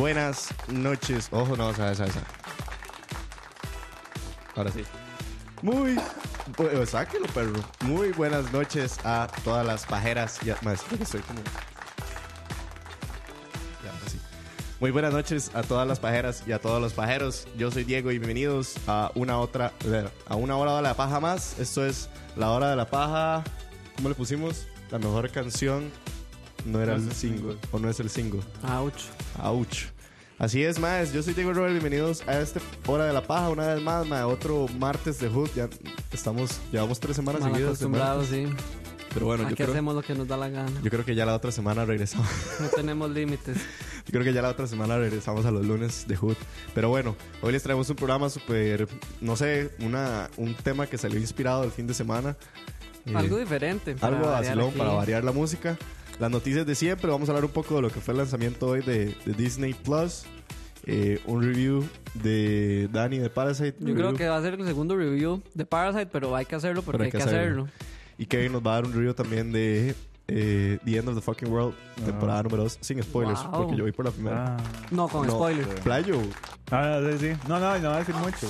Buenas noches. Ojo, no, esa, esa, esa. Ahora sí. Muy. bu- Sáquelo, perro. Muy buenas noches a todas las pajeras. Ya, más, estoy como. Ya, ahora sí. Muy buenas noches a todas las pajeras y a todos los pajeros. Yo soy Diego y bienvenidos a una otra. A una hora de la paja más. Esto es la hora de la paja. ¿Cómo le pusimos? La mejor canción. No era el single. O no es el single. Ouch. Ouch. Así es, más. Yo soy Diego Robert. Bienvenidos a este Hora de la Paja. Una vez más, ma, otro martes de Hood. Ya estamos, llevamos tres semanas Mal seguidas. acostumbrados, sí. Pero bueno, yo Aquí creo, hacemos lo que nos da la gana. yo creo que ya la otra semana regresamos. No tenemos límites. Yo creo que ya la otra semana regresamos a los lunes de Hood. Pero bueno, hoy les traemos un programa súper, no sé, una, un tema que salió inspirado el fin de semana. Eh, Algo diferente. para algo vacilón aquí. para variar la música. Las noticias de siempre. Vamos a hablar un poco de lo que fue el lanzamiento hoy de, de Disney Plus. Eh, un review de Danny de Parasite. Yo creo review. que va a ser el segundo review de Parasite, pero hay que hacerlo porque Pero hay que hacerlo. Y Kevin nos va a dar un review también de eh, The End of the Fucking World, temporada número 2, sin spoilers, Wow. porque yo voy por la primera. Ah, No, con No, spoilers. Playo. ah, sí, sí. No, no, no va a decir mucho.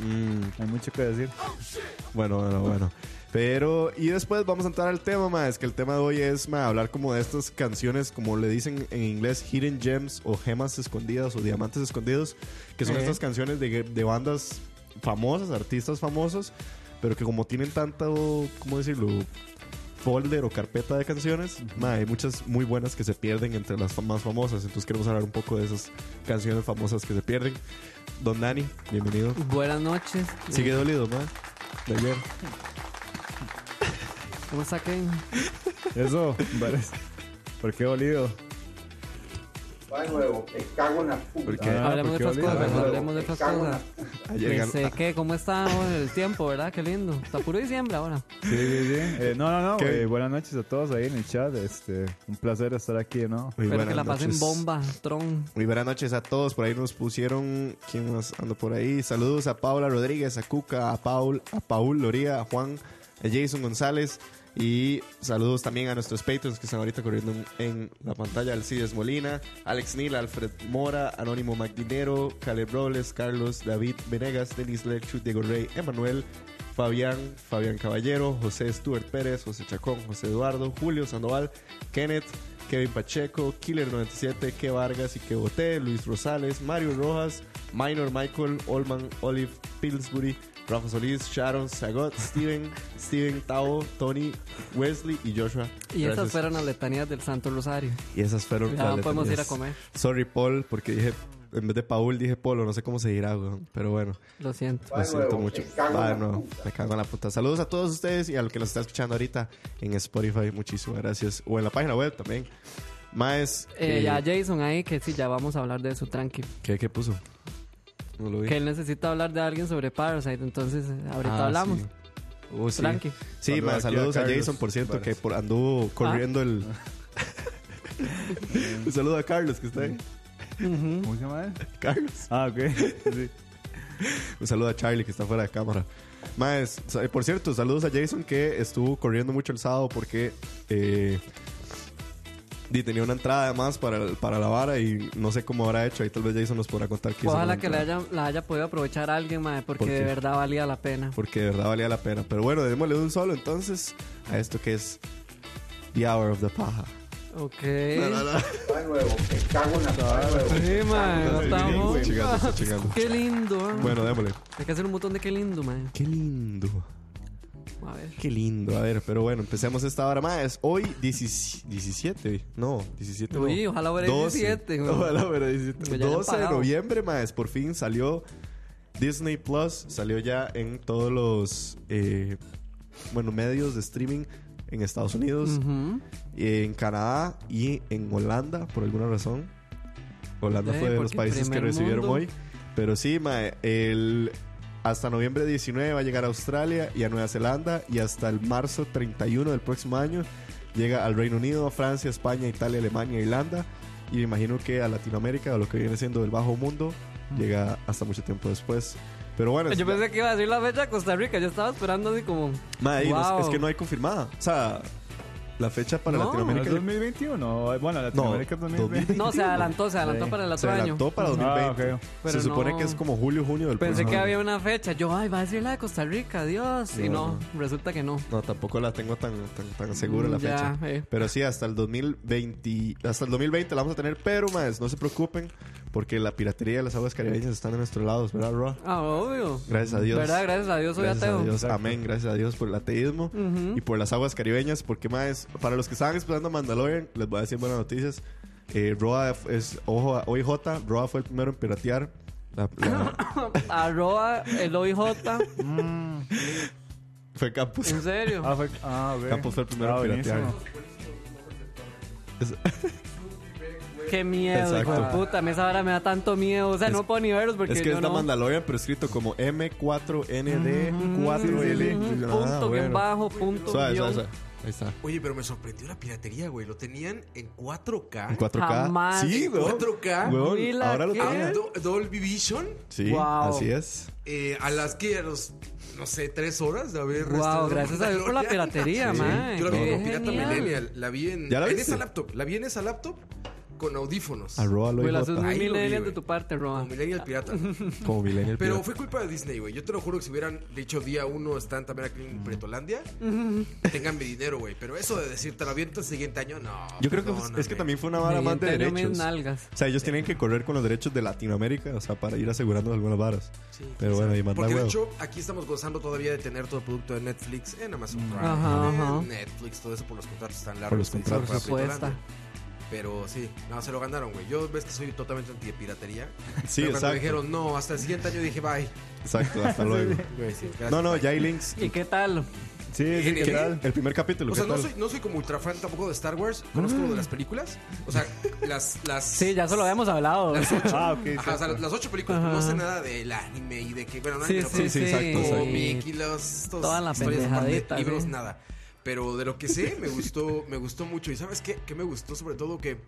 Mm, Hay mucho que decir. bueno, bueno, bueno. Pero, y después vamos a entrar al tema, más es que el tema de hoy es ma, hablar como de estas canciones, como le dicen en inglés, hidden gems o gemas escondidas o diamantes escondidos, que son Eh. estas canciones de, de bandas famosas, artistas famosos, pero que como tienen tanto, ¿cómo decirlo? folder o carpeta de canciones, ma, hay muchas muy buenas que se pierden entre las más famosas, entonces queremos hablar un poco de esas canciones famosas que se pierden. Don Dani, bienvenido. Buenas noches. Sigue dolido, más de ayer. ¿Cómo está Kevin? Eso, parece. ¿Por qué olido? Va de nuevo, me cago en la puta. Ah, hablemos de ¿por qué otras cosas, hablemos de otras cago en la cosas. ¿Cómo está el tiempo, verdad? Qué lindo. Está puro diciembre ahora. Sí, sí, sí. Eh, no, no, no. Eh, buenas noches a todos ahí en el chat. Este, un placer estar aquí, ¿no? Muy Espero que buenas la pasen noches. bomba, Tron. Muy buenas noches a todos. Por ahí nos pusieron. ¿Quién más ando por ahí? Saludos a Paula Rodríguez, a Cuca, a Paul, a Paul Loría, a Juan, a Jason González. Y saludos también a nuestros patrons que están ahorita corriendo en, la pantalla: Alcides Molina, Alex Nil, Alfred Mora, Anónimo Magdinero, Caleb Robles, Carlos, David Venegas, Denis Lerchu, Diego Rey, Emanuel, Fabián, Fabián Caballero, José Stuart Pérez, José Chacón, José Eduardo, Julio Sandoval, Kenneth, Kevin Pacheco, Killer97, Que Vargas y Que Boté, Luis Rosales, Mario Rojas, Minor Michael, Olman, Olive, Pillsbury, Rafa Solís, Sharon, Sagot, Steven, Steven, Tao, Tony, Wesley y Joshua. Y esas Gracias. fueron las letanías del Santo Rosario. Y esas fueron Ya las podemos ir a comer. Sorry, Paul, porque dije, en vez de Paul, dije Polo, no sé cómo se dirá, weón. Pero bueno. Lo siento. Lo siento mucho. me cago Va en de la nuevo, puta. me cago en la puta. Saludos a todos ustedes y a los que nos está escuchando ahorita en Spotify. Muchísimas gracias. O en la página web también. Más. Eh, ya Jason ahí, que sí, ya vamos a hablar de eso, tranqui. ¿qué, ¿Qué puso? No lo vi. Que él necesita hablar de alguien sobre Parasite, entonces ahorita Ah, hablamos. sí. Uh, sí. Tranqui. Sí, Saludo ma, aquí a saludos a, Carlos Jason, por cierto, que por, anduvo corriendo el. Un saludo a Carlos, que está ahí. ¿Cómo se llama él? Carlos. Ah, ok. Sí. Un saludo a Charlie, que está fuera de cámara. Más, por cierto, saludos a Jason, que estuvo corriendo mucho el sábado porque. Eh, y tenía una entrada además para, el- para la vara y no sé cómo habrá hecho. Ahí tal vez Jason nos podrá contar qué Ojalá que entrada, haya, la haya podido aprovechar a alguien, mae, porque ¿Por de verdad valía la pena. Porque de verdad valía la pena. Pero bueno, démosle un solo entonces a esto que es The Hour of the Paja. Ok. Va de nuevo, me cago en la nuevo. Sí, mae, no estamos. Estoy chingando, estoy chingando. Qué lindo. Bueno, démosle. Hay que hacer un montón de qué lindo, mae. Qué lindo. A ver. Qué lindo. A ver, pero bueno, empecemos esta hora más. Hoy 17, 17, no, 17 no. Uy, ojalá fuera 12. 17, güey. Ojalá fuera 17. Me ya hayan 12 de pagado. noviembre, más. Por fin salió Disney Plus. Salió ya en todos los eh, bueno, medios de streaming en Estados Unidos, Ujú. en Canadá y en Holanda, por alguna razón. Holanda Eh, fue de los países que recibieron mundo. hoy. Pero sí, mae, el, hasta noviembre 19 va a llegar a Australia y a Nueva Zelanda y hasta el marzo 31 del próximo año llega al Reino Unido, Francia, España, Italia, Alemania, Irlanda y me imagino que a Latinoamérica o lo que viene siendo el bajo mundo llega hasta mucho tiempo después. Pero bueno, Yo pensé que iba a decir la fecha de Costa Rica. Yo estaba esperando así como. mae, y no Wow. es que no hay confirmada. O sea, la fecha para No, ¿No Latinoamérica es 2021? Bueno, Latinoamérica es 2020. No, se adelantó, se adelantó Sí. para el se otro año. adelantó para 2020. Ah, ok. Pero Se supone no. que es como julio, junio del Pensé próximo que año. había una fecha. Yo, ay, va a decir la de Costa Rica, Dios. y No, no, resulta que no. No, tampoco la tengo tan, tan, tan segura la Mm, ya, fecha. eh. Pero sí, hasta el 2020, hasta el 2020 la vamos a tener, pero más, no se preocupen, porque la piratería de las aguas caribeñas están a nuestro lado, ¿verdad, Roa? Ah, obvio. Gracias a Dios. ¿Verdad? Gracias a Dios soy Gracias ateo. a Dios, amén, gracias a Dios por el ateísmo Ujú. y por las aguas caribeñas, porque más, para los que estaban esperando Mandalorian, les voy a decir buenas noticias. Eh, Roa es, ojo, OIJ, Roa fue el primero en piratear. La, la- Arroba el OIJ. fue Campos. ¿En serio? Ah, fue, ah, ok. Campos fue el primero Ah, en piratear. Qué miedo, hijo de puta. A mí esa hora me da tanto miedo. O sea, Es- no puedo ni verlos porque Es que yo es la no. Mandalorian, pero escrito como M4ND4L. Punto, Ah, guion bueno. bajo, punto, Suave, guion. suave, suave. Ahí está. Oye, pero me sorprendió la piratería, güey. Lo tenían en 4K. En 4K. Jamás. Sí, ¿En weón. 4K? Weón, Mira, ahora lo. Do- Dolby Vision. Sí, Wow. así es. eh, a las que a los, no sé, tres horas de haber. Wow, gracias a Dios por la piratería, Sí. man. Yo la vi como pirata millennial. La vi en, ¿Ya la en esa laptop. La vi en esa laptop con audífonos. Arroba lo Güey, las IJ. muy Ahí lo vi, millennial güey. de tu parte, Roa. Como millennial pirata. Como Millennial Pero Pirata. fue culpa de Disney, güey. Yo te lo juro que si hubieran dicho día uno están también aquí en Bretolandia, tengan mi dinero, güey. Pero eso de decir te lo aviento el siguiente año, no. Yo creo que fue- es que también fue una vara más de derechos. nalgas. O sea, ellos tienen que correr con los derechos de Latinoamérica, o sea, para ir asegurando algunas varas. Sí, Pero bueno, y manda Porque de huevo. hecho, aquí estamos gozando todavía de tener todo el producto de Netflix en Amazon Prime, Ajá, en ajá. Netflix, todo eso por los contratos tan largos. Por los que hicieron contratos. para Por supuesto. Pero sí, no, se lo ganaron, güey. Yo ves que soy totalmente anti-piratería. Sí, Pero cuando exacto. dijeron, no, hasta el siguiente año dije, bye. Exacto, hasta luego. Güey, sí, gracias, No, no, bye. ya hay links. ¿Y qué tal? Sí, sí, ¿En ¿qué qué? tal? El primer capítulo, O sea, ¿qué no soy, no soy como ultra fan tampoco de Star Wars. Conozco lo de las películas. O sea, las. las Sí, ya eso lo habíamos hablado. Las ocho. Ah, ok, Ajá, o sea, las ocho películas. Ajá. No sé nada del anime y de que. Bueno, no Sí, sí, sí, sí. exacto, cómic y los. estos Toda la historias aparte, pendejadita, libros, sí. nada. Pero de lo que sé, me gustó, me gustó mucho. ¿Y sabes qué? Que me gustó sobre todo que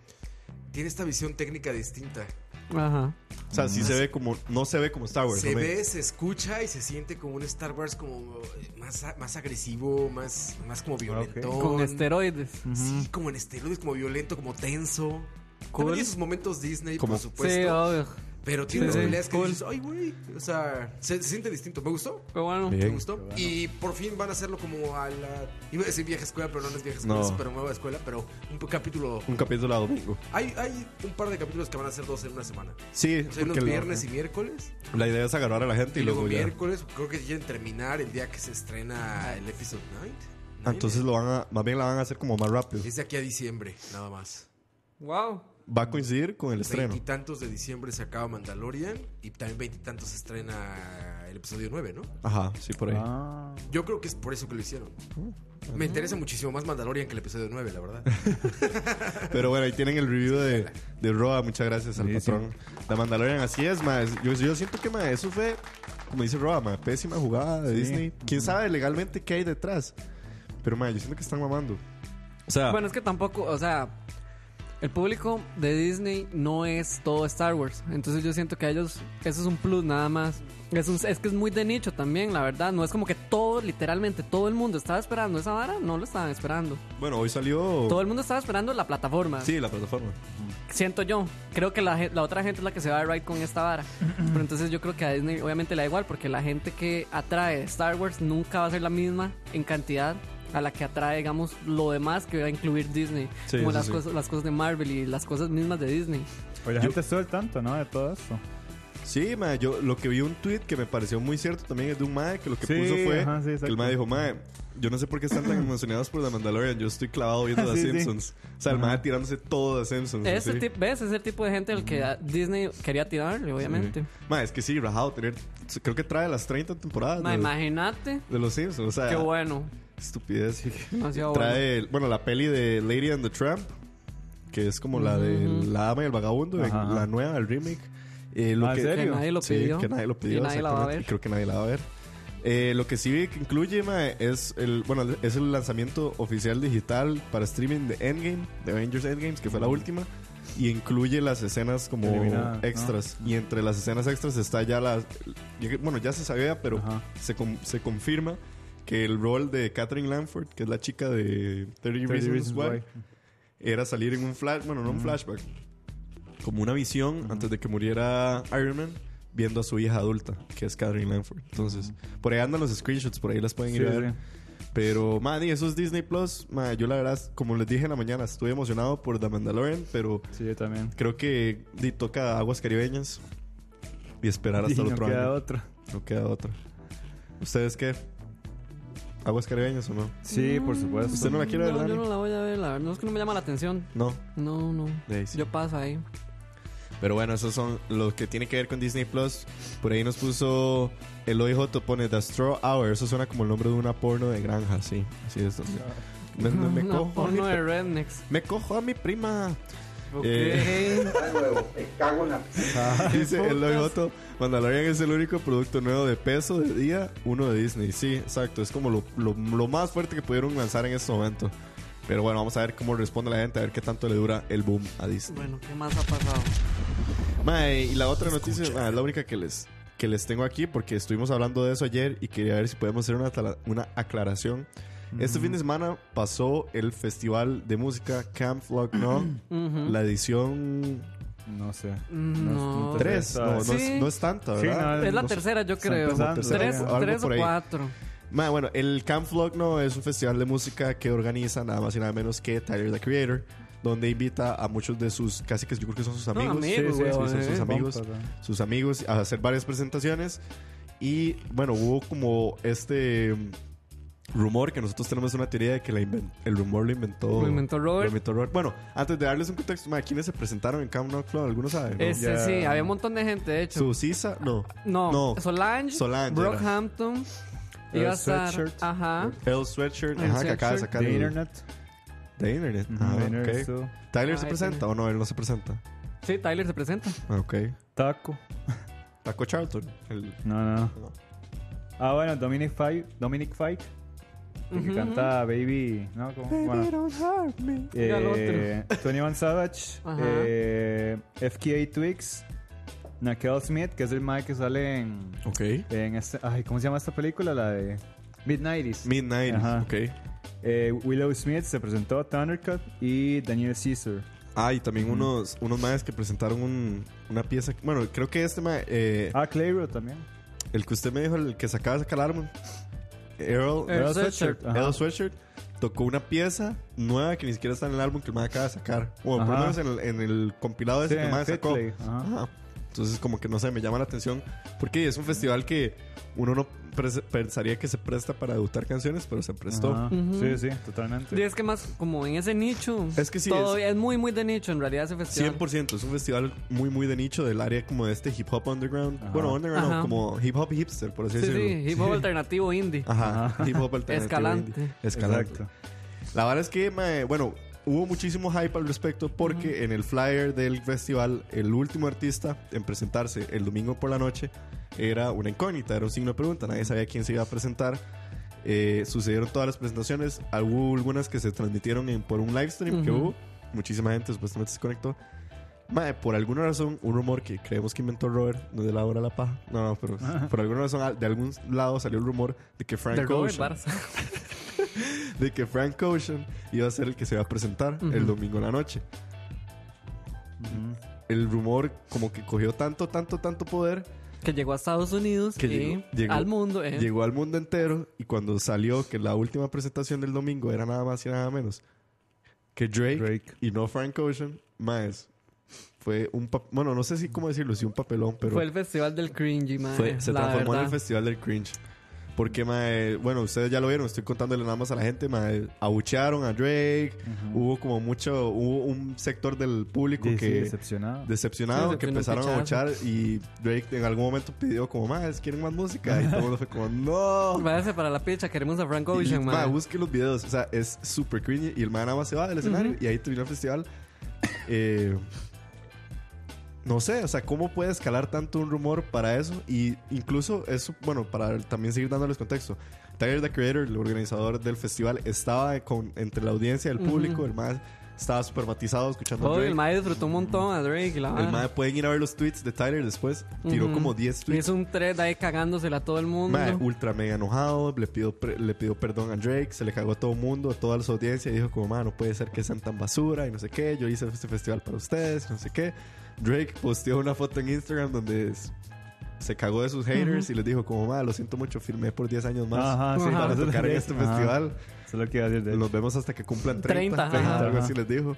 tiene esta visión técnica distinta. Ajá. O sea, sí se ve como... No se ve como Star Wars. Se ¿no? ve, se escucha y se siente como un Star Wars como eh, más, más agresivo, más, más como violento. Con esteroides. Sí, como en esteroides, como violento, como tenso. Cool. También esos momentos Disney, Como- por supuesto. Sí, obvio. Pero tiene Sí, unas sí. peleas que Cool. dices, ay, güey. O sea, se, se siente distinto. ¿Me gustó? Pero bueno. Bien. Me gustó. Y por fin van a hacerlo como a la. Iba a decir vieja escuela, pero no es vieja escuela, No. es pero nueva escuela. Pero un capítulo. Un capítulo a domingo. Hay, hay un par de capítulos que van a ser dos en una semana. Sí, O sea, unos viernes y miércoles. la idea es agarrar a la gente Y, y, luego luego ya... miércoles, creo que quieren terminar el día que se estrena el episodio 9. Ah, Entonces lo van a... Más bien la van a hacer como más rápido. Es de aquí a diciembre, nada más. Wow. Va a coincidir con el estreno. Veintitantos de diciembre se acaba Mandalorian y también veintitantos se estrena el episodio 9, ¿no? Ajá, sí, por ahí. Ah, Yo creo que es por eso que lo hicieron. Me interesa muchísimo más Mandalorian que el episodio 9, la verdad. Pero bueno, ahí tienen el review de, de Roa. Muchas gracias al Sí, sí. patrón. La Mandalorian, así es, ma. Yo, yo siento que, ma, eso fue, como dice Roa, ma, pésima jugada de Sí. Disney. ¿Quién sabe legalmente qué hay detrás? Pero, ma, yo siento que están mamando. O sea, Bueno, es que tampoco, o sea, el público de Disney no es todo Star Wars. Entonces yo siento que a ellos, eso es un plus nada más. Es, un- es que es muy de nicho también, la verdad. No es como que todo, literalmente, todo el mundo estaba esperando esa vara. No lo estaban esperando. bueno, hoy salió... Todo el mundo estaba esperando la plataforma. Sí, la plataforma. Siento yo. Creo que la, otra gente es la que se va a right con esta vara. Pero entonces yo creo que a Disney obviamente le da igual porque la gente que atrae Star Wars nunca va a ser la misma en cantidad a la que atrae, digamos, lo demás que va a incluir Disney. Sí, como las, sí. cosas, las cosas de Marvel y las cosas mismas de Disney. Pues la gente estuvo al tanto, ¿no? De todo esto. Sí, ma, yo lo que vi un tweet que me pareció muy cierto también es de un mae que lo que Sí, puso fue ajá, sí, que el mae dijo, mae, yo no sé por qué están tan emocionados por The Mandalorian, yo estoy clavado viendo The Sí, sí. Simpsons. O sea, el mae tirándose todo de Simpsons. Ese ¿Ves? Es el tipo de gente al que Disney quería tirarle, obviamente. Ma, es que sí, rajado tener, creo que trae las 30 temporadas Ma, de, imagínate. de los Simpsons, o sea, Qué bueno. Estupidez. sí. Demasiado bueno. Trae, el- bueno, la peli de Lady and the Tramp, que es como la de La Dama y el Vagabundo, en Ajá. la nueva, el remake. Eh, lo Ah, ¿en que, serio? Que nadie lo Sí, pidió. que nadie lo pidió. Y nadie la va a ver. y creo que nadie la va a ver. Eh, lo que sí que incluye, ma, es el, bueno, es el lanzamiento oficial digital para streaming de Endgame, de Avengers Endgames, que fue la última. Y incluye las escenas como Eliminadas, ¿no? extras. Y entre las escenas extras está ya la... Bueno, ya se sabía, pero se, com- se confirma que el rol de Catherine Lanford, que es la chica de 30, 30 Reasons, Why, Why. era salir en un flash, bueno, no un flashback, como una visión antes de que muriera Iron Man, viendo a su hija adulta, que es Catherine Lanford. Entonces, por ahí andan los screenshots, por ahí las pueden Sí, ir a ver. sí. Pero, man, y eso es Disney Plus. Man, yo la verdad, como les dije en la mañana, estoy emocionado por The Mandalorian, pero Sí, yo también. creo que di, toca aguas caribeñas y esperar hasta Y el no otro queda año. otra. No queda otra. ¿Ustedes qué? ¿Aguas caribeñas o no? Sí, por supuesto. ¿Usted no la quiere ver, No, yo Dani? no la voy a ver, la verdad. No es que no me llama la atención. No. No, no. De ahí sí. Yo paso ahí. Pero bueno, esos son los que tiene que ver con Disney Plus. Por ahí nos puso el OIJ pone The Straw Hour. Eso suena como el nombre de una porno de granja, sí. Así es. Me, me- me No, cojo porno de rednecks. me cojo a mi prima. Eh, de nuevo, me cago en la Dice el Loyoto, Mandalorian es el único producto nuevo de peso de día, uno de Disney. Sí, exacto, es como lo, lo- lo más fuerte que pudieron lanzar en este momento. Pero bueno, vamos a ver cómo responde la gente, a ver qué tanto le dura el boom a Disney. Bueno, ¿qué más ha pasado? Mae, y la otra noticia, mae, es la única que les, que les tengo aquí, porque estuvimos hablando de eso ayer y quería ver si podemos hacer una, una aclaración. Este fin de semana pasó el festival de música Camp Flock No, la edición No sé. No. te 3, sabes. no, no, Sí. es, no es tanta, Sí, ¿verdad? no, Es la No tercera, yo creo. Tres, tres o cuatro. Bueno, el Camp Flock no es un festival de música que organiza nada más y nada menos que Tyler the Creator, donde invita a muchos de sus, casi que yo creo que son sus No, amigos, amigos, Sí, sí, son sus eh. amigos, sus amigos a hacer varias presentaciones y bueno, hubo como este rumor que nosotros tenemos una teoría de que la el rumor lo inventó Lo inventó Robert. lo inventó Robert. Bueno, antes de darles un contexto, ma, ¿quiénes se presentaron en Camp Flock? ¿Algunos saben? no? Este, sí, había un montón de gente, de hecho. Susisa, no. No, No. Solange, Solange. Brockhampton. El Iba a estar. Sweatshirt. Ajá. El Sweatshirt, ajá, que acaba de sacar The el- Internet. de Internet. Ah, The Internet ok. estuvo. ¿Tyler Ah, se presenta o no? Él no se presenta. Sí, Tyler se presenta. Ah, Ok. Taco. Taco Charlton. El... No, no. No. Ah, bueno, Dominic Fike. Dominic Fike. El que canta Baby. No, ¿cómo? Bueno. Diga el Eh, 21 Savage. Ajá. eh, FKA Twigs. Nakel Smith, que es el Mike que sale en. Ok. en este, ay, ¿Cómo se llama esta película? La de. Midnighties. Midnight. Ajá. Ok. Eh, Willow Smith se presentó a Thundercut y Daniel Caesar. Ah, y también unos, unos maes que presentaron un- una pieza. Bueno, creo que este mae, eh, Ah, Clayro también. el que usted me dijo, el que se acaba de sacar el álbum, Earl, Earl Earl Sweatshirt. Ajá. Earl Sweatshirt, tocó una pieza nueva que ni siquiera está en el álbum que el mae acaba de sacar. Bueno, por lo menos en el, en el compilado ese Sí, que el mae sacó. Ajá. Ajá. Entonces, como que no sé, me llama la atención. Porque es un festival que uno no pres- pensaría que se presta para debutar canciones, pero se prestó. Ajá. Ujú. Sí, sí, totalmente. Y es que más como en ese nicho. Es que sí, todo es, muy, muy de nicho en realidad ese festival. 100%, es un festival muy, muy de nicho del área como de este hip hop underground. Ajá. Bueno, underground, no, Ajá. como hip hop hipster, por así Sí, decirlo. sí, hip hop alternativo indie. Ajá, Ajá. hip hop alternativo. Escalante. indie. Escalante. Exacto. La verdad es que, mae, bueno, hubo muchísimo hype al respecto porque en el flyer del festival, el último artista en presentarse el domingo por la noche era una incógnita, era un signo de pregunta, nadie sabía quién se iba a presentar. Eh, sucedieron todas las presentaciones, hubo algunas que se transmitieron en- por un live stream que Ujú. hubo, muchísima gente supuestamente se conectó. Mae, por alguna razón, un rumor que creemos que inventó Robert, no de la hora de la paja, no, no, pero por alguna razón, de algún lado salió el rumor de que Frank Ocean. de que Frank Ocean iba a ser el que se iba a presentar el domingo en la noche. El rumor como que cogió tanto, tanto, tanto poder, Que llegó a Estados Unidos Que y llegó- llegó- al mundo. eh. llegó al mundo entero y cuando salió que la última presentación del domingo era nada más y nada menos que Drake, Drake. y no Frank Ocean, más fue un bueno, no sé si cómo decirlo, si un papelón, pero Fue el festival del cringy, man. fue- se la transformó en el festival del cringe. Porque, mae, bueno, ustedes ya lo vieron, estoy contándole nada más a la gente, mae, abuchearon a Drake, hubo como mucho, hubo un sector del público Sí, sí, que decepcionado. decepcionado, Sí, que empezaron a abuchar y Drake en algún momento pidió como, más ¿quieren más música? Y todo el mundo fue como, no. Váyase para la picha, queremos a Frank Y, Ocean, mae, man. busque los videos, o sea, es súper cringy y el man nada más se va del escenario y ahí terminó el festival. Eh, no sé, o sea, ¿cómo puede escalar tanto un rumor para eso? Y incluso eso, bueno, para también seguir dándoles contexto. Tyler, the Creator, el organizador del festival, estaba con, entre la audiencia y el público. El man estaba súper matizado escuchando a Oh, Drake. el mae disfrutó un montón a Drake la El mae pueden ir a ver los tweets de Tyler después. Tiró como 10 tweets. Hizo un thread ahí cagándosela a todo el mundo. Mae, ultra mega enojado, le pidió, le pidió perdón a Drake, se le cagó a todo el mundo, a toda su audiencia y dijo como, "Ma, no puede ser que sean tan basura y no sé qué, yo hice este festival para ustedes, no sé qué. Drake posteó una foto en Instagram donde es- se cagó de sus haters y les dijo como, "Ma, lo siento mucho, firmé por 10 años más Ajá, sí, para para tocar en este Ajá. festival. Eso es lo que iba a decir de él. Nos vemos hasta que cumplan 30, 30, ajá. algo así les dijo.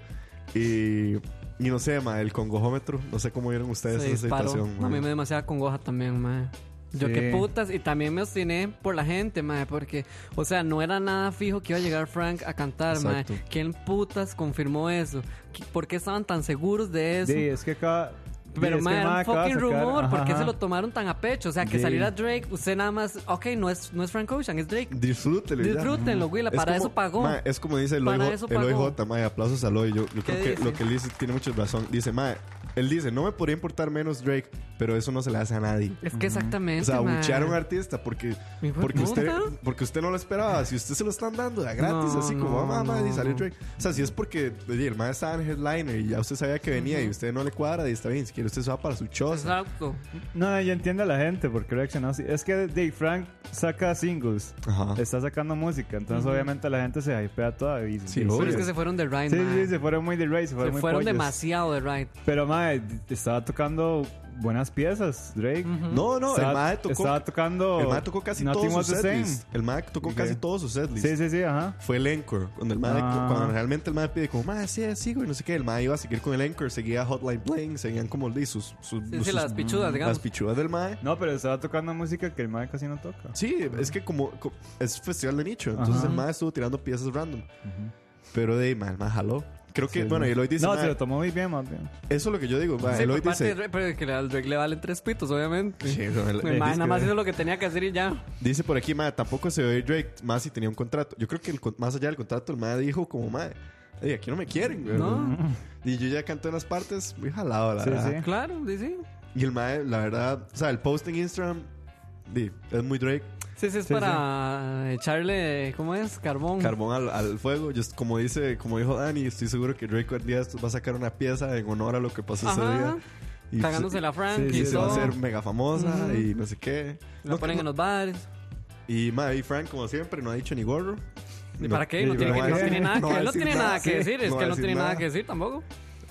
Y, y no sé, ma, el congojómetro, no sé cómo vieron ustedes se esa disparó. situación. A ma. mí me da demasiada congoja también, mae. Yo Sí. qué putas. Y también me obstiné por la gente, mae. Porque, o sea, no era nada fijo que iba a llegar Frank a cantar. Exacto. ¿Quién putas confirmó eso? ¿Qué- ¿Por qué estaban tan seguros de eso? Sí, es que acá Pero el era un fucking rumor. ¿Por qué ajá. se lo tomaron tan a pecho? O sea, que Sí. saliera Drake, usted nada más. Ok, no es, no es Frank Ocean, es Drake. Disfrútelo. Disfrútenlo, güey. Es Para como- eso pagó. es como dice el OIJ, el. OIJ, aplausos al OI. Yo, yo creo que dice? lo que él dice tiene mucha razón. Dice, mae, él dice, no me podría importar menos Drake, pero eso no se le hace a nadie. Es que exactamente. O sea, mae. buchear a un artista porque, porque, usted, porque usted no lo esperaba. Si usted se lo están dando de gratis, No, así como, no, mamá, no, y sale. Drake. O sea, si es porque oye, el mae estaba en headliner y ya usted sabía que venía y usted no le cuadra y está bien, si quiere usted se va para su choza. Exacto. No, yo entiendo a la gente porque reaccionó así. Es que Dave Frank saca singles, Ajá. está sacando música, entonces obviamente la gente se hypea toda. Y, Sí, y- obvio. Pero es que se fueron de Ride, Sí, sí, se fueron muy de Ray, se fueron Se muy fueron pollos. demasiado de Ride. Pero, mae, estaba tocando buenas piezas, Drake. No, no, Estaba- el mae tocó. Estaba tocando. El mae tocó casi todos sus setlists. El mae tocó casi todos sus setlists. Sí, sí, sí, ajá. Fue el encore. Cuando, el mae, Ah. cuando realmente el mae pide como, mae, sí, sí, güey, no sé qué. El mae iba a seguir con el encore, seguía Hotline Bling, seguían como sus, sus, Sí, las pichudas, digamos. las pichudas del mae. No, pero estaba tocando música que el mae casi no toca. Sí, es que como, co- es festival de nicho, entonces Ajá. el mae estuvo tirando piezas random. Pero de ahí, mae, el mae jaló. Creo que, Sí, bueno, Eloy dice, No, se lo tomó muy bien, más bien. eso es lo que yo digo, mae, Sí, Eloy de dice... Pero que al Drake le valen tres pitos, obviamente. Sí, no, el- eh, nada más que- hizo lo que tenía que hacer y ya. Dice por aquí, mae, tampoco se ve Drake más si tenía un contrato. Yo creo que el con- más allá del contrato, el mae dijo como, mae, "Ey, aquí no me quieren, güey. No. Y yo ya canté unas partes muy jalado, la Sí, verdad. sí. Claro, sí, sí. Y el mae, la verdad, o sea, el post en Instagram di, es muy Drake. Sí, sí, es Sí, para echarle, ¿cómo es? Carbón. Carbón al, al fuego. Yo, como dice, como dijo Dani, estoy seguro que Drake un día va a sacar una pieza en honor a lo que pasó ese Ajá. día. Y, Cagándose la Frank Sí, y se va a hacer mega famosa Ujú. y no sé qué. Lo No, ponen no- en los bares. Y mae, y Frank, como siempre, no ha dicho ni gorro. ¿Y No. para qué? No, Sí, tiene, que- no nada que no decir tiene nada, nada que sí. decir. Es que no tiene nada. que decir tampoco.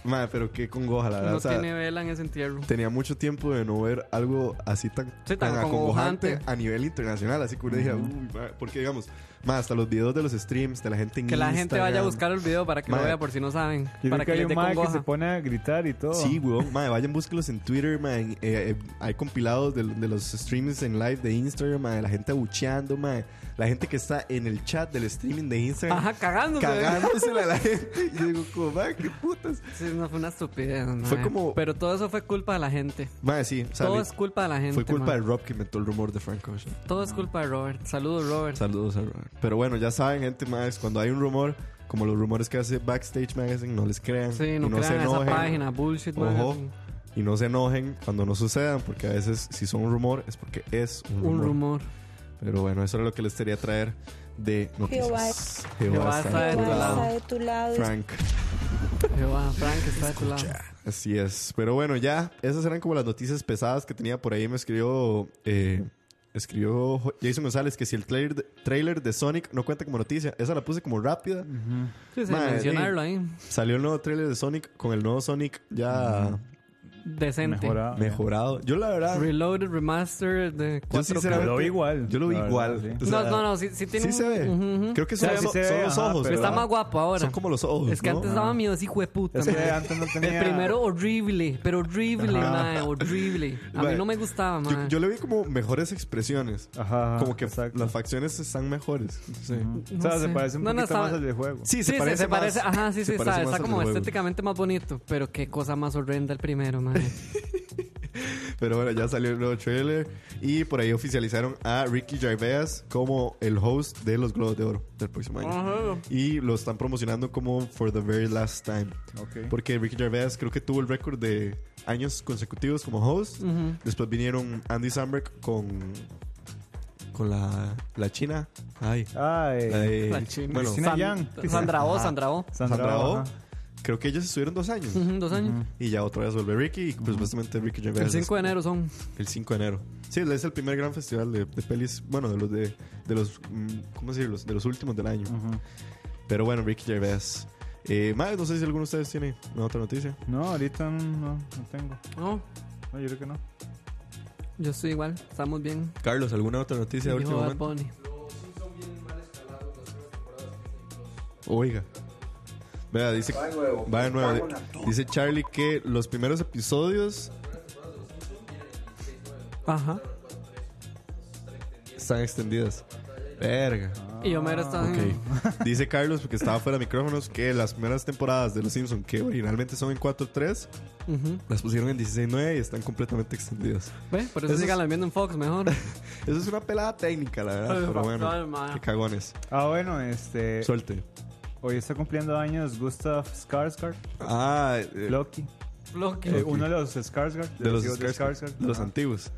Mae, pero qué congoja, la verdad. No o sea, tiene vela en ese entierro. tenía mucho tiempo de no ver algo así tan, Sí, tan acongojante acongojante. a nivel internacional. Así que uno dije, uy, mae", porque digamos, más hasta los videos de los streams de la gente en Que la gente vaya a buscar el video para que lo Mae. vea por si no saben. Yo para creo que hay les un dé mae que congoja. se pone a gritar y todo. Sí, weón. Mae, vayan, búsquenlos en Twitter, mae. Eh, eh, hay compilados de, de los streams en live de Instagram, mae. La gente abucheando, mae. La gente que está en el chat del streaming de Instagram. Ajá, cagándose. Cagándosela a la gente. Y yo digo, como, mae, qué putas. Sí, no fue una estupidez. Fue mae. como- Pero todo eso fue culpa de la gente. Mae, sí. o sea, todo es culpa de la gente. fue culpa mae. de Rob que inventó el rumor de Frank Ocean. Todo es culpa de Robert. Saludos, Robert. Saludos a Robert. Pero bueno, ya saben, gente más, cuando hay un rumor, como los rumores que hace Backstage Magazine, no les crean. Sí, no, y no se crean esa enojen. página. Bullshit, Ojo. magazine. Y no se enojen cuando no sucedan, porque a veces si son un rumor es porque es un rumor. Un rumor. Pero bueno, eso era lo que les quería traer de noticias. Jehová está de tu tu lado. de tu lado. Frank. Jehová, Frank está de tu lado. Así es. Pero bueno, ya, esas eran como las noticias pesadas que tenía por ahí. Me escribió, eh, escribió Jason González que si el trailer de, trailer de Sonic no cuenta como noticia. Esa la puse como rápida. Sí, mencionarlo ahí. Salió el nuevo trailer de Sonic con el nuevo Sonic ya Decente. Mejorado. mejorado. Yo la verdad, Reloaded, remaster de yo 4K. sinceramente Lo vi igual, Yo lo vi verdad, igual. sí. O sea, no, no, no, sí, sí tiene sí un- se ve. Ujú, ujú. Creo que Sí, son, sí son- ve, los ajá, ojos. pero- Está más guapo ahora. Son como los ojos. Es que ¿no? antes daba miedo, ese hijo de puta. Es que antes no tenía... El primero horrible, pero horrible, Ajá. mae, horrible. A mí no me gustaba, mae. Yo, yo le vi como mejores expresiones. Ajá, como que exacto. las facciones están mejores. Sí. o sea, No se parece un poquito más al del juego. Sí, Sí, se parece se más. parece, ajá, sí, sí, está, como estéticamente más bonito, pero qué cosa más horrenda el primero, mae. Pero bueno, ya salió el nuevo trailer. Y por ahí oficializaron a Ricky Gervais como el host de los Globos de Oro del próximo año. Y lo están promocionando como For the Very Last Time. Ok. Porque Ricky Gervais creo que tuvo el récord de años consecutivos como host. Ujú. Después vinieron Andy Samberg con con la, la china. Ay. Ay, la de- La china. Bueno, Cristina San- Yang. Sandra O, Ajá. Sandra O. Sandra, Sandra Oh. Creo que ellos estuvieron dos años. Ujú, Dos años. Y ya otra vez vuelve Ricky. Y pues, supuestamente Ricky Gervais. El es 5 de enero son. El 5 de enero. Sí, es el primer gran festival de, de pelis. Bueno, de los de, de los. mm, ¿Cómo decirlo? De los últimos del año. Pero bueno, Ricky Gervais. Eh, más, no sé si alguno de ustedes tiene una otra noticia. No, ahorita no, no, no tengo. No, No, yo creo que no. yo estoy igual. Estamos bien. Carlos, ¿alguna otra noticia de Dijo último Bad momento? Bunny. Oiga. Vea, dice. Va de nuevo. Va de nuevo. Dice Charlie que los primeros episodios Ajá. están extendidas. Verga. Y Homero está Ok. Dice Carlos, porque estaba fuera de micrófonos, que las primeras temporadas de Los Simpsons, que originalmente son en 4.3, Ujú. las pusieron en 16.9 y están completamente extendidas. Ve, Por eso, Eso sigan es- viendo en Fox mejor. Eso es una pelada técnica, la verdad. Ay, pero bueno, qué cagones. Ah, bueno, este. Suelte. Hoy está cumpliendo años Gustav Skarsgård, Ah, eh, Loki. Loki. Eh, uno de los Skarsgård. de los, de Skarsgård, de los antiguos.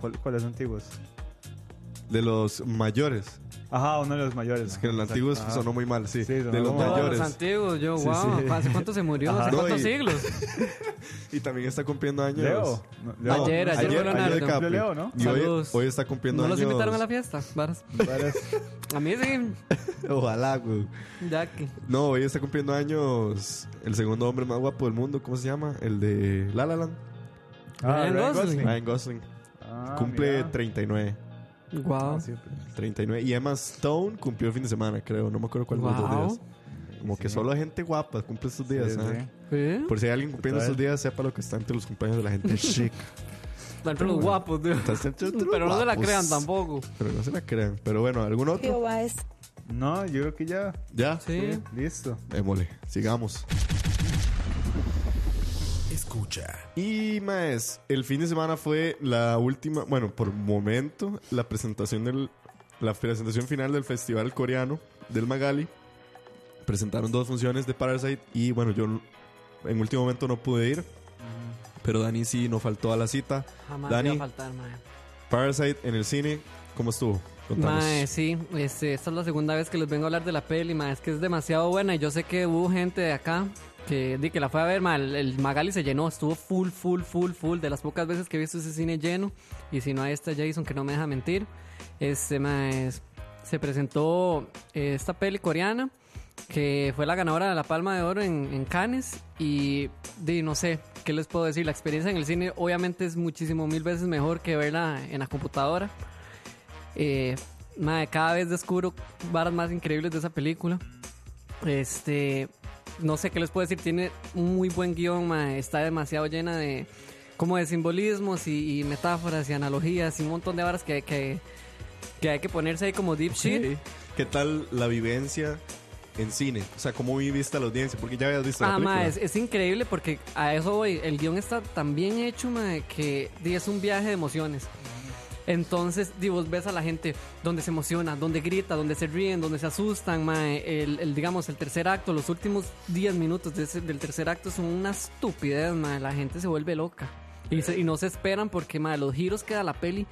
¿Cuál- ¿Cuáles antiguos? De los mayores. Ajá, uno de los mayores. Es que en los Ajá. antiguos Ajá. sonó muy mal, sí. Sí, de los mal. Mayores. los antiguos, yo, wow. sí. ¿Hace cuánto se murió? Ajá. ¿Hace No, cuántos y- siglos? Y también está cumpliendo años. Leo. No, Leo. Ayer, ayer fue Leonardo. DiCaprio. Leo, ¿no? Y hoy, Saludos. hoy está cumpliendo ¿No los años. invitaron a la fiesta? Varas. Varias- A mí sí. Ojalá, güey. Ya que. No, hoy está cumpliendo años el segundo hombre más guapo del mundo. ¿Cómo se llama? El de La La Land. Ah, Ryan Ryan Gosling. Ryan Gosling. Ah, Cumple mira. 39. Wow. Ah, sí. 39. Y Emma Stone cumplió el fin de semana, creo. No me acuerdo cuál de los dos Wow. días. Como que solo gente guapa cumple estos días. Sí, ¿ah? sí. ¿Sí? Por si hay alguien cumpliendo estos días, sepa lo que está entre los cumpleaños de la gente chic. Entre los guapos, tío. Está entre los Pero no se la crean tampoco. Pero no se la crean. Pero bueno, ¿algún otro? Jehová es No, yo creo que ya. ¿Ya? Sí. Listo. Démosle. Sigamos. Escucha. Y más, el fin de semana fue la última, bueno, por momento, la presentación del la presentación final del festival coreano del Magali. Presentaron dos funciones de Parasite y bueno, yo en último momento no pude ir, pero Dani sí no faltó a la cita. Jamás Dani. iba a faltar, mae. Parasite en el cine, ¿cómo estuvo? Contanos. Mae, sí, este, esta es la segunda vez que les vengo a hablar de la peli, mae, es que es demasiado buena y yo sé que hubo gente de acá que, di que la fue a ver, el, el Magali se llenó, estuvo full, full, full, full, de las pocas veces que he visto ese cine lleno y si no ahí está Jason que no me deja mentir, este, mae, es- se presentó eh, esta peli coreana que fue la ganadora de la Palma de Oro en, en Cannes y di, no sé, ¿qué les puedo decir? La experiencia en el cine obviamente es muchísimo mil veces mejor que verla en la computadora. Eh, mae, cada vez descubro varas más increíbles de esa película. Este, no sé qué les puedo decir, tiene un muy buen guion, mae, está demasiado llena de como de simbolismos y, y metáforas y analogías y un montón de varas que, que, que hay que ponerse ahí como deep shit. ¿Qué tal la vivencia en cine? O sea, ¿cómo viviste a la audiencia? Porque ya habías visto la Ah, película. ma, es, es increíble porque a eso voy. El guion está tan bien hecho, ma, que es un viaje de emociones. Entonces, di, vos ves a la gente donde se emociona, donde grita, donde se ríen, donde se asustan, ma. El, el, digamos, el tercer acto, los últimos 10 minutos de ese- del tercer acto son una estupidez, ma. La gente se vuelve loca. Y, se- y no se esperan porque, ma, los giros que da la peli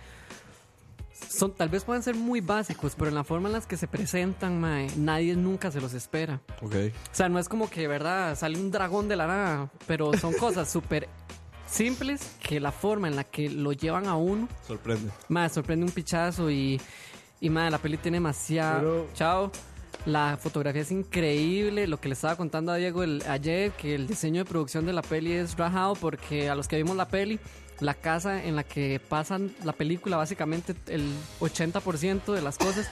son, tal vez pueden ser muy básicos, pero en la forma en las que se presentan, ma, nadie nunca se los espera. Ok. O sea, no es como que, ¿verdad? Sale un dragón de la nada, pero son cosas súper simples que la forma en la que lo llevan a uno, Sorprende. más sorprende un pichazo y, y más, la peli tiene demasiado... Pero- Chao. La fotografía es increíble. Lo que le estaba contando a Diego el- ayer, que el diseño de producción de la peli es rajado porque a los que vimos la peli, la casa en la que pasan la película, básicamente el 80% de las cosas,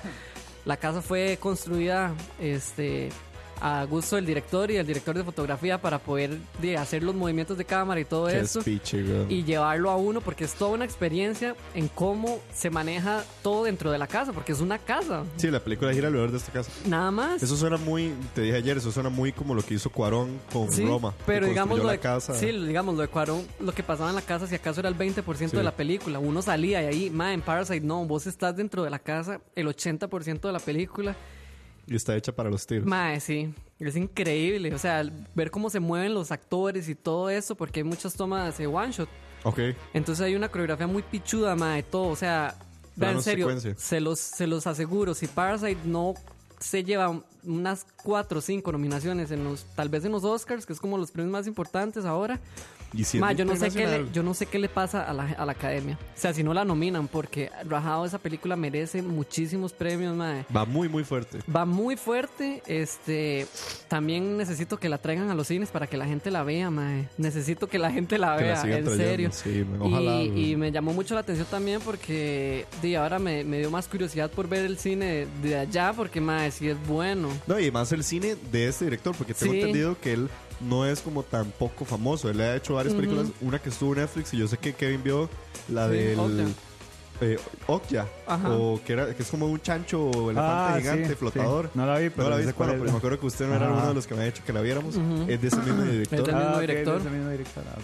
la casa fue construida este, a gusto del director y del director de fotografía para poder de, hacer los movimientos de cámara y todo Qué eso speech, y llevarlo a uno porque es toda una experiencia en cómo se maneja todo dentro de la casa, porque es una casa, Sí, la película gira alrededor de esta casa. nada más. Eso suena muy, te dije ayer, eso suena muy como lo que hizo Cuarón con Sí, Roma. pero digamos lo de, casa. sí, digamos lo de Cuarón, lo que pasaba en la casa si acaso era el 20% Sí. de la película, uno salía y ahí, ma, en Parasite no, vos estás dentro de la casa el 80% de la película, Y está hecha para los tiros. ma, sí, es increíble, o sea, ver cómo se mueven los actores y todo eso, porque hay muchas tomas de one shot, ok. Entonces hay una coreografía muy pichuda, ma, de todo. O sea, vean, en Plano serio, secuencia. se los, se los aseguro. Si Parasite no se lleva unas cuatro o cinco nominaciones en los, tal vez en los Oscars, que es como los premios más importantes ahora. Y Ma, yo no sé qué le, yo no sé qué le pasa a la, a la academia. O sea, si no la nominan, porque Rajado esa película merece muchísimos premios, ma. Va muy, muy fuerte. Va muy fuerte. Este, también necesito que la traigan a los cines para que la gente la vea, mae. Necesito que la gente la Que vea, en trayendo, serio. sí, ojalá, y, y me llamó mucho la atención también porque di, ahora me, me dio más curiosidad por ver el cine de, de allá, porque mae, sí es bueno. No, y más el cine de este director, porque tengo Sí. entendido que él no es como tan poco famoso. Él ha hecho varias películas, una que estuvo en Netflix y yo sé que Kevin vio la Sí, del otra. Eh, Okja, o que, era, que es como un chancho o elefante Ah, gigante sí, flotador. sí. No la vi, pero no la no vi, sé cuál bueno, es. pero me acuerdo que usted no era uno de los que me ha dicho que la viéramos. Ujú. Es de ese mismo director. Es del mismo Ah, director. es mismo director, ah.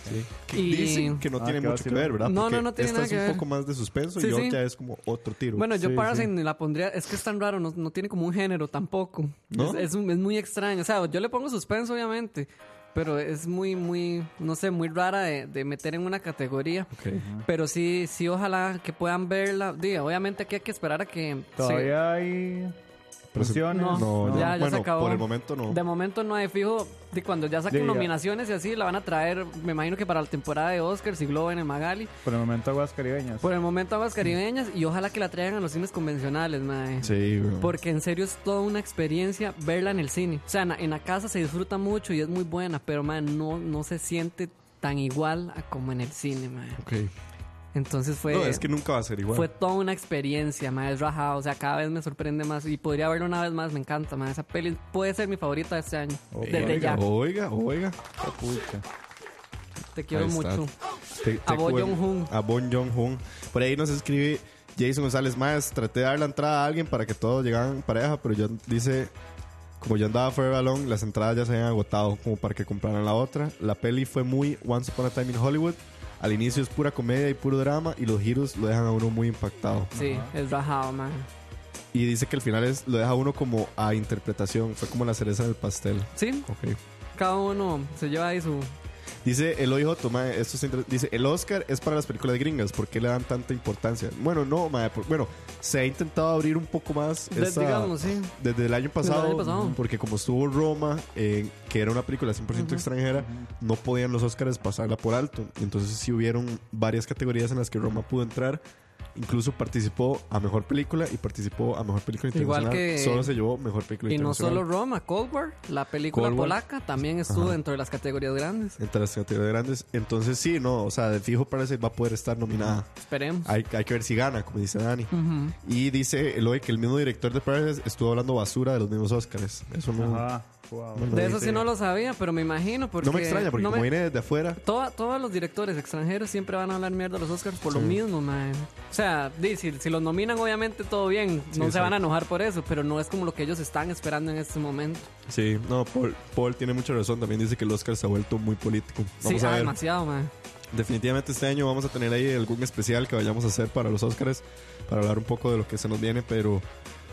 Que Y- dicen que no Ah, tiene mucho que ver, ¿verdad? No, Porque no, no tiene esta nada es que un ver. poco más de suspenso Sí, y sí. Okja es como otro tiro. Bueno, yo Sí, Parasite la pondría. Es que es tan raro, no, no tiene como un género tampoco. ¿No? Es, es, un- es muy extraño. O sea, yo le pongo suspenso, obviamente. Pero es muy, muy, no sé, muy rara de, de meter en una categoría. Pero sí, sí, ojalá que puedan verla. Diga, obviamente aquí hay que esperar a que. Todavía hay funciones. No, No, ya, ya, ya bueno, se acabó. por el momento no. De momento no hay fijo. De cuando ya saquen nominaciones y así, la van a traer. Me imagino que para la temporada de Oscars y Globo en el Magali. Por el momento aguas caribeñas. Por el momento, aguas caribeñas. Y ojalá que la traigan a los cines convencionales, mae. Sí, bro. Porque en serio es toda una experiencia verla en el cine. O sea, en la, casa se disfruta mucho y es muy buena, pero man, no, no se siente tan igual a como en el cine, man. Ok. Entonces fue, no, es que nunca va a ser igual. fue toda una experiencia, man. Es rajado. O sea, cada vez me sorprende más y podría verlo una vez más. Me encanta, man. Esa peli puede ser mi favorita de este año. Desde oiga, ya. Oiga, oiga. Pucha. Te quiero mucho. Te- A te Bo cuen- Jong-un. A Bon Jong-un. Por ahí nos escribe Jason González más. Traté de dar la entrada a alguien para que todos llegaran pareja, pero yo dice, como yo andaba forever alone, las entradas ya se habían agotado como para que compraran la otra. La peli fue muy Once Upon a Time in Hollywood. Al inicio es pura comedia y puro drama y los giros lo dejan a uno muy impactado. Sí, es rajado, man. Y dice que al final es, lo deja a uno como a interpretación. Fue como la cereza del pastel. Sí, Ok. cada uno se lleva ahí su. Dice Eloy Joto, mae, esto es dice, el Oscar es para las películas gringas, ¿por qué le dan tanta importancia? Bueno, no, mae, por- bueno, se ha intentado abrir un poco más de- esa- digamos, sí. desde el año pasado, año pasado. porque como estuvo Roma, eh, que era una película 100% extranjera, no podían los Oscars pasarla por alto. Entonces sí hubieron varias categorías en las que Roma pudo entrar. Incluso participó a Mejor Película y participó a Mejor Película Igual Internacional. que- Solo se llevó Mejor Película Y no Internacional. solo Roma, Cold War, la película Cold War. polaca, también estuvo Ajá. dentro de las categorías grandes. Entre las categorías grandes. Entonces sí, no, o sea, de fijo Parasite va a poder estar nominada. Esperemos. Hay, hay que ver si gana, como dice Dani. Y dice Eloy que el mismo director de Parasite estuvo hablando basura de los mismos Oscars. Eso no, Ajá. Wow. De eso sí no lo sabía, pero me imagino porque... No me extraña, porque no como me- viene desde afuera. Toda- todos los directores extranjeros siempre van a hablar mierda de los Oscars por lo mismo, man. O sea, si, si los nominan, obviamente todo bien. Sí, no se van a enojar por eso, pero no es como lo que ellos están esperando en este momento. Sí, no, Paul, Paul tiene mucha razón. También dice que el Oscar se ha vuelto muy político. Vamos sí, a ah, ver. demasiado, man. Definitivamente este año vamos a tener ahí algún especial que vayamos a hacer para los Oscars, para hablar un poco de lo que se nos viene, pero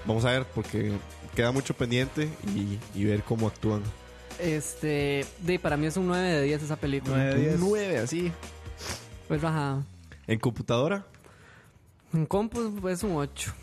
vamos a ver porque queda mucho pendiente y, y ver cómo actúan. Este, di, para mí es un 9 de 10 esa película. 9 de 10. Un 9, así. Pues bajada. En computadora, En compu pues, es un 8.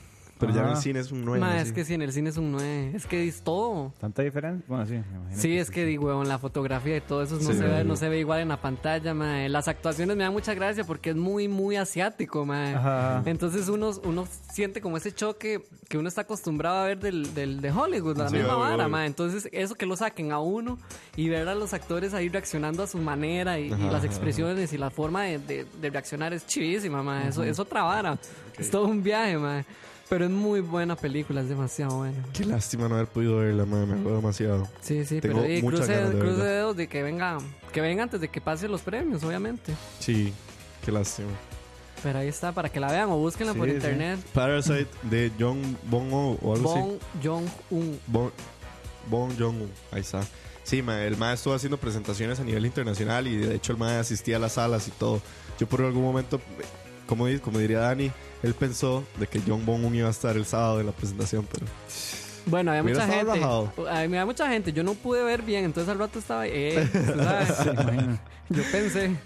Pero ya en el cine es un 9. Ma, es que sí, en el cine es un 9. Es que es todo. ¿Tanta diferencia? Bueno, sí, me imagino. Sí, es que digo, en la fotografía y todo eso no, Sí, se ve, no se ve igual en la pantalla, mae. Las actuaciones me dan mucha gracia porque es muy, muy asiático. Ajá. Entonces uno, uno siente como ese choque que uno está acostumbrado a ver del, del- de Hollywood, la Sí, misma obvio, vara, obvio. mae. Entonces eso que lo saquen a uno y ver a los actores ahí reaccionando a su manera y, las ajá. expresiones y la forma de, de- de reaccionar es chivísima, mae. Eso es otra vara. Es todo un viaje, mae. Pero es muy buena película, es demasiado buena. Qué lástima no haber podido verla, madre, me acuerdo demasiado. Sí, sí, Tengo pero y muchas cruce, ganas de cruce verla. dedos de que venga, que venga antes de que pasen los premios, obviamente. Sí, qué lástima. Pero ahí está, para que la vean o búsquenla Sí, por sí. internet. Parasite de John Bon O algo así. Bong Jong-un. Bon, bon Jong-un, ahí está. Sí, ma, el MAE estuvo haciendo presentaciones a nivel internacional y de hecho el MAE asistía a las salas y todo. Yo por algún momento, como, como diría Dani, él pensó de que John Bon iba a estar el sábado en la presentación, pero Bueno, había mucha gente. rajado. Ay, Había mucha gente. Yo no pude ver bien, entonces al rato estaba. Eh, ¿sabes? Yo pensé.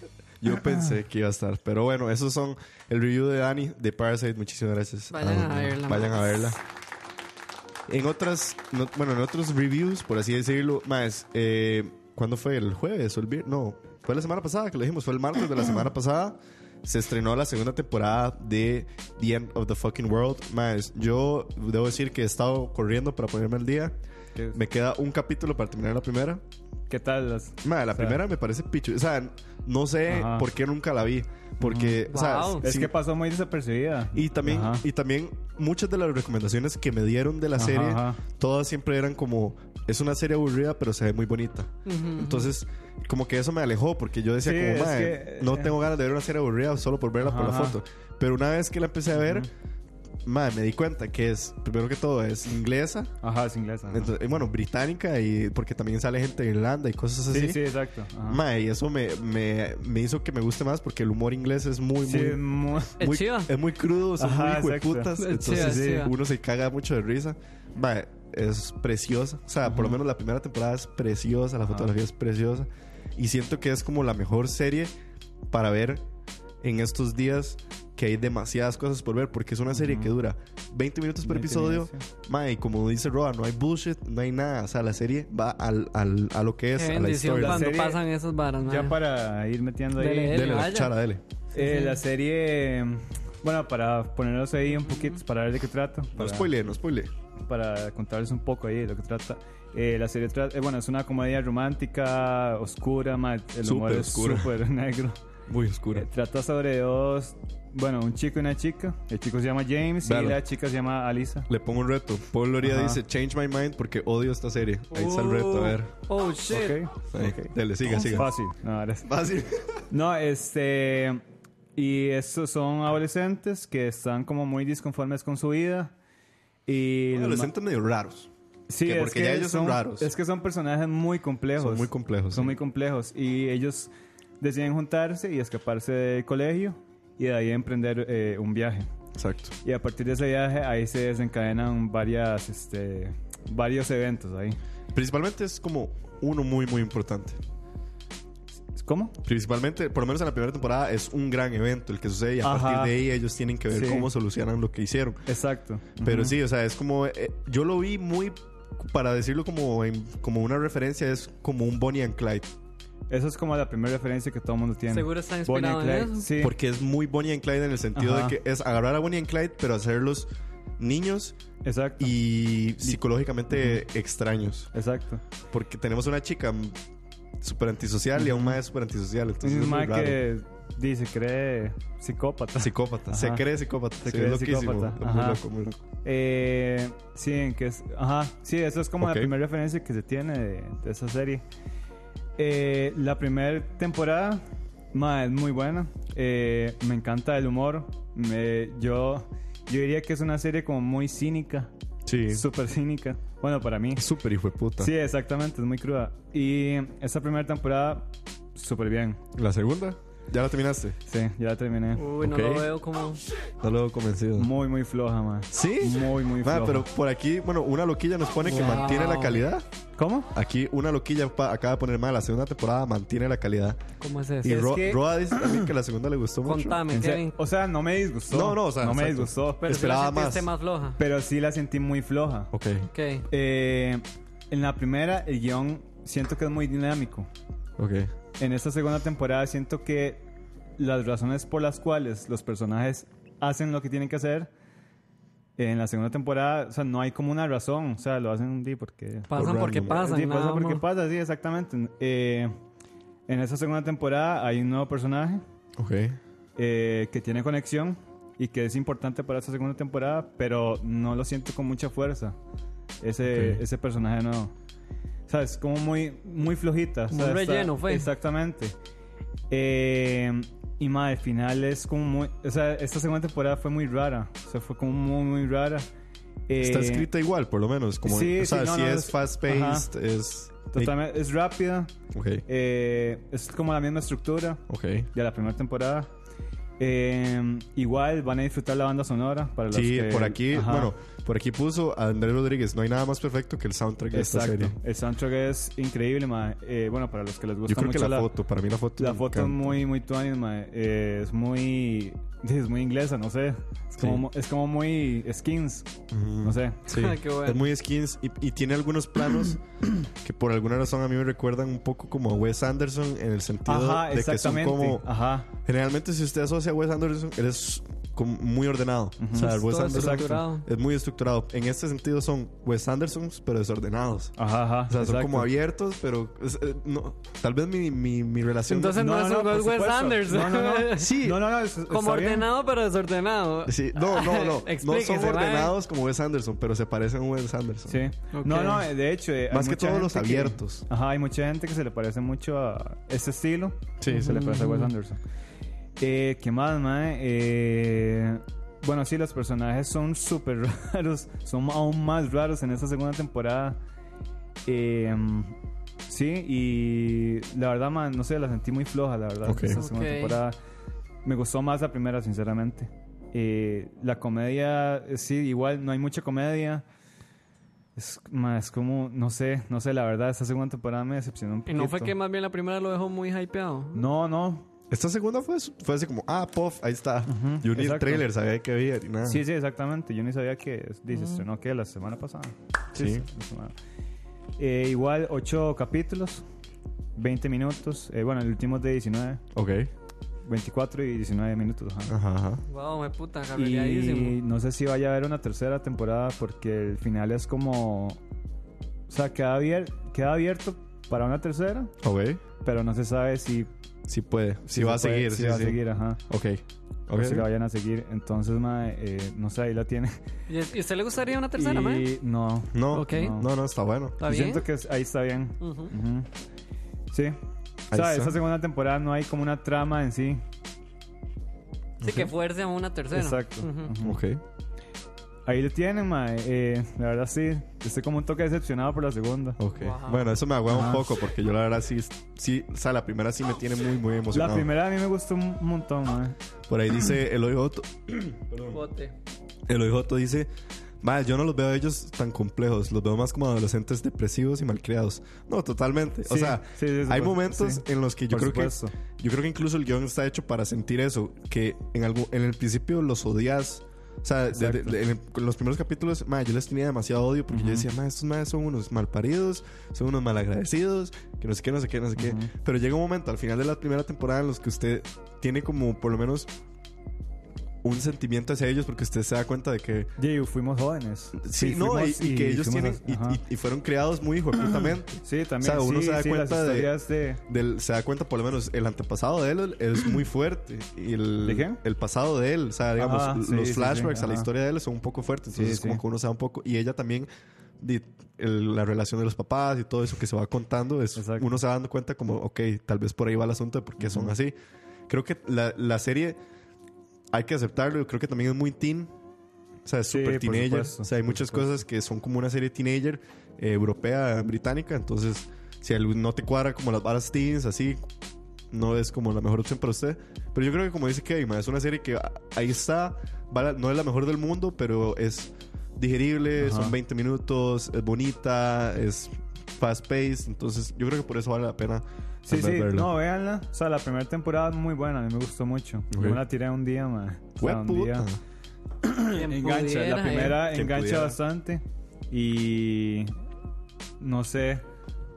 yo pensé que iba a estar. Pero bueno, esos son el review de Dani de Parasite. Muchísimas gracias. Vayan a Dani. verla, Vayan a más. verla. En otras, no- bueno, en otros reviews, por así decirlo, más, eh, ¿cuándo fue? ¿El jueves o el viernes? No, fue la semana pasada que lo dijimos, fue el martes de la semana pasada. Se estrenó la segunda temporada de The End of the Fucking World. Más, yo debo decir que he estado corriendo para ponerme al día. Me queda un capítulo para terminar la primera. ¿Qué tal? Las... Ma, la O sea, primera me parece picho. O sea, no sé Ajá. por qué nunca la vi. Porque, o sea, Wow. Es sí- que pasó muy desapercibida. y también, Ajá. y también muchas de las recomendaciones que me dieron de la Ajá, serie, ajá. todas siempre eran como, es una serie aburrida, pero se ve muy bonita. Entonces, como que eso me alejó, porque yo decía Sí, como, es "Mae, que, no eh, tengo ganas de ver una serie aburrida solo por verla por la Ajá. foto. Pero una vez que la empecé a ver, mae, me di cuenta que es, primero que todo, es inglesa. Ajá, es inglesa. ajá. Entonces, bueno, británica y porque también sale gente de Irlanda y cosas así. sí, sí, exacto. Ajá. Mae, y eso me, me, me hizo que me guste más porque el humor inglés es muy, Sí, muy, mu- Es muy- chiva. es muy crudo, son Ajá, muy. Es Entonces sí, uno se caga mucho de risa. Mae, es preciosa. O sea, por lo menos la primera temporada es preciosa, la fotografía es preciosa. Y siento que es como la mejor serie para ver en estos días que hay demasiadas cosas por ver porque es una serie que dura 20 minutos por 20 episodio. minutos, Mae, y como dice Roa, no hay bullshit, no hay nada. O sea, la serie va al, al, a lo que es, Qué a la historia. La cuando serie- pasan esas varas, Ya para ir metiendo ahí. Dele, dele. Dele la cuchara, dele. Eh, sí. La serie. Bueno, para ponerlos ahí un poquito, para ver de qué trata. No Para, spoile, no spoile. para contarles un poco ahí de lo que trata. Eh, la serie trata. eh, bueno, es una comedia romántica, oscura, ma, el humor Súper es súper negro. Muy oscura. Eh, trata sobre dos. Bueno, un chico y una chica. El chico se llama James Véalo. y la chica se llama Alisa. Le pongo un reto. Paul Loría Ajá. dice Change my mind porque odio esta serie. Ahí está el reto, a ver. Oh, shit. Ok. Ahí. ok. Dele, siga, siga. Fácil. No, ahora es- Fácil. No, este. Y estos son adolescentes que están como muy disconformes con su vida. Y Adolescentes medio raros. Sí, que es porque ya ellos son raros. Es que son personajes muy complejos. Son muy complejos. Son sí. muy complejos. Y ellos deciden juntarse y escaparse del colegio y de ahí emprender eh, un viaje. Exacto. Y a partir de ese viaje ahí se desencadenan varias, este, varios eventos ahí. Principalmente es como uno muy, muy importante. ¿Cómo? Principalmente, por lo menos en la primera temporada, es un gran evento el que sucede y a Ajá. partir de ahí ellos tienen que ver Sí. cómo solucionan lo que hicieron. Exacto. Pero Ujú. sí, o sea, es como... eh, yo lo vi muy... Para decirlo como, en- como una referencia, es como un Bonnie and Clyde. Eso es como la primera referencia que todo el mundo tiene. Seguro está Bonnie inspirado and en Clyde, eso. Sí. Porque es muy Bonnie and Clyde en el sentido Ajá. de que es agarrar a Bonnie and Clyde, pero hacerlos niños Exacto. y psicológicamente extraños. Exacto. Porque tenemos una chica súper antisocial y a un maestro súper antisocial. Entonces un mae que dice, cree psicópata. Psicópata. Se cree psicópata. Se Sí, cree es loquísimo. psicópata. Es muy loco, muy loco. Eh, sí, en que es. Ajá, sí, eso es como la primera referencia que se tiene de, de esa serie. Eh, la primera temporada, ma, es muy buena. Eh, me encanta el humor. Me- yo, yo diría que es una serie como muy cínica, Sí. súper cínica. Bueno, para mí. Súper hijo de puta. Sí, exactamente, es muy cruda. Y esa primera temporada, súper bien. ¿La segunda? ¿Ya la terminaste? Sí, ya la terminé. Uy, no lo veo como... No lo veo convencido. Muy, muy floja, man. ¿Sí? Muy, muy Ma, floja. pero por aquí, bueno, una loquilla nos pone que mantiene la calidad. ¿Cómo? Aquí una loquilla acaba de poner mal. La segunda temporada mantiene la calidad. ¿Cómo es eso? Y Es Ro- que- Roa dice también que la segunda le gustó mucho. Contame, Kevin. O sea, no me disgustó. No, no, o sea, no me exacto. disgustó. Pero esperaba si la sentiste más. más floja. Pero sí la sentí muy floja. Ok. Ok. Eh, en la primera, el guion siento que es muy dinámico. Ok. En esta segunda temporada siento que las razones por las cuales los personajes hacen lo que tienen que hacer, en la segunda temporada, o sea, no hay como una razón. O sea, lo hacen di, porque... Pasan Por porque pasan. Sí, pasa nada porque más. pasa, sí, exactamente. Eh, en esta segunda temporada hay un nuevo personaje Ok. eh, que tiene conexión y que es importante para esta segunda temporada, pero no lo siento con mucha fuerza. Ese, Ok. ese personaje no. O sea, es como muy, muy flojita. Como o sea, un está- relleno, fue. Exactamente. Eh, y más, al final es como muy. O sea, esta segunda temporada fue muy rara. O sea, fue como muy, muy rara. Está Eh, escrita igual, por lo menos. Como, sí, o sea, sí, no, si no, es es- fast-paced, es... Totalmente, es rápida. Ok. eh, es como la misma estructura Ok. de la primera temporada. Eh, igual van a disfrutar la banda sonora para los Sí, que- por aquí, Ajá. bueno, por aquí puso a Andrés Rodríguez. No hay nada más perfecto que el soundtrack de esta Exacto. serie. El soundtrack es increíble, ma. Eh, bueno, para los que les gusta Yo creo que mucho la, foto, para mí la foto. la me foto es muy, muy tuanis, ma. Eh, es muy, es muy inglesa, no sé. Es como, Sí. es como muy skins, Ujú. no sé. Sí, Qué bueno. es muy skins y, y tiene algunos planos que por alguna razón a mí me recuerdan un poco como a Wes Anderson en el sentido Ajá, de que son como... Ajá. Generalmente si usted asocia a Wes Anderson, él es como muy ordenado. O sea, Wes Todo Anderson estructurado. es muy estructurado. En este sentido son Wes Andersons, pero desordenados. Ajá, ajá. O sea, son exacto. como abiertos, pero es- eh, no, tal vez mi, mi, mi relación... Entonces no, es, no por es Wes supuesto. Anderson. No, no, no. Sí. No, no, no. es- Como está bien. ordenado pero desordenado. Sí, no, no, no. no son ordenados como Wes Anderson, pero se parecen a Wes Anderson. Sí. Ok. No, no, de hecho. eh, hay Más que todos los gente que- abiertos. Ajá, hay mucha gente que se le parece mucho a ese estilo. Sí, se le parece a Wes Anderson. Eh, ¿Qué más, mae? Eh, bueno, sí, los personajes son súper raros. Son aún más raros en esta segunda temporada. Eh, sí, y la verdad, man, no sé, la sentí muy floja, la verdad. Ok. Esta segunda Ok. temporada. Me gustó más la primera, sinceramente. Eh, la comedia, eh, sí, igual no hay mucha comedia. Es, ma, es como, no sé, no sé, la verdad, esta segunda temporada me decepcionó un Y poquito. no fue que más bien la primera lo dejó muy hypeado. No, no. Esta segunda fue, fue así como, ah, puff, ahí está. Yo ni el trailer sabía que había ni nada. Sí, sí, exactamente. Yo ni sabía que dices, ¿no? Que la semana pasada. Sí. semana. Eh, igual, 8 capítulos, 20 minutos. Eh, bueno, el último es de 19, Ok. 24 y 19 minutos. ajá. Ajá, ajá. Wow, me puta, Y no sé si vaya a haber una tercera temporada porque el final es como... O sea, queda, abier- queda abierto para una tercera, Ok. pero no se sabe si... Sí puede. Sí, si va a puede- seguir. Si sí, va sí. a seguir, ajá. Ok. Ok. si la vayan a seguir. Entonces, mae, eh, no sé, ahí la tiene. ¿Y a usted le gustaría una tercera, y mae? no. No, Ok. no, no, está bueno. ¿Está Yo bien? siento que ahí está bien. Sí. Ahí o sea, está. esta segunda temporada no hay como una trama en sí. Sí, que fuerce a una tercera. Exacto. Ujú. Ok. Ahí lo tienen, mae. Eh, la verdad sí. Estoy como un toque decepcionado por la segunda. Ok. Wow. Bueno, eso me agüeva un poco porque yo la verdad sí, sí, o sea, la primera sí me tiene muy, muy La emocionado. primera a mí me gustó un montón, mae. Por ahí dice Eloy Joto. Bote. Eloy Joto dice, "Mae, yo no los veo a ellos tan complejos, los veo más como adolescentes depresivos y malcriados. No, totalmente. o Sí, sea, sí, sí, hay momentos sí. en los que yo Por creo supuesto. que yo creo que incluso el guion está hecho para sentir eso, que en algún en el principio los odias. O sea, de- de- Exacto. de- en, los primeros capítulos, mae, yo les tenía demasiado odio porque yo decía, mae, estos madres son unos malparidos, son unos malagradecidos, que no sé qué, no sé qué, no sé qué. Pero llega un momento al final de la primera temporada en los que usted tiene como por lo menos un sentimiento hacia ellos porque usted se da cuenta de que Sí, fuimos jóvenes. sí, no fuimos y, y que ellos tienen a- y, y- fueron criados muy hijoputamente Sí, también. o sea, uno sí, se da sí, cuenta de- de... del, se da cuenta por lo menos el antepasado de él es muy fuerte y el, ¿De qué? el pasado de él o sea digamos sí, los sí, flashbacks sí, a la historia de él son un poco fuertes entonces Sí, como sí. que uno se da un poco y ella también la relación de los papás y todo eso que se va contando es uno se va dando cuenta como ok tal vez por ahí va el asunto de por qué son así creo que la, la serie hay que aceptarlo yo creo que también es muy teen o sea, es Sí, súper por teenager. supuesto, o sea, hay muchas supuesto. cosas que son como una serie teenager eh, europea, británica. Entonces, si no te cuadra como las varas teens, así, no es como la mejor opción para usted. Pero yo creo que, como dice Kevin, es una serie que ah, ahí está. no es la mejor del mundo, pero es digerible. Ajá. Son 20 minutos, es bonita, es fast paced. Entonces, yo creo que por eso vale la pena. Sí, sí, no, véanla. O sea, la primera temporada es muy buena, a mí me gustó mucho. Me la tiré un día, man. O sea, un día. Engancha, pudiera, la eh. primera engancha pudiera. bastante. Y no sé,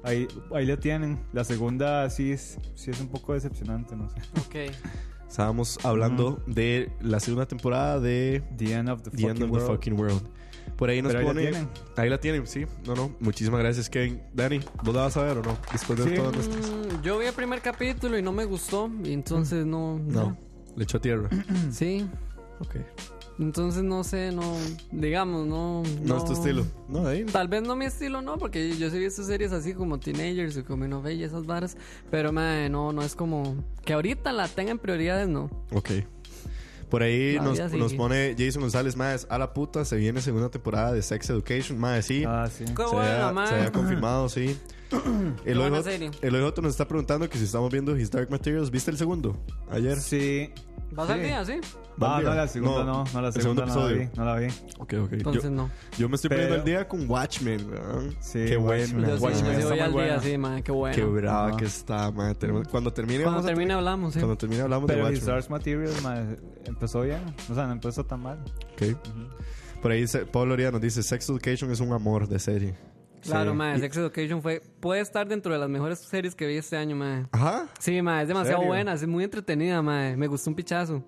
ahí, ahí la tienen. La segunda sí es, sí es un poco decepcionante, no sé. Ok. Estábamos hablando de la segunda temporada de The End of the, The End fucking of the World. Fucking World. Por ahí nos Pero ahí la pone. tienen. Ahí la tienen, sí. No, no. Muchísimas gracias, Kevin. Dani, ¿vos la vas a ver o no? Después de Sí. todo nuestro. Mm, yo vi el primer capítulo y no me gustó. Y entonces no. No, le echó tierra. Sí. ok. Entonces no sé, no. Digamos, no. No, es tu estilo. No, ahí. Tal vez no mi estilo, no, porque yo sí he visto series así como Teenagers o como Novella y esas varas. Pero, mae, no, no es como. Que ahorita la tengan prioridades, no. Ok. Por ahí nos, nos pone Jason González, más a la puta, se viene segunda temporada de Sex Education, más sí. Ah, sí. Qué se, buena, había, mae. se había confirmado, sí. El buena OJ serie. el OJ nos está preguntando que si estamos viendo His Dark Materials. ¿Viste el segundo? Ayer. Sí. ¿Vas al día, sí? ¿Va Ah, al no, día? la segunda no, no, la el segunda segundo no la vi, episodio. no la vi. Ok, ok. Entonces yo, no. yo me estoy poniendo Pero- al día con Watchmen, weón. Sí, Qué Watchmen. Yo sí, Watchmen yo sí está voy muy al día, buena. sí, mae, qué bueno. Qué brava Ajá. que está, man. Tenemos- Cuando termine, Cuando vamos a- termine hablamos, sí. Cuando termine hablamos de Pero His Watchmen. Dark Materials ma, empezó bien. O sea, no empezó tan mal. Ok. Por ahí dice, Pablo Loria nos dice, Sex Education es un amor de serie. Claro, Sí. mae, Sex Education fue... Puede estar dentro de las mejores series que vi este año, mae. Ajá. Sí, mae, es demasiado ¿Serio? buena, es muy entretenida, mae. Me gustó un pichazo.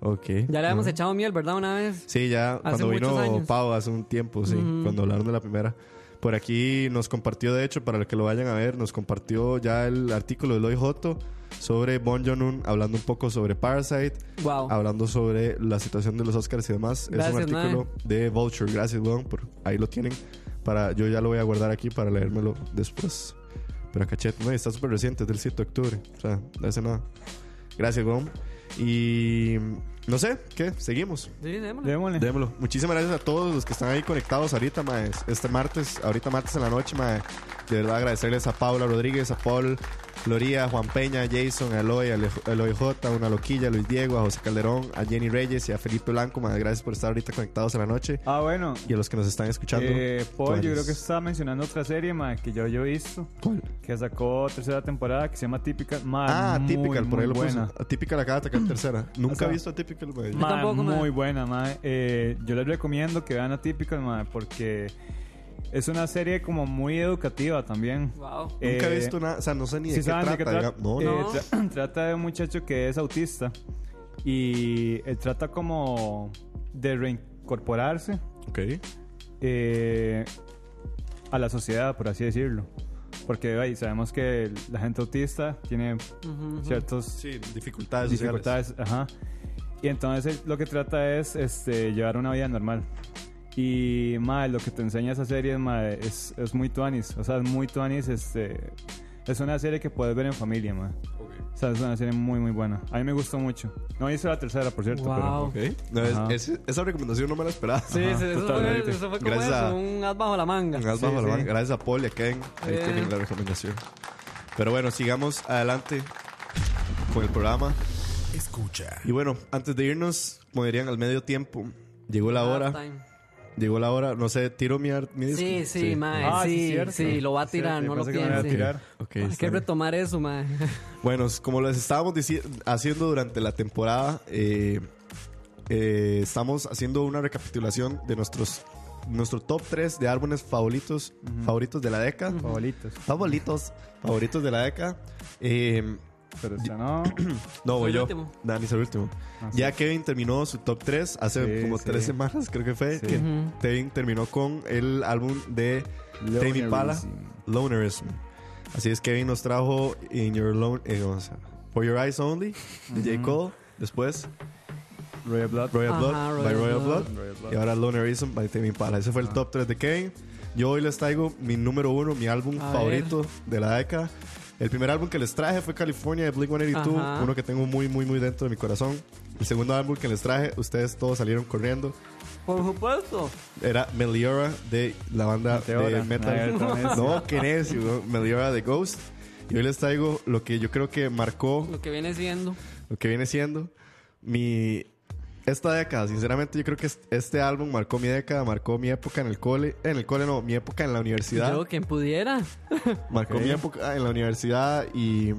Ok. Ya le habíamos Ajá. echado miel, ¿verdad? Una vez. Sí, ya cuando muchos vino. Pau hace un tiempo, sí, cuando hablaron de la primera. Por aquí nos compartió, de hecho, para los que lo vayan a ver, nos compartió ya el artículo de Loy Joto sobre Bon Joon-un, hablando un poco sobre Parasite, Wow. hablando sobre la situación de los Oscars y demás. Gracias, es un artículo de Vulture. Gracias, weón, por ahí lo tienen. Para, yo ya lo voy a guardar aquí para leérmelo después. Pero a cachete, no, está súper reciente, es del 7 de octubre. O sea, no hace nada. Gracias, weón. Y no sé, ¿qué? Seguimos. Sí, démosle. Démosle. Démoslo. Muchísimas gracias a todos los que están ahí conectados ahorita, mae. Este martes, ahorita martes en la noche, mae. De verdad agradecerles a Paula Rodríguez, a Paul Loría, a Juan Peña, Jason, a Eloy, a Eloy J, a Una Loquilla, a Luis Diego, a José Calderón, a Jenny Reyes y a Felipe Blanco, mae. Gracias por estar ahorita conectados en la noche. Ah, bueno. Y a los que nos están escuchando. Eh, Paul, yo creo que estaba mencionando otra serie, ma, que yo, yo he visto. ¿Cuál? Que sacó tercera temporada, que se llama Típica. Ma, Ah, muy, Typical, por ahí lo buena. Typical acaba de atacar tercera. Nunca sea, he visto a Typical, mae. Ma, tampoco, ma. muy buena, ma. Eh, yo les recomiendo que vean a Typical, ma, porque es una serie como muy educativa también. Wow. Nunca he Eh, visto nada, o sea, no sé ni de ¿Sí qué trata. de qué trata? digamos. No, Eh, no. no. tra- trata de un muchacho que es autista y él trata como de reincorporarse Ok. eh, a la sociedad, por así decirlo. Porque sabemos que la gente autista tiene ciertos Sí, dificultades. sociales. dificultades, ajá. Y entonces lo que trata es este, llevar una vida normal. Y madre, lo que te enseña esa serie madre, es, es muy tuanis. O sea, es muy tuanis. Este, es una serie que puedes ver en familia, madre. O sea, es una serie muy, muy buena. A mí me gustó mucho. No hice la tercera, por cierto. Wow. Ok. No, es- es- esa recomendación no me la esperaba. Sí, Ajá, sí, eso, fue, totalmente. eso fue como Gracias eso, a- un as bajo la manga. Un as Sí, bajo la sí. manga. Gracias a Paul y a Ken. Ahí Eh. tienen la recomendación. Pero bueno, sigamos adelante con el programa. Escucha. Y bueno, antes de irnos, como dirían, al medio tiempo, llegó la hora. Llegó la hora. No sé, tiro mi, ar- mi disco. Sí, sí, mae, Ah, sí, sí, lo va a tirar, no lo pensé que piense. tirar. Ok, Hay que bien. retomar eso, mae. Bueno, como les estábamos haciendo durante la temporada, eh, eh, estamos haciendo una recapitulación de nuestros nuestro top 3 de álbumes favoritos favoritos de la década. Favoritos. Favoritos, favoritos de la década. Eh, Pero esta no. no, voy yo. último. Dani es el último. Ah, sí. Ya Kevin terminó su top 3 hace Sí, como sí. tres semanas, creo que fue. Sí. Que Ujú. Kevin terminó con el álbum de Tame Impala, Lonerism. Así es, Kevin nos trajo In Your Lone, eh, vamos a- For Your Eyes Only, de J. Cole. Después, Royal Blood. Royal Ajá, Blood, Royal by Royal Blood. Blood. Royal Blood. Y ahora Lonerism by Tame Impala. Ese fue el top 3 de Kevin. Yo hoy les traigo mi número uno, mi álbum A favorito de la década. El primer álbum que les traje fue California de Blink 182, Ajá. uno que tengo muy, muy, muy dentro de mi corazón. El segundo álbum que les traje, ustedes todos salieron corriendo. Por supuesto. Era Meliora de la banda Meteora. de metal. Vez. no, qué necio, ¿no? Meliora de Ghost. Y hoy les traigo lo que yo creo que marcó Lo que viene siendo. lo que viene siendo mi esta década, sinceramente yo creo que es- este álbum marcó mi década, marcó mi época en el cole, en el cole no, mi época en la universidad, Yo, quien pudiera. marcó Ok. mi época en la universidad y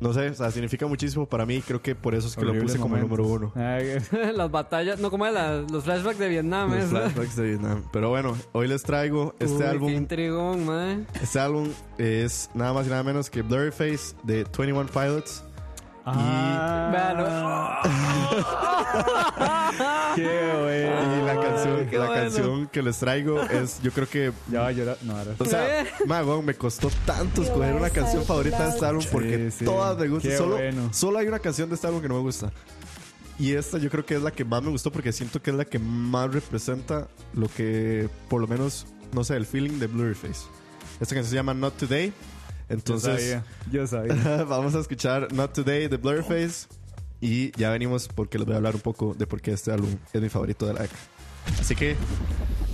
no sé, o sea, significa muchísimo para mí, creo que por eso es que lo Horribles puse como momentos. número uno. Ay, Las batallas, no como la- los flashbacks de Vietnam. Los eso. flashbacks de Vietnam. Pero bueno, hoy les traigo este Uy, Qué álbum. intrigón, mae. Este álbum es nada más y nada menos que Blurryface de 21 Pilots. Ah, qué bueno. Y la canción, qué la bueno. canción que les traigo es, yo creo que Ya va a llorar. No, ahora. O sea, ¿Eh? ma, weón, me costó tanto escoger una canción favorita de este álbum porque Sí, sí. todas me gustan. Qué Solo, bueno. solo hay una canción de este álbum que no me gusta. Y esta yo creo que es la que más me gustó porque siento que es la que más representa lo que, por lo menos, no sé, el feeling de Blurryface. Esta canción se llama Not Today. Yo Entonces, sabía. Yo sabía. vamos a escuchar Not Today de Blurryface. Y ya venimos porque les voy a hablar un poco de por qué este álbum es mi favorito de la década. Así que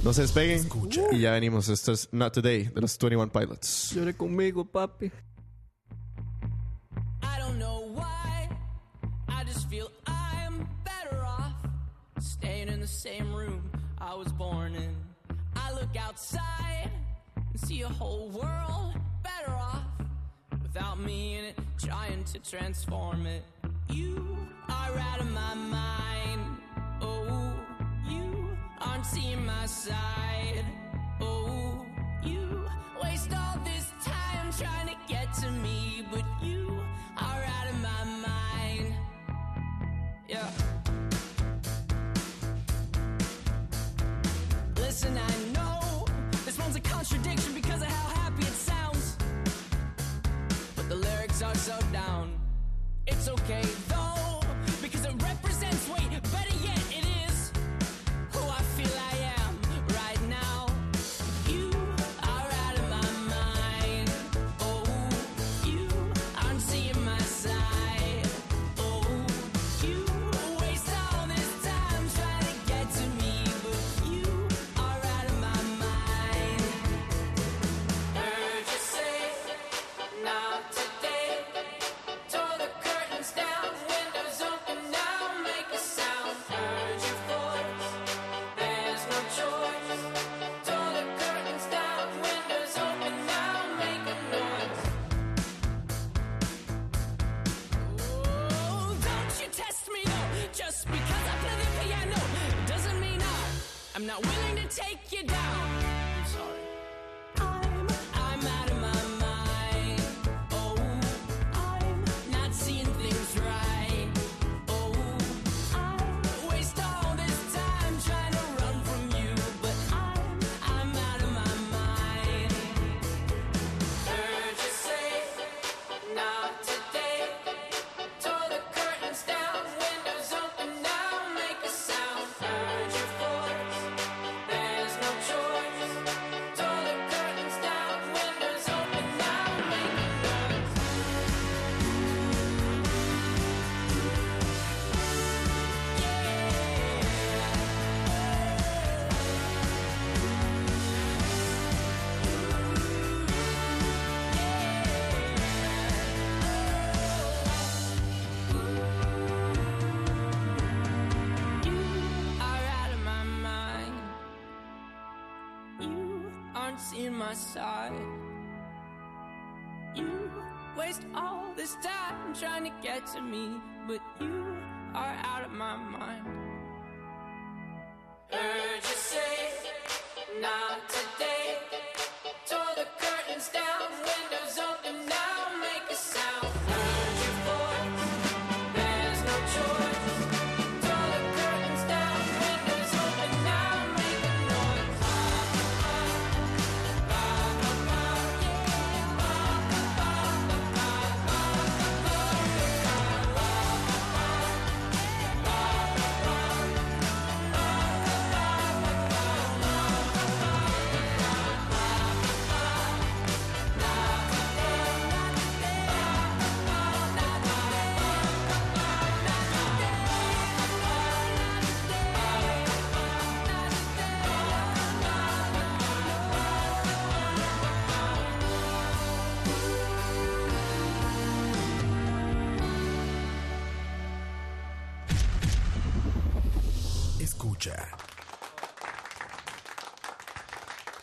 no se despeguen. Escucha. Y ya venimos. Esto es Not Today de los 21 Pilots. Llore conmigo, papi. I don't know why. I just feel I'm better off staying in the same room I was born in. I look outside and see a whole world better off without me in it, trying to transform it. You are out of my mind. Oh, you aren't seeing my side. Oh, you waste all this time trying to get to me, okay take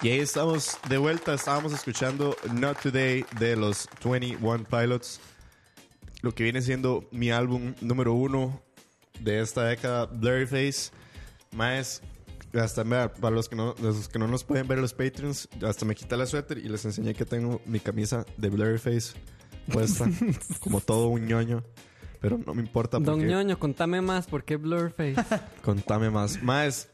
Y ahí estamos de vuelta. Estábamos escuchando Not Today de los 21 Pilots. Lo que viene siendo mi álbum número uno de esta década, Blurryface. Más, hasta para los que, no, los que no nos pueden ver los Patreons, hasta me quité la suéter y les enseñé que tengo mi camisa de Blurryface puesta. como todo un ñoño. Pero no me importa Don porque... ñoño, contame más, ¿por qué Blurface? Contame más. Más,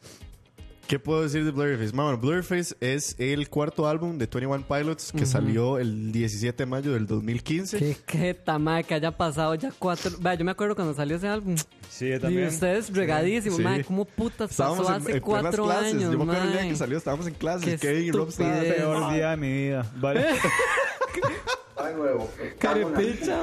¿qué puedo decir de Blurryface? Bueno, Blurryface es el cuarto álbum de 21 Pilots que salió el 17 de mayo del 2015. qué qué tamaño que haya pasado ya cuatro... Vea, yo me acuerdo cuando salió ese álbum. Sí, yo Y también. ustedes regadísimos, Sí. mae, ¿cómo putas pasó Estábamos en, hace en cuatro clases. años, Yo me acuerdo el día que salió, estábamos en clases. Qué Kevin y Rob estaban estupidez. Peor día de mi vida. Vale. De nuevo. Carepicha.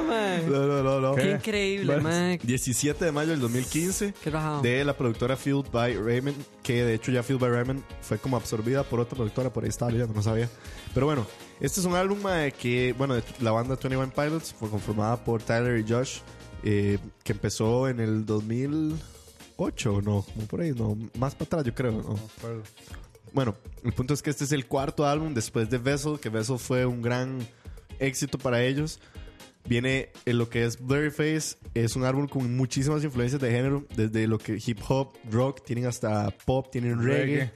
No, no, no, no. Qué increíble, mae. 17 de mayo del 2015 Qué de la productora Fueled by Raymond, que de hecho ya Fueled by Raymond fue como absorbida por otra productora, por ahí estaba leyendo, no sabía. Pero bueno, este es un álbum mae, que, bueno, de la banda 21 Pilots fue conformada por Tyler y Josh, eh, que empezó en el 2008, o no, como por ahí, no, más para atrás yo creo, ¿no? Bueno, el punto es que este es el cuarto álbum después de Vessel, que Vessel fue un gran éxito para ellos. Viene en lo que es Blurryface, es un álbum con muchísimas influencias de género, desde lo que hip hop, rock, tienen hasta pop, tienen reggae, Reggae.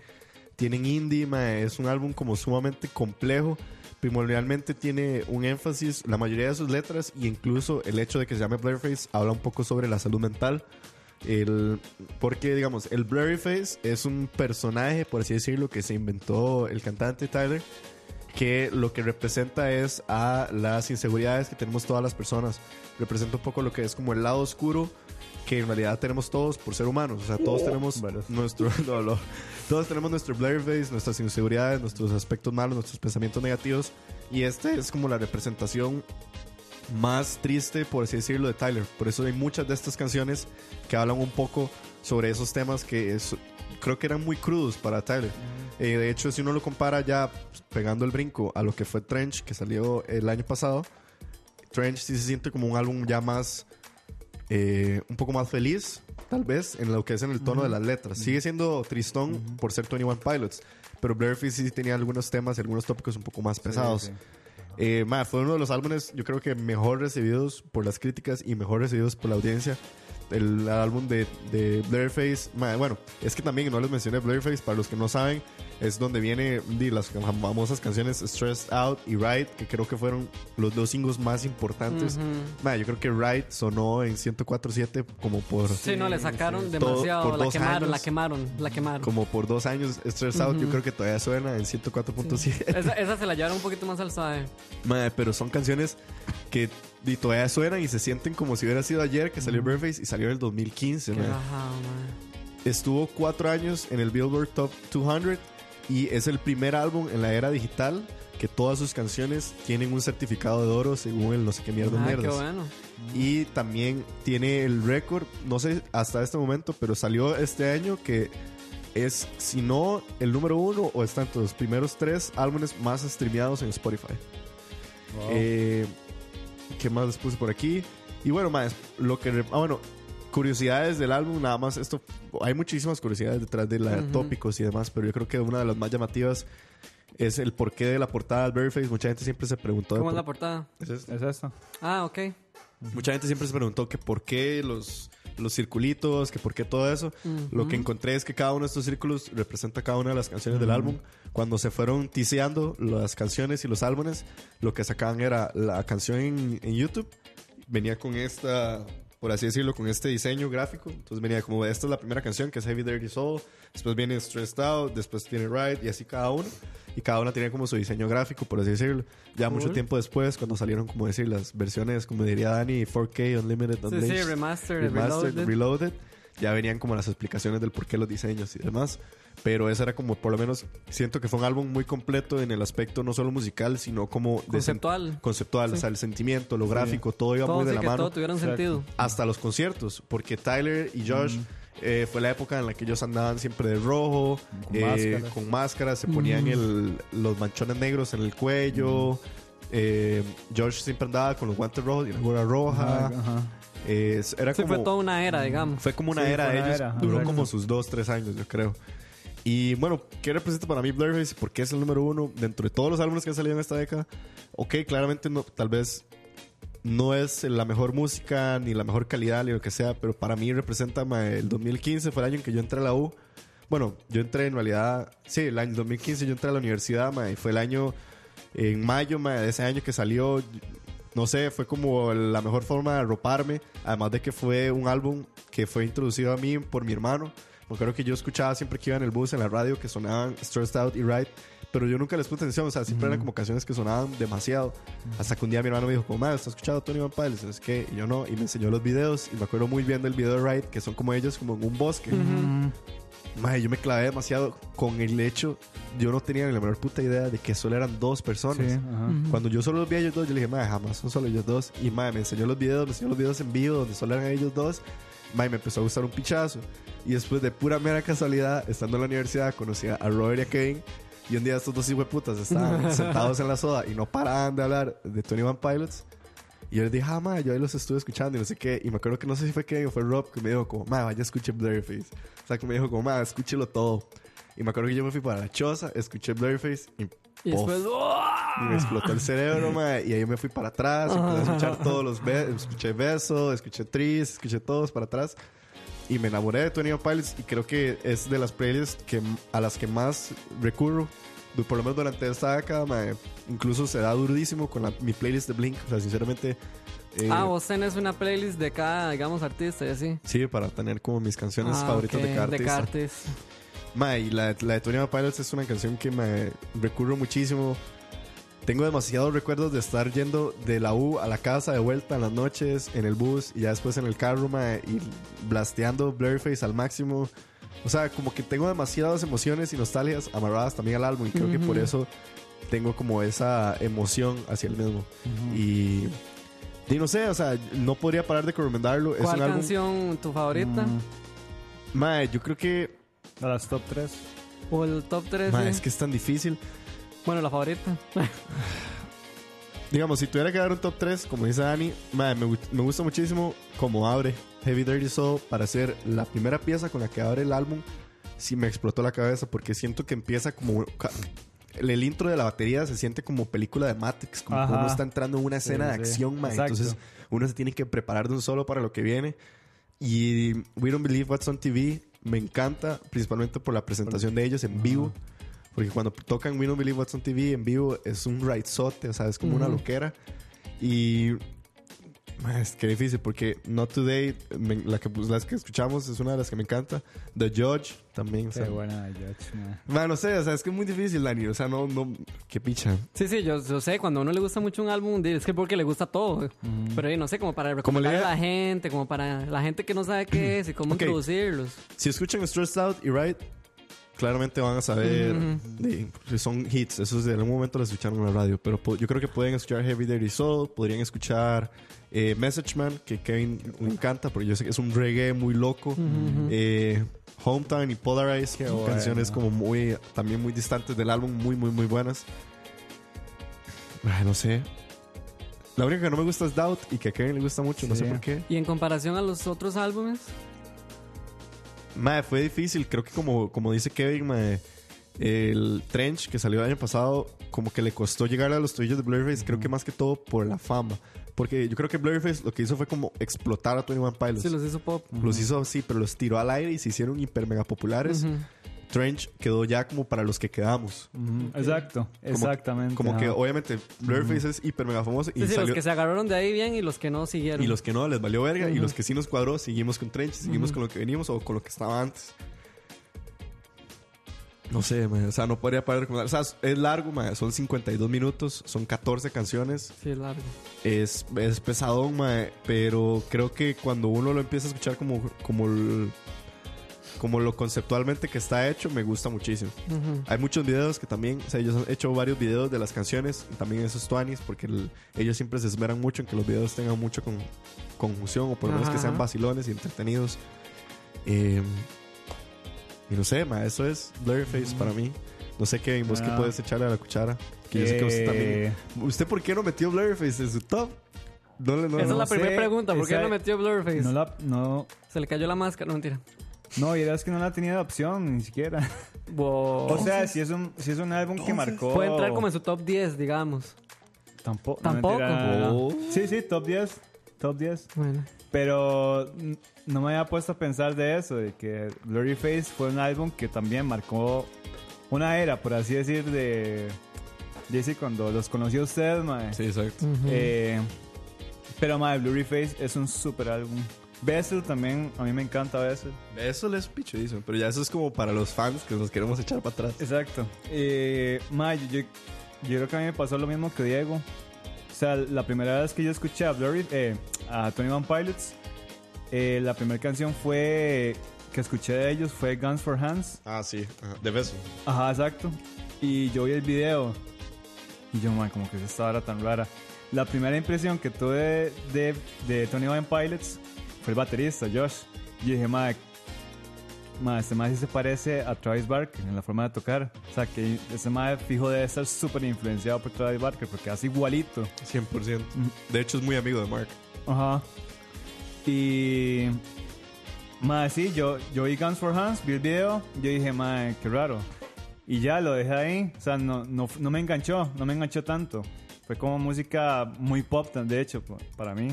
tienen indie, mae, es un álbum como sumamente complejo. Primordialmente tiene un énfasis, la mayoría de sus letras, y incluso el hecho de que se llame Blurryface habla un poco sobre la salud mental. El, porque, digamos, el Blurry Face es un personaje, por así decirlo, que se inventó el cantante Tyler, que lo que representa es a las inseguridades que tenemos todas las personas. Representa un poco lo que es como el lado oscuro que en realidad tenemos todos por ser humanos. O sea, todos tenemos Bueno. nuestro... no, no. todos tenemos nuestro blurry face, nuestras inseguridades, nuestros aspectos malos, nuestros pensamientos negativos. Y este es como la representación más triste, por así decirlo, de Tyler. Por eso hay muchas de estas canciones que hablan un poco sobre esos temas que es- creo que eran muy crudos para Tyler. Eh, de hecho, si uno lo compara ya pegando el brinco a lo que fue Trench, que salió el año pasado, Trench sí se siente como un álbum ya más, eh, un poco más feliz, tal vez, en lo que es en el tono de las letras. Sigue siendo tristón por ser 21 Pilots, pero Blurface sí tenía algunos temas y algunos tópicos un poco más pesados. sí. Eh, ma, fue uno de los álbumes, yo creo que mejor recibidos por las críticas y mejor recibidos por la audiencia. El álbum de, de Blurface, ma, bueno, es que también no les mencioné Blurface, para los que no saben, es donde viene di, las famosas canciones Stressed Out y Ride, que creo que fueron los dos singles más importantes. Ma, yo creo que Ride sonó en 104.7 como por Sí, no, le sacaron Todo demasiado. por La dos quemaron, años. la quemaron, la quemaron. como por dos años. Stressed Out, yo creo que todavía suena en 104.7. Esa, esa se la llevaron un poquito más al suave. Mae, pero son canciones que y todavía suenan y se sienten como si hubiera sido ayer que salió Blurface y salió en el 2015. Qué mae. bajado, man. Estuvo cuatro años en el Billboard Top 200 y es el primer álbum en la era digital que todas sus canciones tienen un certificado de oro según el no sé qué mierda Ah, qué bueno. Y también tiene el récord, no sé hasta este momento, pero salió este año que es, si no, el número uno o está entre los primeros tres álbumes más streameados en Spotify. Eh, ¿Qué más les puse por aquí? Y bueno, más, lo que... Ah, bueno, curiosidades del álbum, nada más. Esto, hay muchísimas curiosidades detrás de la tópicos y demás, pero yo creo que una de las más llamativas es el porqué de la portada del Blurface. Mucha gente siempre se preguntó... ¿Cómo es por- la portada? ¿Es esto? ¿Es esto? Ah, ok. Mucha gente siempre se preguntó que por qué los, los circulitos, que por qué todo eso. Lo que encontré es que cada uno de estos círculos representa cada una de las canciones del álbum. Cuando se fueron tiseando las canciones y los álbumes, lo que sacaban era la canción en, en YouTube. Venía con esta, por así decirlo, con este diseño gráfico. Entonces venía como, esta es la primera canción que es Heavy Dirty Soul. Después viene Stressed Out, después tiene Ride y así cada uno. Y cada una tenía como su diseño gráfico, por así decirlo. Ya mucho tiempo después, cuando salieron, como decir, las versiones, como diría Dani, 4K, Unlimited, Sí, sí, Unleashed, remastered, Remastered, reloaded. Reloaded, ya venían como las explicaciones del por qué los diseños y demás. Pero ese era como, por lo menos, siento que fue un álbum muy completo en el aspecto no solo musical, sino como... Conceptual. Conceptual, o sea, el sentimiento, lo gráfico, todo iba Todo, muy de sí, la mano todo Exacto. sentido. hasta los conciertos, porque Tyler y Josh eh, fue la época en la que ellos andaban siempre de rojo, Con eh, máscaras. con máscaras, se ponían el- los manchones negros en el cuello. eh, Josh siempre andaba con los guantes rojos y la gorra roja. Ajá. Eh, era Sí, como, fue toda una era, digamos. fue como una Sí, era fue de una ellos. era, Duró como sus dos, tres años, yo creo. Y bueno, ¿qué representa para mí Blurface? ¿Por qué es el número uno dentro de todos los álbumes que han salido en esta década? Ok, claramente no, tal vez no es la mejor música ni la mejor calidad ni lo que sea, pero para mí representa el 2015 fue el año en que yo entré a la U. Bueno, yo entré en realidad, sí, el año 2015 yo entré a la universidad, ma, y fue el año en mayo ma, de ese año que salió. No sé, fue como la mejor forma de arroparme. Además de que fue un álbum que fue introducido a mí por mi hermano. Me acuerdo que yo escuchaba siempre que iba en el bus, en la radio, que sonaban Stressed Out y Right. Pero yo nunca les puse atención. O sea, siempre eran como canciones que sonaban demasiado. Hasta que un día mi hermano me dijo, como, madre, ¿estás escuchando Tony Van Pilots? Es que y yo no. Y me enseñó los videos. Y me acuerdo muy bien del video de Right, que son como ellos, como en un bosque. Madre, yo me clavé demasiado con el hecho. Yo no tenía ni la menor puta idea de que solo eran dos personas. Sí. Cuando yo solo los vi a ellos dos, yo le dije, madre, jamás son solo ellos dos. Y madre, me enseñó los videos, me enseñó los videos en vivo donde solo eran ellos dos. Madre, me empezó a gustar un pichazo. Y después de pura mera casualidad, estando en la universidad, conocí a Robert y a Kevin. Y un día estos dos putas estaban sentados en la soda y no paraban de hablar de Tony Van Pilots. Y yo les dije, ah, madre, yo ahí los estuve escuchando y no sé qué. Y me acuerdo que no sé si fue Kevin o fue Rob que me dijo como, madre, vaya, escuche Blurface. O sea, que me dijo como, madre, escúchelo todo. Y me acuerdo que yo me fui para la choza, escuché Blurface y Y Pof. después, ¡oh! y me explotó el cerebro, mae, y ahí me fui para atrás, empecé a escuchar todos los besos, escuché Beso, escuché Tris, escuché todos para atrás. Y me enamoré de Tony Pilots y creo que es de las playlists que, a las que más recurro, por lo menos durante esta década, mae, incluso se da durísimo con la- mi playlist de Blink. O sea, sinceramente, Eh, Ah, vos tenés una playlist de cada, digamos, artista y así. Sí, para tener como mis canciones Ah, favoritas ok, de cada de artista. cada artista. Ma, y la, la de Tony Pilots es una canción que me recurro muchísimo. Tengo demasiados recuerdos de estar yendo de la U a la casa de vuelta en las noches, en el bus y ya después en el carro, ma, y blasteando Blurface al máximo. O sea, como que tengo demasiadas emociones y nostalgias amarradas también al álbum y creo que por eso tengo como esa emoción hacia el mismo. Y, y no sé, o sea, no podría parar de recomendarlo. Es ¿Cuál un álbum. canción tu favorita? Mm, Ma, yo creo que. a las top 3. ¿O el top 3? ma, es que es tan difícil. Bueno, la favorita. Digamos, si tuviera que dar un top 3, como dice Dani, me, me gusta muchísimo cómo abre Heavy Dirty Soul para ser la primera pieza con la que abre el álbum. Sí me explotó la cabeza porque siento que empieza como... El, intro de la batería se siente como película de Matrix, como que uno está entrando en una escena de acción. Exacto. Entonces uno se tiene que preparar de un solo para lo que viene. Y We Don't Believe What's on TV me encanta, principalmente por la presentación de ellos en vivo. Porque cuando tocan We Don't Believe What's on TV en vivo es un ridezote, o sea, es como una Ujú. loquera. Y. Es que difícil porque Not Today, me- la, que, pues, las que escuchamos, es una de las que me encanta. The Judge también. O Qué sea, buena Judge, man. man, no sé, o sea, es que es muy difícil, Dani. O sea, no, no. Qué picha. Sí, sí, yo, yo sé, cuando a uno le gusta mucho un álbum, es que porque le gusta todo. Pero eh, no sé, como para recomendar a la gente, como para la gente que no sabe qué es y cómo Ok. introducirlos. Si escuchan Stressed Out y Right, claramente van a saber. Ujú. de- que son hits. Esos de algún momento lo escucharon en la radio. Pero yo creo que pueden escuchar Heavy Dirty Soul. Podrían escuchar eh, Message Man, que Kevin le encanta, porque yo sé que es un reggae muy loco. Eh, Hometown y Polarize, que son bueno. canciones como muy. También muy distantes del álbum, muy, muy, muy buenas. Ay, no sé. La única que no me gusta es Doubt y que a Kevin le gusta mucho, no sé por qué. Y en comparación a los otros álbumes, Mae, fue difícil. Creo que como, como dice Kevin, mae, el Trench que salió el año pasado, como que le costó llegar a los tobillos de Blurface. Creo que más que todo por la fama. Porque yo creo que Blurface lo que hizo fue como explotar a 21 Pilots. sí los hizo pop. Los hizo así, pero los tiró al aire y se hicieron hiper mega populares. Trench quedó ya como para los que quedamos. Exacto, exactamente. Como que obviamente Blurface es hiper mega famoso y, Sí, sí, salió- los que se agarraron de ahí bien y los que no siguieron. y los que no les valió verga y los que sí nos cuadró seguimos con Trench, seguimos con lo que venimos o con lo que estaba antes. No sé, mae, o sea, no podría parar de recomendar. O sea, es largo, mae, son 52 minutos, son 14 canciones. Sí, es largo. Es, es pesadón, pero creo que cuando uno lo empieza a escuchar como, como, el- como lo conceptualmente que está hecho, me gusta muchísimo. Hay muchos videos que también, o sea, ellos han hecho varios videos de las canciones, también esos tuanis, porque el- ellos siempre se esmeran mucho en que los videos tengan mucho con, conjunción o por lo menos que sean vacilones y entretenidos. Eh, y no sé, ma, eso es Blurface para mí. No sé, Kevin, vos qué Ah. puedes echarle a la cuchara. Que yo sé que usted también. Eh, ¿Usted por qué no metió Blurface en su top? No, le- no, Esa es la sé, primera pregunta. ¿Por qué no metió Blurface? No, la, no, Se le cayó la máscara. No, mentira. No, y es que no la tenía de opción, ni siquiera. Wow. O sea, si es un, si es un álbum que marcó. Puede entrar como en su top 10, digamos. Tampoco. Tampoco. Oh. Sí, sí, top 10. Top 10. Bueno. Pero no me había puesto a pensar de eso, de que Blurry Face fue un álbum que también marcó una era, por así decir, de. Dice cuando los conocí a ustedes, mae. Sí, exacto. Eh, pero, mae, Blurry Face es un super álbum. Bessel también, a mí me encanta Bessel. Eso les pichudísimo, pero ya eso es como para los fans que nos queremos echar para atrás. Exacto. Eh, mae, yo, yo creo que a mí me pasó lo mismo que Diego. O sea, la primera vez que yo escuché a Blurry, eh, a Tony One Pilots, eh, la primera canción fue que escuché de ellos fue Guns for Hands. Ah, sí, ajá, de beso. Ajá, exacto. Y yo vi el video y yo, man, como que es esta hora tan rara. La primera impresión que tuve de, de Tony One Pilots fue el baterista, Josh. Yo dije, man, man, este man sí se parece a Travis Barker en la forma de tocar. O sea, que ese man fijo debe estar súper influenciado por Travis Barker porque hace igualito. 100%. De hecho, es muy amigo de Mark. Ajá. Y. Madre, sí, yo, yo vi Guns for Hands, vi el video, yo dije, madre, qué raro. Y ya lo dejé ahí, o sea, no, no, no me enganchó, no me enganchó tanto. Fue como música muy pop, de hecho, pa- para mí,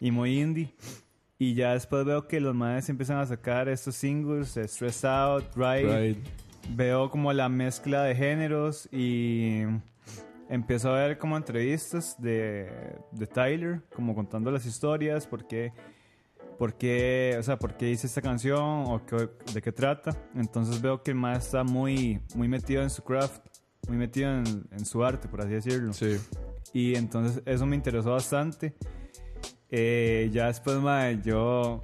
y muy indie. Y ya después veo que los madres empiezan a sacar estos singles, eh, Stress Out, Ride. Right. Veo como la mezcla de géneros y empiezo a ver como entrevistas de, de Tyler, como contando las historias, por qué, por qué, o sea, por qué hice esta canción o qué- de qué trata. Entonces veo que el mae está muy, muy metido en su craft, muy metido en, en su arte, por así decirlo. Sí. Y entonces eso me interesó bastante. Eh, ya después, mae, yo...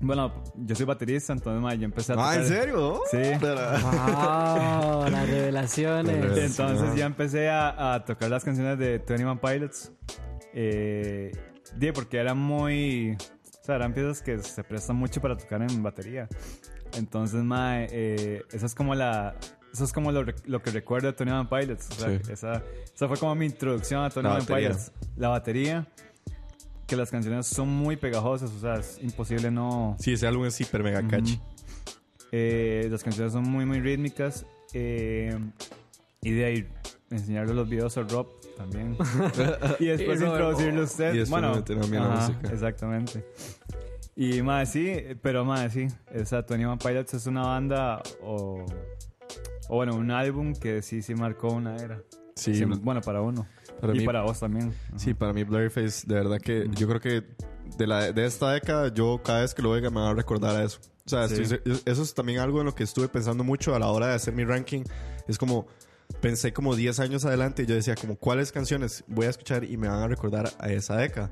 Bueno, yo soy baterista, entonces, mae, yo empecé a tocar... Ah, ¿en serio? Sí. Pero- Wow, las revelaciones. Entonces ya empecé a, a tocar las canciones de Twenty One Pilots. Eh, porque eran muy... O sea, eran piezas que se prestan mucho para tocar en batería. Entonces, mae, eh, esa es como la... Eso es como lo, lo que recuerdo de Tony One Pilots. O sea, Sí. esa, esa fue como mi introducción a Tony batería. Pilots. La batería. Que las canciones son muy pegajosas. O sea, es imposible no... Sí, ese álbum es hiper mega catchy. Eh, las canciones son muy, muy rítmicas. eh, y de ahí enseñarle los videos a Rob también. y después Y introducirlo a usted. Y después bueno, me la ajá, música. Exactamente. Y más sí, pero más sí. O sea, Tony One Pilots es una banda o, o bueno, un álbum que sí, sí marcó una era. Sí, Sí, bueno, para uno. para y mí- para vos también. Sí, para mí Blurryface, de verdad que yo creo que de, la, de esta década, yo cada vez que lo oiga me va a recordar a eso. O sea, Sí. estoy- eso es también algo en lo que estuve pensando mucho a la hora de hacer mi ranking. Es como, pensé como 10 años adelante y yo decía como, ¿cuáles canciones voy a escuchar y me van a recordar a esa década?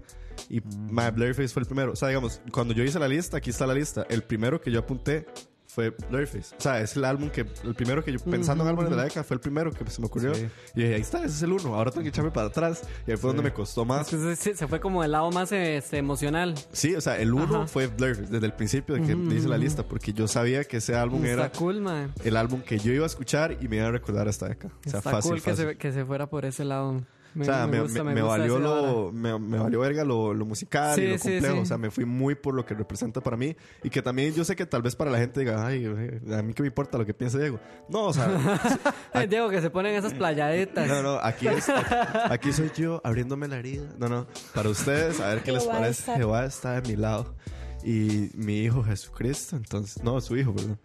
Y My Blurryface fue el primero. O sea, digamos, cuando yo hice la lista, aquí está la lista. El primero que yo apunté fue Blurryface. O sea, es el álbum que, el primero que yo, pensando en álbumes de la década, fue el primero que se me ocurrió. Sí. Y dije, ahí está, ese es el uno. Ahora tengo que echarme para atrás. Y ahí fue donde me costó más. Se, se fue como el lado más este, emocional. Sí, o sea, el uno Ajá. fue Blurface desde el principio de que hice la lista, porque yo sabía que ese álbum Está era cool, man. el álbum que yo iba a escuchar y me iba a recordar esta década. O sea, Está fácil, cool que fácil. se, que se fuera por ese lado. Me, o sea, me, gusta, me- me me gusta valió lo, me, me valió verga lo, lo musical y lo sí, complejo. sí. O sea, me fui muy por lo que representa para mí. Y que también yo sé que tal vez para la gente diga, ay, a mí qué me importa lo que piense Diego. No, o sea, Diego, que se ponen esas playaditas. no, no, aquí, es, aquí soy yo abriéndome la herida. No, no, para ustedes, a ver qué les parece. Jehová está de mi lado. Y mi hijo Jesucristo, entonces, no, su hijo, perdón.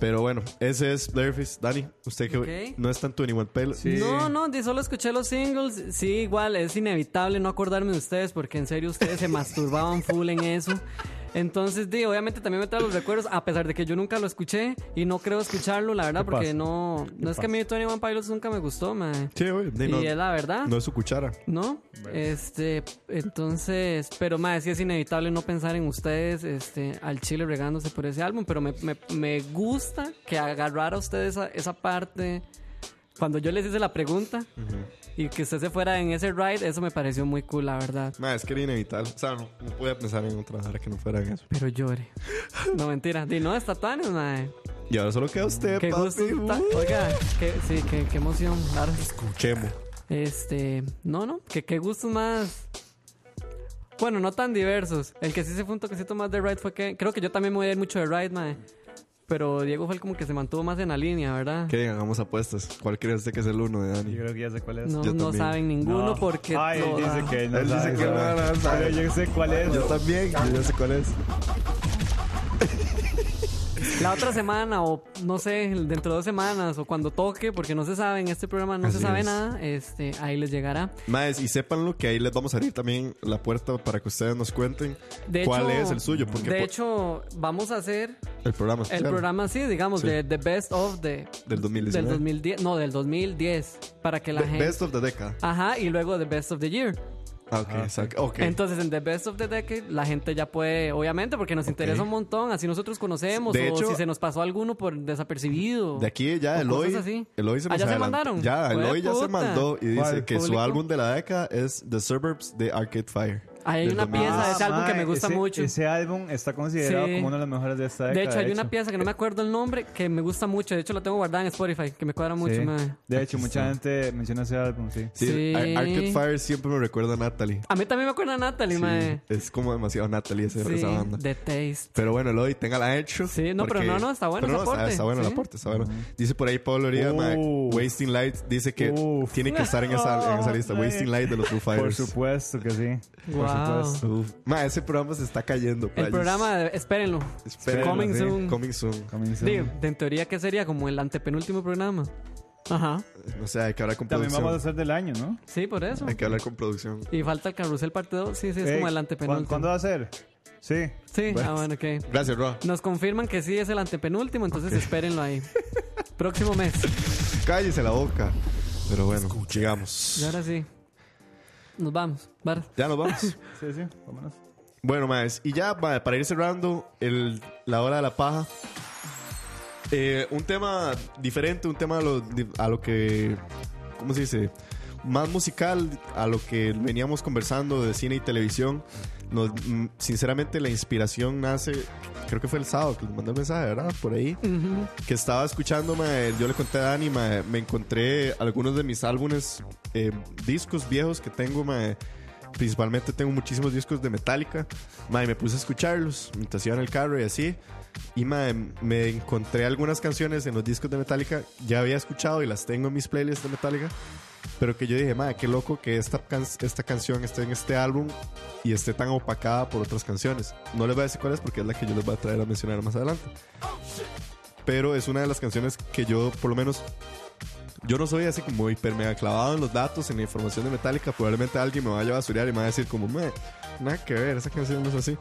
Pero bueno, ese es Blurface. Dani, usted que no está en tu Anyone Pale. Sí. No, no, di- solo escuché los singles. Sí, igual, es inevitable no acordarme de ustedes porque en serio ustedes se masturbaban full en eso. Entonces, di, obviamente también me trae los recuerdos, a pesar de que yo nunca lo escuché y no creo escucharlo, la verdad, ¿Qué porque pasa? no, no es que a mí Tony One Pilots nunca me gustó, man. Sí, güey. Y no, es la verdad. no es su cuchara. ¿No? Este, entonces, pero más, sí es inevitable no pensar en ustedes, este, al chile regándose por ese álbum, pero me, me, me gusta que agarrara usted esa, esa parte cuando yo les hice la pregunta y que usted se fuera en ese ride, eso me pareció muy cool, la verdad. Ma, es que era inevitable. O sea, no, no podía pensar en otra hora que no fuera en eso. Pero llore. No, mentira. Di, no, está Tuanes, mae. Y ahora solo queda usted, Qué papi. gusto. Uh, Oiga, qué, sí, qué, qué emoción. Ahora, Escuchemos. Este, no, no, que qué gustos más. Bueno, no tan diversos. El que sí se fue un toquecito más de Ride fue que. Creo que yo también me voy a ir mucho de Ride, mae. Pero Diego fue el como que se mantuvo más en la línea, ¿verdad? Que hagamos apuestas. ¿Cuál cree usted que es el uno de Dani? Yo creo que ya sé cuál es. No, yo no también. saben ninguno No. porque. Ay, él toda- dice que no Él dice sabe, que no, sabe. no sabe. Pero yo sé cuál es. Yo también, yo ya sé cuál es. La otra semana, o no sé, dentro de dos semanas, o cuando toque, porque no se sabe, en este programa no Así se sabe es. nada, este, ahí les llegará. Más, y sépanlo que ahí les vamos a abrir también la puerta para que ustedes nos cuenten De cuál hecho- es el suyo. Porque De po- hecho, vamos a hacer el programa el programa así, digamos, Sí. de The Best of the, del 2019. del 2010, no, del 2010, para que la Be- gente... Best of the Decade. Ajá, y luego The Best of the Year. Ah, ok, exacto. Ok. Entonces, en The Best of the Decade, la gente ya puede, obviamente, porque nos interesa un montón, así nosotros conocemos, De o hecho- si se nos pasó alguno por desapercibido. de aquí ya Eloy. Eloy se ¿Ah, ya se mandaron? Ya, Eloy ya se mandó y dice que su álbum de la década es The Suburbs de Arcade Fire. Hay una 2010. pieza de ese álbum que me mae, gusta ese- mucho. Ese álbum está considerado Sí. como uno de los mejores de esta década. De hecho, hay una pieza que no me acuerdo el nombre que me gusta mucho. De hecho, la tengo guardada en Spotify, que me cuadra mucho. Sí. De hecho, mucha gente menciona ese álbum, sí. Sí, Sí. Ar- Arcade Fire siempre me recuerda a Natalie. A mí también me acuerda a Natalie, Sí, mae. es como demasiado Natalie esa, Sí, esa banda. The Taste. Pero bueno, Eloy, téngala hecho. Sí, no, pero no, no, está bueno pero ese no, está- aporte, Está, bueno el aporte, está bueno. Dice por ahí Pablo Origa, Uf. mae, Wasting Light, dice que Uf. tiene que estar en esa, en esa lista. Oh, Wasting Light de los Foo Por Fighters. supuesto que sí. Por Wow. supuesto. Uf. Ma, ese programa se está cayendo. El programa, de- espérenlo. Espérenlo, Coming sí. soon. Coming soon. Coming soon. Digo, en teoría, ¿qué sería? Como el antepenúltimo programa. Ajá. No sé, hay que hablar con También producción. vamos a hacer del año, ¿no? Sí, por eso. Hay que hablar con producción. Y falta el carrusel parte 2. Sí, sí, es como el ¿cuán- antepenúltimo. ¿Cuándo va a ser? Sí. Sí, ah, bueno, ok. Gracias, Roa. Nos confirman que sí es el antepenúltimo, entonces espérenlo ahí. Próximo mes. Cállese la boca. Pero bueno, sigamos. Y ahora sí. Nos vamos. Bar. Ya nos vamos. Sí, sí. Vámonos. Bueno, más. Y ya mae, para ir cerrando el, la hora de la paja. eh, un tema diferente, un tema a lo, a lo que. ¿Cómo se dice? Más musical a lo que veníamos conversando de cine y televisión. Nos- mm, sinceramente, la inspiración nace. Creo que fue el sábado que les mandé el mensaje, ¿verdad? Por ahí. Que estaba escuchando, mae, yo le conté a Dani, mae, me encontré algunos de mis álbumes, eh, discos viejos que tengo, mae, principalmente tengo muchísimos discos de Metallica, mae, me puse a escucharlos mientras iba en el carro y así, y mae, me encontré algunas canciones en los discos de Metallica, ya había escuchado y las tengo en mis playlists de Metallica, pero que yo dije, mae, qué loco que esta, can- esta canción esté en este álbum y esté tan opacada por otras canciones. No les voy a decir cuál es porque es la que yo les voy a traer a mencionar más adelante pero es una de las canciones que yo, por lo menos, yo no soy así como hiper mega clavado en los datos, en la información de Metallica. Probablemente alguien me vaya a basurear y me va a decir como, "Meh, nada que ver, esa canción no es así.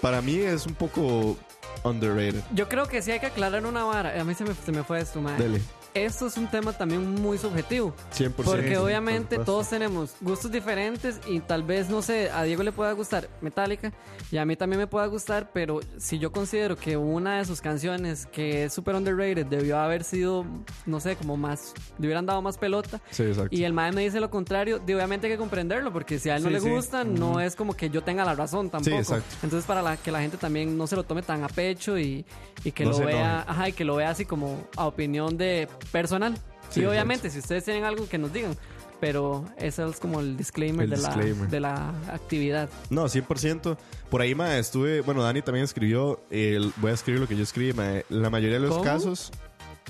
Para mí es un poco underrated. Yo creo que sí hay que aclarar una vara. A mí se me, se me fue esto, madre. Dele, Esto es un tema también muy subjetivo. 100%. Porque obviamente por todos tenemos gustos diferentes y tal vez, no sé, a Diego le pueda gustar Metallica y a mí también me pueda gustar, pero si yo considero que una de sus canciones que es super underrated debió haber sido, no sé, como más, le hubieran dado más pelota Sí, exacto. y el mae me dice lo contrario, de obviamente hay que comprenderlo porque si a él no Sí, le sí. gusta, no es como que yo tenga la razón tampoco. exacto. Entonces para la, que la gente también no se lo tome tan a pecho y, y que No lo vea, ajá, y que lo vea así como a opinión de personal. Sí, y obviamente, si ustedes tienen algo que nos digan. Pero ese es como el disclaimer, El de, disclaimer. La, de la actividad. No, 100%. Por ahí, ma, estuve. Bueno, Dani también escribió. el- voy a escribir lo que yo escribí, ma. La mayoría de los ¿Cómo? casos.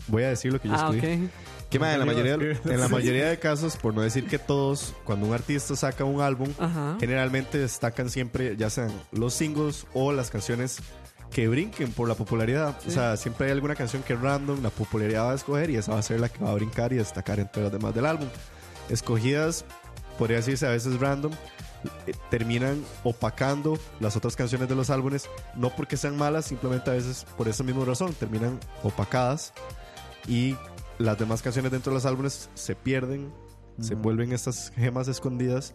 Voy a decir lo que yo Ah, escribí. ok. Que, ma, en la, mayoría, en la mayoría de casos, por no decir que todos, cuando un artista saca un álbum, Ajá. generalmente destacan siempre, ya sean los singles o las canciones que brinquen por la popularidad. O sea, siempre hay alguna canción que es random, la popularidad va a escoger y esa va a ser la que va a brincar y destacar entre las demás del álbum. Escogidas, podría decirse a veces random, eh, terminan opacando las otras canciones de los álbumes, no porque sean malas, simplemente a veces por esa misma razón, terminan opacadas y las demás canciones dentro de los álbumes se pierden, se vuelven estas gemas escondidas.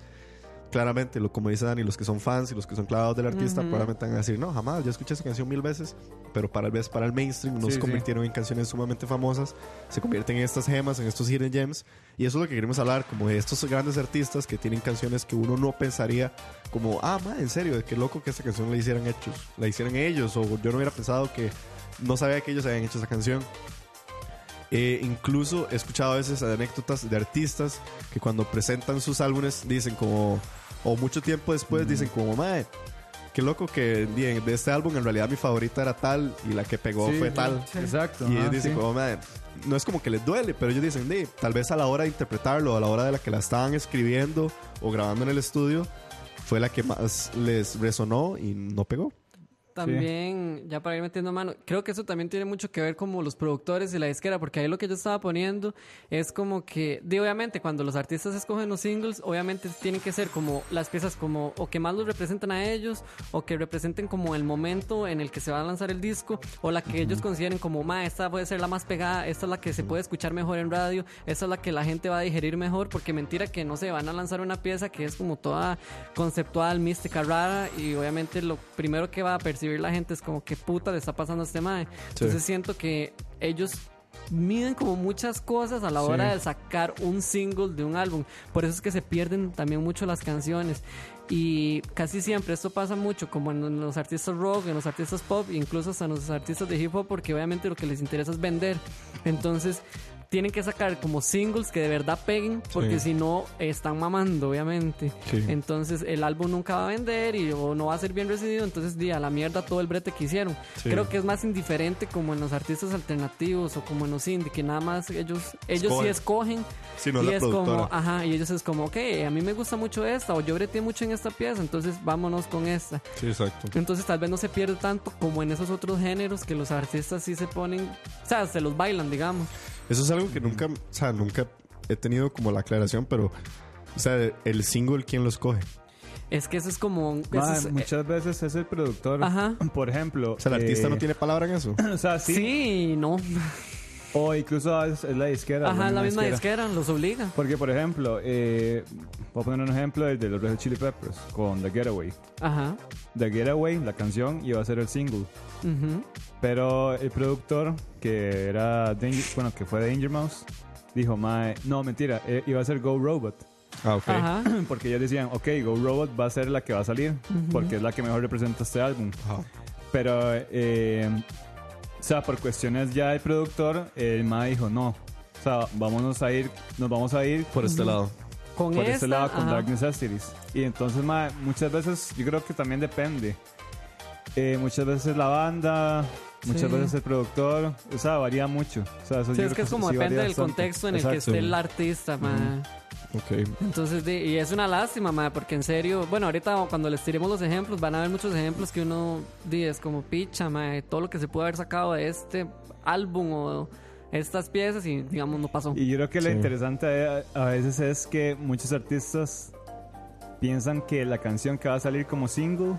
Claramente, lo, como dice Dani, los que son fans y los que son clavados del artista Ujú. probablemente van a decir, no, jamás, yo escuché esa canción mil veces, pero para el, vez para el mainstream no Sí, se sí. convirtieron en canciones sumamente famosas, se convierten en estas gemas, en estos hidden gems, y eso es lo que queremos hablar, como de estos grandes artistas que tienen canciones que uno no pensaría como, ah, ma, en serio, qué loco que esta canción la hicieran hechos, la hicieran ellos, o yo no hubiera pensado que no sabía que ellos habían hecho esa canción. Eh, incluso he escuchado a veces anécdotas de artistas que cuando presentan sus álbumes dicen como, o mucho tiempo después dicen como, mae, qué loco que de este álbum en realidad mi favorita era tal y la que pegó Sí, fue sí. tal. Exacto. Y ellos dicen sí. como, mae, no es como que les duele, pero ellos dicen, di, tal vez a la hora de interpretarlo, a la hora de la que la estaban escribiendo o grabando en el estudio, fue la que más les resonó y no pegó. También, ya para ir metiendo mano, creo que eso también tiene mucho que ver como los productores y la disquera, porque ahí lo que yo estaba poniendo es como que, de, obviamente, cuando los artistas escogen los singles, obviamente tienen que ser como las piezas como, o que más los representan a ellos, o que representen como el momento en el que se va a lanzar el disco, o la que ellos consideren como, ma, esta puede ser la más pegada, esta es la que se puede escuchar mejor en radio, esta es la que la gente va a digerir mejor, porque mentira que no se van a lanzar una pieza que es como toda conceptual, mística, rara, y obviamente lo primero que va a percibir la gente es como, ¿qué puta le está pasando a este mae? Entonces siento que ellos miden como muchas cosas a la hora de sacar un single de un álbum. Por eso es que se pierden también mucho las canciones. Y casi siempre esto pasa mucho como en los artistas rock, en los artistas pop, incluso hasta en los artistas de hip hop, porque obviamente lo que les interesa es vender. Entonces tienen que sacar como singles que de verdad peguen, porque Sí. si no están mamando, obviamente. Sí. Entonces el álbum nunca va a vender y o no va a ser bien recibido, entonces di a la mierda todo el brete que hicieron. Sí. Creo que es más indiferente como en los artistas alternativos o como en los indie, que nada más ellos ellos sí Escogen. escogen Si no y la es productora. como, ajá, y ellos es como, ok, a mí me gusta mucho esta o yo breteé mucho en esta pieza, entonces vámonos con esta. Sí, exacto. Entonces tal vez no se pierde tanto como en esos otros géneros que los artistas sí se ponen, o sea, se los bailan, digamos. Eso es algo que nunca, o sea, nunca he tenido como la aclaración, pero, o sea, el single, ¿quién lo escoge? Es que eso es como. eso Ma, es- muchas veces es el productor. Ajá. Por ejemplo. O sea, el artista eh, no tiene palabra en eso. O sea, sí. sí. no. O incluso es la disquera. Ajá, la misma disquera. disquera los obliga. Porque, por ejemplo, eh, voy a poner un ejemplo el de los Red Hot Chili Peppers con The Getaway. Ajá. The Getaway, la canción, iba a ser el single. Ujú. Pero el productor, que era Danger, bueno, que fue Danger Mouse, dijo, Mae, no, mentira, eh, iba a ser Go Robot. Ah, ok. Ajá. Porque ellos decían, ok, Go Robot va a ser la que va a salir, porque es la que mejor representa este álbum. Ajá. Pero, eh, o sea, por cuestiones ya del productor, el Mae dijo, no. O sea, vámonos a ir, nos vamos a ir Por este lado. Con por esta, este lado con ajá. Dark Necessities. Y entonces, mae, muchas veces, yo creo que también depende. Eh, muchas veces la banda, muchas Sí. veces el productor, o sea, varía mucho. O sea, eso Sí, yo es creo que es como sí depende del bastante. contexto en el que Exacto. esté el artista, ma. Ok. Entonces, di- y es una lástima, ma, porque en serio, bueno, ahorita cuando les tiremos los ejemplos, van a haber muchos ejemplos que uno di, es como picha, ma, todo lo que se puede haber sacado de este álbum o estas piezas y digamos no pasó. Y yo creo que lo Sí. interesante a, a veces es que muchos artistas piensan que la canción que va a salir como single,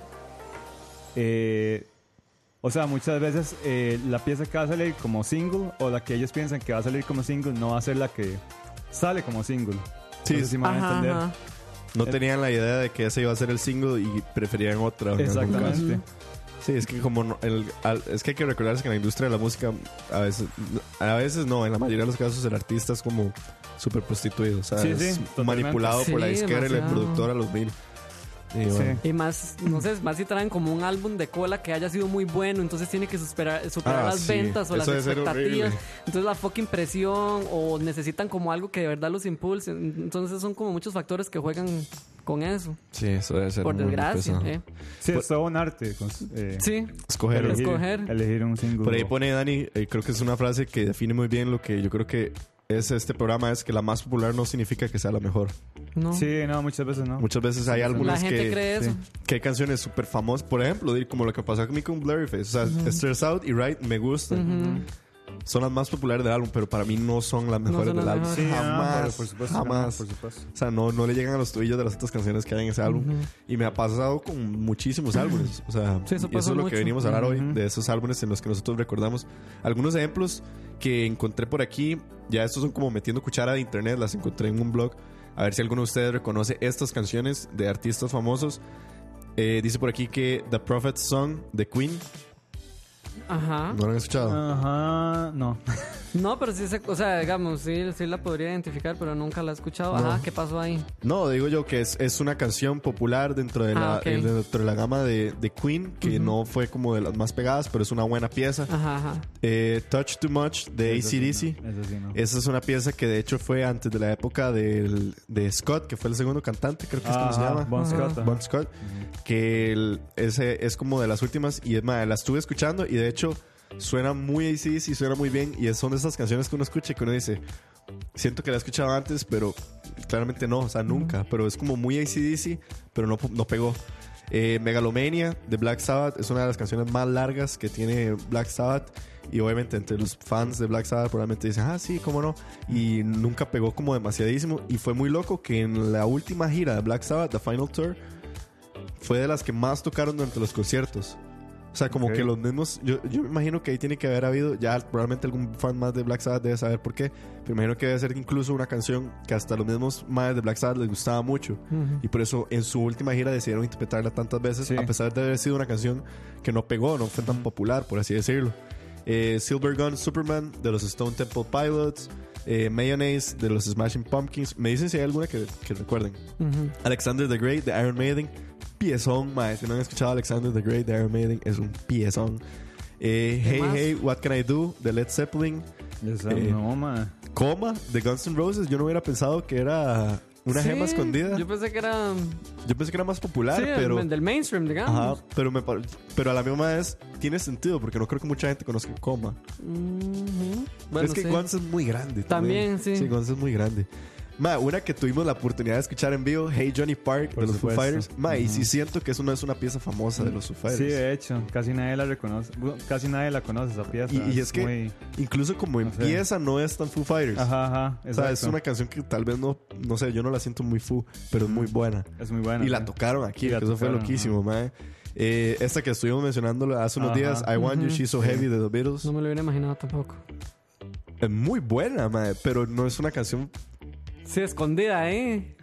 eh, o sea, muchas veces eh, la pieza que va a salir como single o la que ellos piensan que va a salir como single no va a ser la que sale como single. Sí, No sé si me van a entender. ajá. No tenían la idea de que ese iba a ser el single y preferían otra. en algún caso. Exactamente. Sí, es que como no- el- al- es que hay que recordarse que en la industria de la música a veces a veces no, en la mayoría de los casos el artista es como súper prostituido, o sea, Sí, es sí, manipulado por la disquera y la productora a los mil. Y Sí. bueno, Y más, no sé, más si traen como un álbum de cola que haya sido muy bueno, entonces tiene que superar, superar Ah, las sí. ventas o las Eso expectativas. Entonces la fucking presión o necesitan como algo que de verdad los impulse. Entonces son como muchos factores que juegan con eso, sí, eso debe ser por muy desgracia. ¿eh? Sí, es todo un arte. cons- eh, Sí, Escoger. Elegir, escoger. elegir un single. Por ahí pone Dani, eh, creo que es una frase que define muy bien lo que yo creo que es este programa, es que la más popular no significa que sea la mejor. no. Sí, no, muchas veces no. Muchas veces hay la álbumes gente que, cree eso. sí. que hay canciones súper famosas, por ejemplo, como lo que pasó conmigo con Blurryface, o sea, Stress Out y Right me gustan. Son las más populares del álbum, pero para mí no son las mejores son del las álbum. mejores. Sí, no, jamás, pero por supuesto no, jamás. por supuesto. O sea, no, no le llegan a los tobillos de las otras canciones que hay en ese álbum. Y me ha pasado con muchísimos álbumes. O sea, Sí, eso y eso es lo mucho. que venimos a hablar hoy, Ujú. de esos álbumes en los que nosotros recordamos. Algunos ejemplos que encontré por aquí, ya estos son como metiendo cuchara de internet, las encontré en un blog. A ver si alguno de ustedes reconoce estas canciones de artistas famosos. Eh, dice por aquí que The Prophet's Song de Queen. Ajá. ¿No lo han escuchado? Ajá, no. No, pero sí, se, o sea, digamos, sí, sí la podría identificar, pero nunca la he escuchado. No. Ajá, ¿qué pasó ahí? No, digo yo que es, es una canción popular dentro de, la, Ah, ok. eh, dentro de la gama de, de Queen, que no fue como de las más pegadas, pero es una buena pieza. Ajá, ajá. Eh, Touch Too Much de sí, ACDC. no, Eso sí, no. Esa es una pieza que de hecho fue antes de la época del- de Scott, que fue el segundo cantante, creo que es como se llama. Bon Scott. Bon Scott. Que el- ese es como de las últimas. Y es más, la estuve escuchando y de hecho suena muy ACDC y suena muy bien. Y son de esas canciones que uno escucha y que uno dice, siento que la he escuchado antes, pero claramente no, o sea, nunca. Pero es como muy ACDC, pero no, no pegó. Eh, Megalomania de Black Sabbath es una de las canciones más largas que tiene Black Sabbath. Y obviamente entre los fans de Black Sabbath probablemente dicen, ah, sí, cómo no. Y nunca pegó como demasiadísimo. Y fue muy loco que en la última gira de Black Sabbath, The Final Tour, fue de las que más tocaron durante los conciertos. O sea, como Ok. que los mismos. Yo, yo me imagino que ahí tiene que haber habido. Ya probablemente algún fan más de Black Sabbath debe saber por qué. Pero me imagino que debe ser incluso una canción que hasta los mismos más de Black Sabbath les gustaba mucho. Y por eso en su última gira decidieron interpretarla tantas veces. Sí. A pesar de haber sido una canción que no pegó, no fue tan popular, por así decirlo. Eh, Silver Gun Superman de los Stone Temple Pilots. Eh, Mayonnaise de los Smashing Pumpkins. Me dicen si hay alguna que, que recuerden. Ujú. Alexander the Great de Iron Maiden. Piezón, mae. Si no han escuchado Alexander the Great de Iron Maiden, es un piezón. Eh, ¿Qué hey, más? hey, what can I do de Led Zeppelin. Esa Eh, no, ma. Coma de Guns N' Roses. Yo no hubiera pensado que era una Sí, gema escondida. Yo Yo, pensé que era. pensé que era más popular, sí, pero. el- del mainstream, digamos. Ajá, pero, me, pero a la misma vez tiene sentido porque no creo que mucha gente conozca Coma. Ujú. Bueno, es que sí. Guns es muy grande. También, sí. Sí, Guns es muy grande. Ma, una que tuvimos la oportunidad de escuchar en vivo, Hey Johnny Park Por de los Foo. Fighters. Ma, y sí siento que eso no es una pieza famosa de los Foo Fighters. Sí, de hecho, casi nadie la reconoce. Casi nadie la conoce esa pieza. Y- y es que- muy- Incluso como No sé. empieza, no es tan Foo Fighters. Ajá, ajá. O sea, es una canción que tal vez no, no sé, yo no la siento muy Foo, pero es muy buena. Es muy buena. Y la tocaron aquí, Y la que eso fue loquísimo, mae. Eh, esta que estuvimos mencionando hace unos Ajá. días, I Want You. She's So Heavy de The Beatles, No me lo hubiera imaginado tampoco. es muy buena, mae, pero no es una canción. Sí, escondida, ¿eh?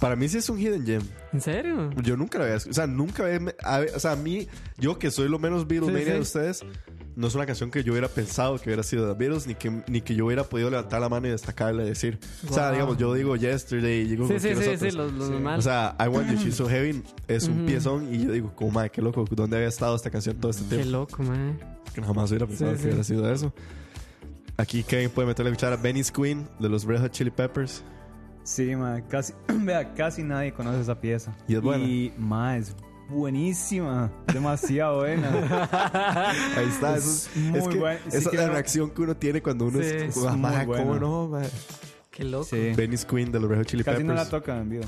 Para mí sí es un hidden gem. ¿En serio? Yo nunca la había, o sea, nunca había, a o sea, a mí, yo que soy lo menos Beatlemania Sí, sí. de ustedes, no es una canción que yo hubiera pensado que hubiera sido The Beatles, ni que, ni que yo hubiera podido levantar la mano y destacarla y decir, o sea, Wow. digamos, yo digo Yesterday, digo Sí, sí, sí, sí, lo, lo normal. O sea, I Want You, She's So Heavy es un piezón y yo digo, como, madre, qué loco, ¿dónde había estado esta canción todo este Qué tiempo? loco, man. Que jamás hubiera pensado Sí, que sí. hubiera sido eso. Aquí Kevin puede meterle cuchara a Benny's Queen de los Red Hot Chili Peppers. Sí, ma, casi, vea, casi nadie conoce esa pieza. Y es buena. Y, ma, es buenísima. Demasiado buena. Ahí está, Es eso es, muy es que buen- sí esa es la creo- reacción que uno tiene cuando uno Sí, es, es ah, muy maje, ¿cómo no, maje? Qué loco. Sí. Benny's Queen de los Red Hot Chili Casi no la Peppers. tocan en vivo.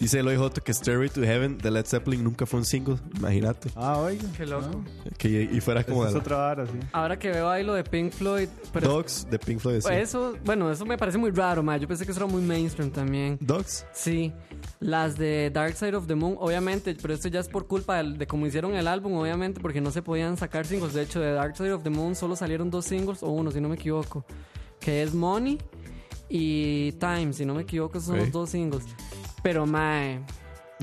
Dice Eloy J que Stairway to Heaven de Led Zeppelin nunca fue un single, imagínate. Ah, oiga. Qué loco. Que, y fuera como es de otra vara, sí. Ahora que veo ahí lo de Pink Floyd, pero Dogs de Pink Floyd. sí. eso, bueno, eso me parece muy raro, man. Yo pensé que eso era muy mainstream también. Dogs. Sí, las de Dark Side of the Moon, obviamente, pero esto ya es por culpa del- de, cómo hicieron el álbum, obviamente, porque no se podían sacar singles. De hecho, de Dark Side of the Moon solo salieron dos singles, o uno, si no me equivoco, que es Money y Time, si no me equivoco, esos son Ok. los dos singles. Pero, mae,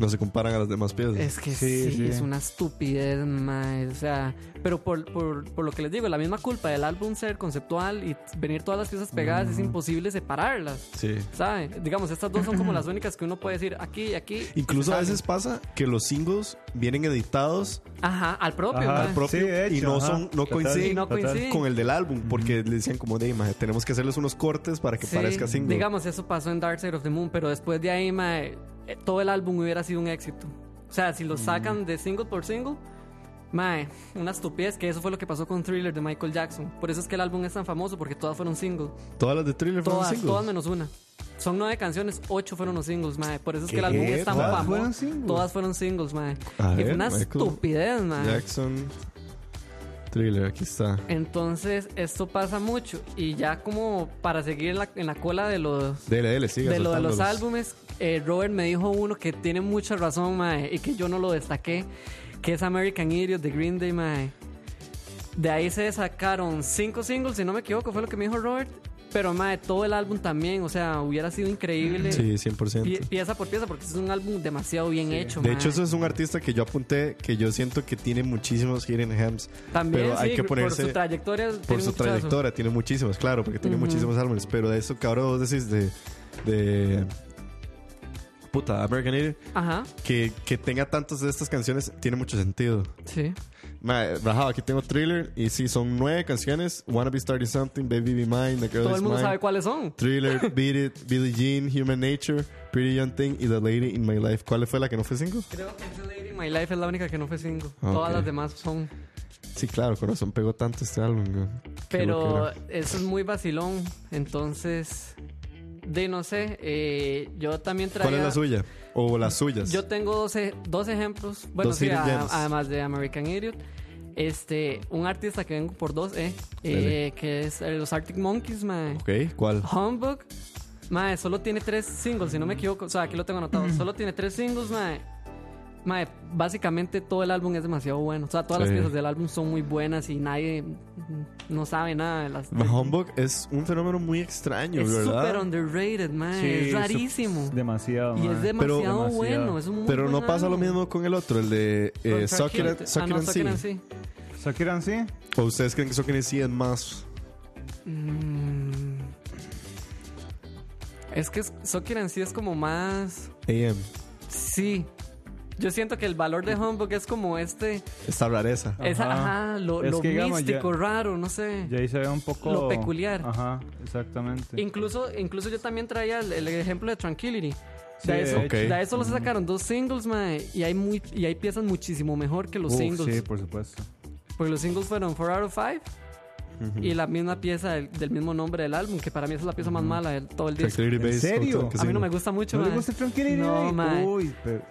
No se comparan a las demás piezas. es que Sí, sí, sí. es una estupidez, mae. O sea, pero por, por, por lo que les digo, la misma culpa del álbum ser conceptual y venir todas las piezas pegadas, es imposible separarlas. Sí. ¿Sabe? Digamos, estas dos son como las únicas que uno puede decir aquí y aquí. Incluso a veces pasa que los singles vienen editados Ajá, al propio, Ajá, mae. al propio Sí, de hecho, y no ajá. son no coinciden no con el del álbum porque le decían como de "Maje, tenemos que hacerles unos cortes para que Sí, parezca single. Digamos, eso pasó en Dark Side of the Moon, pero después de ahí, mae, todo el álbum hubiera sido un éxito. O sea, si lo sacan de single por single, mae, una estupidez, que eso fue lo que pasó con Thriller de Michael Jackson. Por eso es que el álbum es tan famoso, porque todas fueron single. Todas las de Thriller fueron Todas, singles. todas menos una. Son nueve canciones, ocho fueron los singles, mae. Por eso es que el álbum es tan ¿Todas famoso. fueron singles? Todas fueron singles, mae. A Y ver, fue una Michael estupidez, mae. Jackson Thriller, aquí está. Entonces, esto pasa mucho. Y ya como para seguir en la, en la cola de los, Dele, dele, siga de lo de los soltándolos. álbumes, eh, Robert me dijo uno que tiene mucha razón, mae, y que yo no lo destaqué, que es American Idiot de Green Day, mae. De ahí se sacaron cinco singles, si no me equivoco, fue lo que me dijo Robert. Pero, mae, todo el álbum también, o sea, hubiera sido increíble. Sí, 100%. pie- pieza por pieza, porque es un álbum demasiado bien hecho, De mae. hecho, eso es un artista que yo apunté que yo siento que tiene muchísimos hidden gems. También, pero hay sí, que ponerse por su trayectoria. por tiene su trayectoria. Tiene muchísimos, claro, porque tiene muchísimos álbumes. Pero de eso que ahora vos decís de. de puta, American Idiot, Ajá, que, que tenga tantas de estas canciones tiene mucho sentido. sí. Ma, Rajado, aquí tengo Thriller y sí, son nueve canciones. Wanna Be Starting Something, Baby Be Mine, The Girl Todo Is el mundo Mine. sabe cuáles son. Thriller, Beat It, Billie Jean, Human Nature, Pretty Young Thing y The Lady in My Life. ¿Cuál fue la que no fue cinco? Creo que The Lady in My Life es la única que no fue single. Ah, Todas las demás son. Sí, claro, Corazón pegó tanto este álbum. Pero eso es muy vacilón. Entonces, de no sé, eh, yo también traía... ¿Cuál es la suya? O las suyas. Yo tengo dos, dos ejemplos. Bueno, Dos sí, a- además de American Idiot. Este, un artista que vengo por dos, eh, eh, que es eh, los Arctic Monkeys, mae. Ok, ¿cuál? Humbug, mae, solo tiene tres singles, si no me equivoco. O sea, aquí lo tengo anotado. Solo tiene tres singles, mae. Mae, básicamente todo el álbum es demasiado bueno. O sea, todas las Sí. piezas del álbum son muy buenas y nadie no sabe nada de las. Humbug es un fenómeno muy extraño, es ¿verdad? súper underrated, mae. Sí, es su- rarísimo. Demasiado. Y es demasiado, Demasiado. bueno. Es un muy Pero buen no pasa lo álbum. mismo con el otro, el de eh, Tranquility. and- It no, and and See. ¿Sakiran sí? ¿O ustedes creen que It and See es más Mm. Es que Soccer en sí es como más. AM? Sí. Yo siento que el valor de Humbug es como este. Esta rareza. Esa, Ajá. ajá, lo, Es lo que, digamos, místico, ya- raro, no sé. Y ahí se ve un poco... Lo peculiar. Ajá, exactamente. Incluso, incluso yo también traía el, el ejemplo de Tranquility. Sí, de, eso, de Ok. de eso lo sacaron dos singles, mae, y hay muy y hay piezas muchísimo mejor que los Uf, singles. Sí, por supuesto. Porque los singles fueron 4 out of 5 y la misma pieza del, del mismo nombre del álbum, que para mí esa es la pieza más mala de todo el disco. ¿En serio? A mí no me gusta mucho, ¿No le gusta Tranquility No, Base? Uy, pero...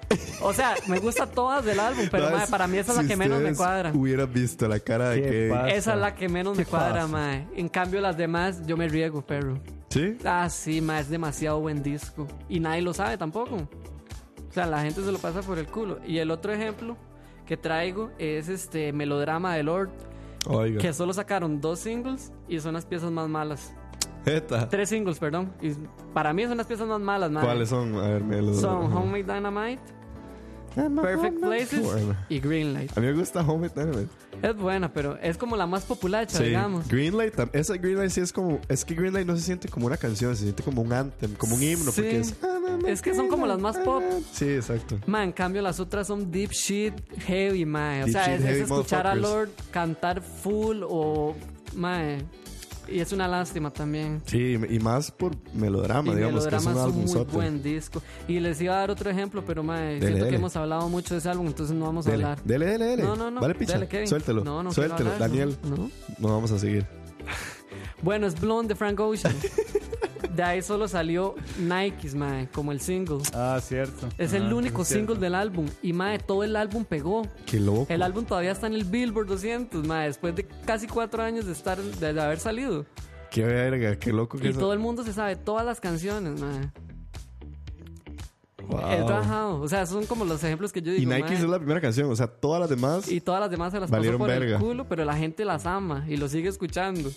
O sea, me gusta todas del álbum, pero No, mae, es- para mí esa es si la que menos me cuadra. Hubieran visto la cara de ¿Qué que. Esa es la que menos me ¿Qué cuadra, mae. En cambio, las demás, yo me riego, perro. ¿Sí? Ah, sí, mae, es demasiado buen disco. Y nadie lo sabe tampoco. O sea, la gente se lo pasa por el culo. Y el otro ejemplo que traigo es este Melodrama de Lord, Oiga. que solo sacaron dos singles y son las piezas más malas. Jeta. Tres singles, perdón. Y para mí son las piezas más malas, mae. ¿Cuáles son? A ver, me los. Son Homemade Dynamite, Perfect Places y Greenlight. A mí me gusta Homemade Dynamite. Es buena, pero es como la más popular, Sí. digamos. Greenlight, esa Greenlight sí es como. Es que Greenlight no se siente como una canción, se siente como un anthem, como un himno, Sí. porque es. Es que son como las más pop. Sí, exacto. Ma, en cambio las otras son deep shit, heavy, ma. O Deep sea, shit, es, es escuchar a. Lord cantar full o... Ma, y es una lástima también. Sí, y más por melodrama, y digamos, que es Melodrama un es un álbum muy sote. buen disco. Y les iba a dar otro ejemplo, pero ma, siento dele. que hemos hablado mucho de ese álbum, entonces no vamos a Dele, hablar. dele, dele, dele. No, no, no. Vale, picha. Suéltelo. No, no Suéltelo, Daniel. No. No vamos a seguir. Bueno, es Blonde de Frank Ocean. de ahí solo salió Nikes, ma, como el single. Ah, cierto. Es Ah, el único es cierto. single del álbum. Y, mae, todo el álbum pegó. Qué loco. El álbum todavía está en el Billboard 200, mae, después de casi cuatro años de estar de, de haber salido. Qué verga, qué loco que Y es. todo el mundo se sabe todas las canciones, mae. Wow. He trabajado. O sea, esos son como los ejemplos que yo Y digo. Nike mae. es la primera canción, o sea, todas las demás. Y todas las demás se las Valieron pasó por verga. el culo, pero la gente las ama y lo sigue escuchando.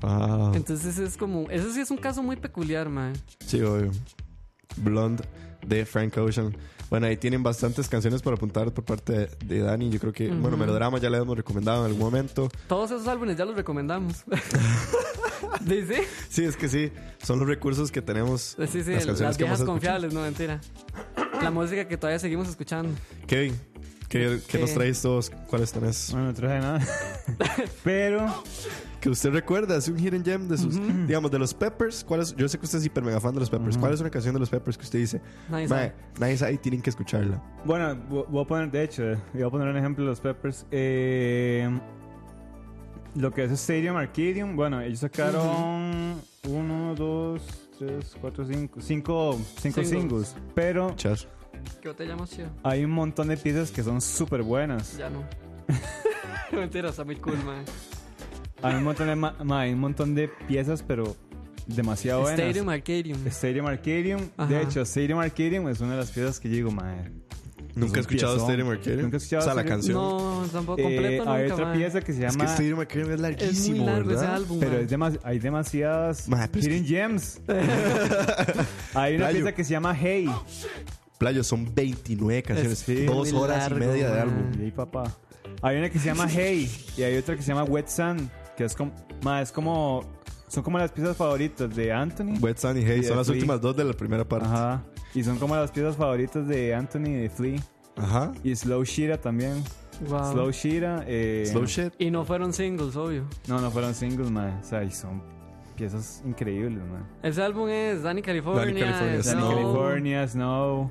Wow. Entonces es como, eso sí es un caso muy peculiar, mae. Sí, obvio. Blonde de Frank Ocean. Bueno, ahí tienen bastantes canciones para apuntar por parte de, Dani. Yo creo que, bueno, Melodrama ya le hemos recomendado en algún momento. Todos esos álbumes ya los recomendamos. Dice, Sí, es que sí, son los recursos que tenemos. sí, sí, las canciones las viejas confiables, no mentira. La música que todavía seguimos escuchando. Kevin, ¿qué, qué ¿Qué? nos traes todos? ¿Cuáles tenés? Bueno, no traje nada. Pero Que usted recuerda, es un hidden gem de sus, digamos, de los Peppers. ¿Cuál es? Yo sé que usted es hiper mega fan de los Peppers. ¿Cuál es una canción de los Peppers que usted dice? Nadie "Mae, sabe y tienen que escucharla. Bueno, vo- voy a poner, de hecho, eh, voy a poner un ejemplo de los Peppers. Eh, lo que es Stadium Arcadium, bueno, ellos sacaron uno, dos, tres, cuatro, cinco, cinco, cinco Singles. singles. Pero Char. ¿Qué te llamas, chido? hay un montón de piezas que son súper buenas. Ya no. mentira, está muy cool, man. Hay un montón de, ma- ma, hay un montón de piezas, pero demasiado buenas. Stadium Arcadium. Stadium Arcadium. Ajá. De hecho, Stadium Arcadium es una de las piezas que yo digo, mae. Nunca he es escuchado piezón. Stadium Arcadium. Nunca he escuchado O sea, la canción. No, tampoco Eh, completo hay nunca, otra man. pieza que se Es llama. que Stadium Arcadium es Es muy larguísimo, largo ese ¿verdad? álbum, Pero es demas- hay demasiadas Ma, pero es hidden gems. hay una Playo. pieza que se llama Hey. Playo, son 29 canciones. Sí. dos horas largo, y media de man. álbum. Y papá. Hay una que se llama Hey y hay otra que se llama Wet Sun, que es como, ma, es como son como las piezas favoritas de Anthony. Wet Sun y Hey son las Flea. últimas dos de la primera parte. Ajá. Ajá. Y son como las piezas favoritas de Anthony y de Flea. Y Slow Shira también. Wow. Slow Shira. Eh, Slow Shit. Y no fueron singles, obvio. No, no fueron singles, man. O sea, y son piezas increíbles, man. Ese álbum es Danny California. Danny California, es Danny Snow. California, Snow,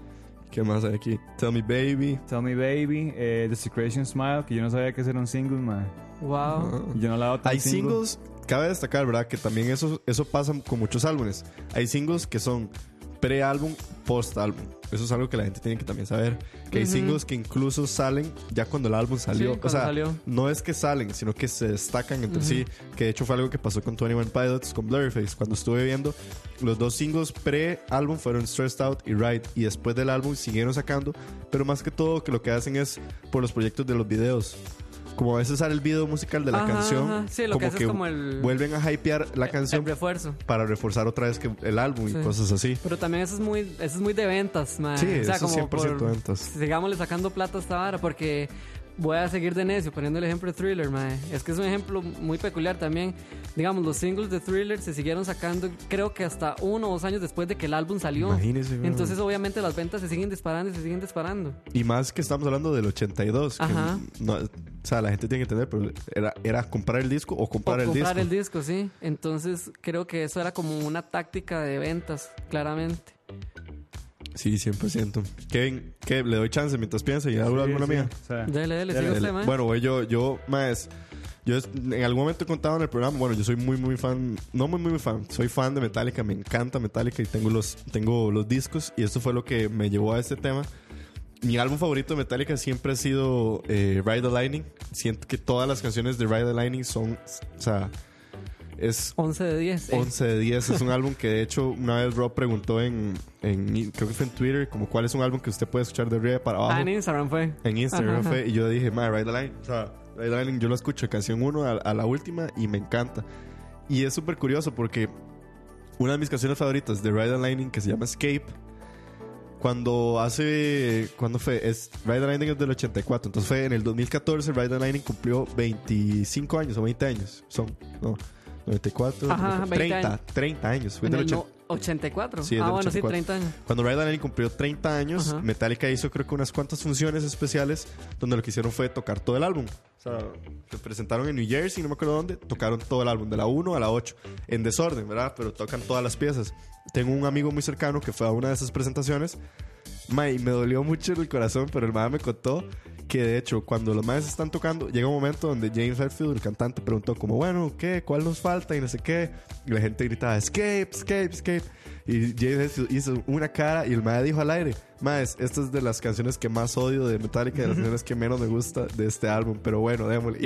¿Qué más hay aquí? Tell Me Baby. Tell Me Baby, eh, The Secretion Smile, que yo no sabía que ese era un single, man. Wow. Y Yo no la hago tan Hay single. singles, cabe destacar, ¿verdad? Que también eso, eso pasa con muchos álbumes. Hay singles que son pre-álbum, post-álbum. Eso es algo que la gente tiene que también saber. Que hay singles que incluso salen ya cuando el álbum salió. Sí, o sea, salió. no es que salen, sino que se destacan entre sí. Que de hecho fue algo que pasó con 21 Pilots, con Blurryface. Cuando estuve viendo, los dos singles pre-álbum fueron Stressed Out y Ride. Y después del álbum siguieron sacando. Pero más que todo, que lo que hacen es por los proyectos de los videos. Como a veces sale el video musical de la Ajá, canción, ajá. Sí, lo como que hace que es como el- vuelven a hypear la canción refuerzo. para reforzar otra vez que el álbum Sí. y cosas así. Pero también eso es muy, eso es muy de ventas, man. Sí, o sea, eso es como 100% por, ventas. Sigámosle sacando plata a esta vara porque voy a seguir de necio poniendo el ejemplo de Thriller, man. Es que es un ejemplo muy peculiar también. Digamos, los singles de Thriller se siguieron sacando, creo que hasta uno o dos años después de que el álbum salió. Imagínese. Entonces, obviamente, las ventas se siguen disparando y se siguen disparando. Y más que estamos hablando del 82. que Ajá. no- o sea, la gente tiene que entender, pero era, era comprar el disco o comprar o el comprar disco. el disco, sí. Entonces, creo que eso era como una táctica de ventas, claramente. Sí, 100%. Kevin, ¿qué? ¿Le doy chance mientras piensa y hago Sí, alguna sí, mía? o sea, usted, man. Bueno, yo, yo, más. Yo es- en algún momento he contado en el programa, bueno, yo soy muy, muy fan, no muy, muy fan, soy fan de Metallica, me encanta Metallica y tengo los, tengo los discos y esto fue lo que me llevó a este tema. Mi álbum favorito de Metallica siempre ha sido eh, Ride the Lightning. Siento que todas las canciones de Ride the Lightning son, o sea, es 11 de 10. eh. 11 de 10. Es un álbum que de hecho una vez Rob preguntó en, en creo que fue en Twitter, como cuál es un álbum que usted puede escuchar de arriba para abajo. Ah, en Instagram fue. En Instagram Ajá, fue, y yo dije, man, Ride the Line. O sea, Ride the Line yo lo escucho de canción 1 a, a la última y me encanta. Y es súper curioso porque una de mis canciones favoritas de Ride the Lightning que se llama Escape, cuando hace. ¿Cuándo fue? Es, Ride the Lightning es del 84. Entonces fue en el 2014. Ride the Lightning cumplió 25 años o 20 años. Son, no, 94. Ajá, 20 30, años. 30 años. Fue En del el 80. no- 84. Sí, ah, bueno, 84. sí, 30 años. Cuando the Lightning cumplió 30 años, Ajá. Metallica hizo creo que unas cuantas funciones especiales donde lo que hicieron fue tocar todo el álbum. O sea, se presentaron en New Jersey, no me acuerdo dónde, tocaron todo el álbum, de la 1 a la 8, en desorden, ¿verdad? Pero tocan todas las piezas. Tengo un amigo muy cercano que fue a una de esas presentaciones. Ma, y me dolió mucho en el corazón, pero el mae me contó que de hecho cuando los maes están tocando, llega un momento donde James Hetfield, el cantante, preguntó como, bueno, ¿qué? ¿Cuál nos falta? Y no sé qué. Y la gente gritaba, escape, escape, escape. Y James Hetfield hizo una cara y el mae dijo al aire, maes, esta es de las canciones que más odio de Metallica, de las canciones que menos me gusta de este álbum, pero bueno, démosle. Y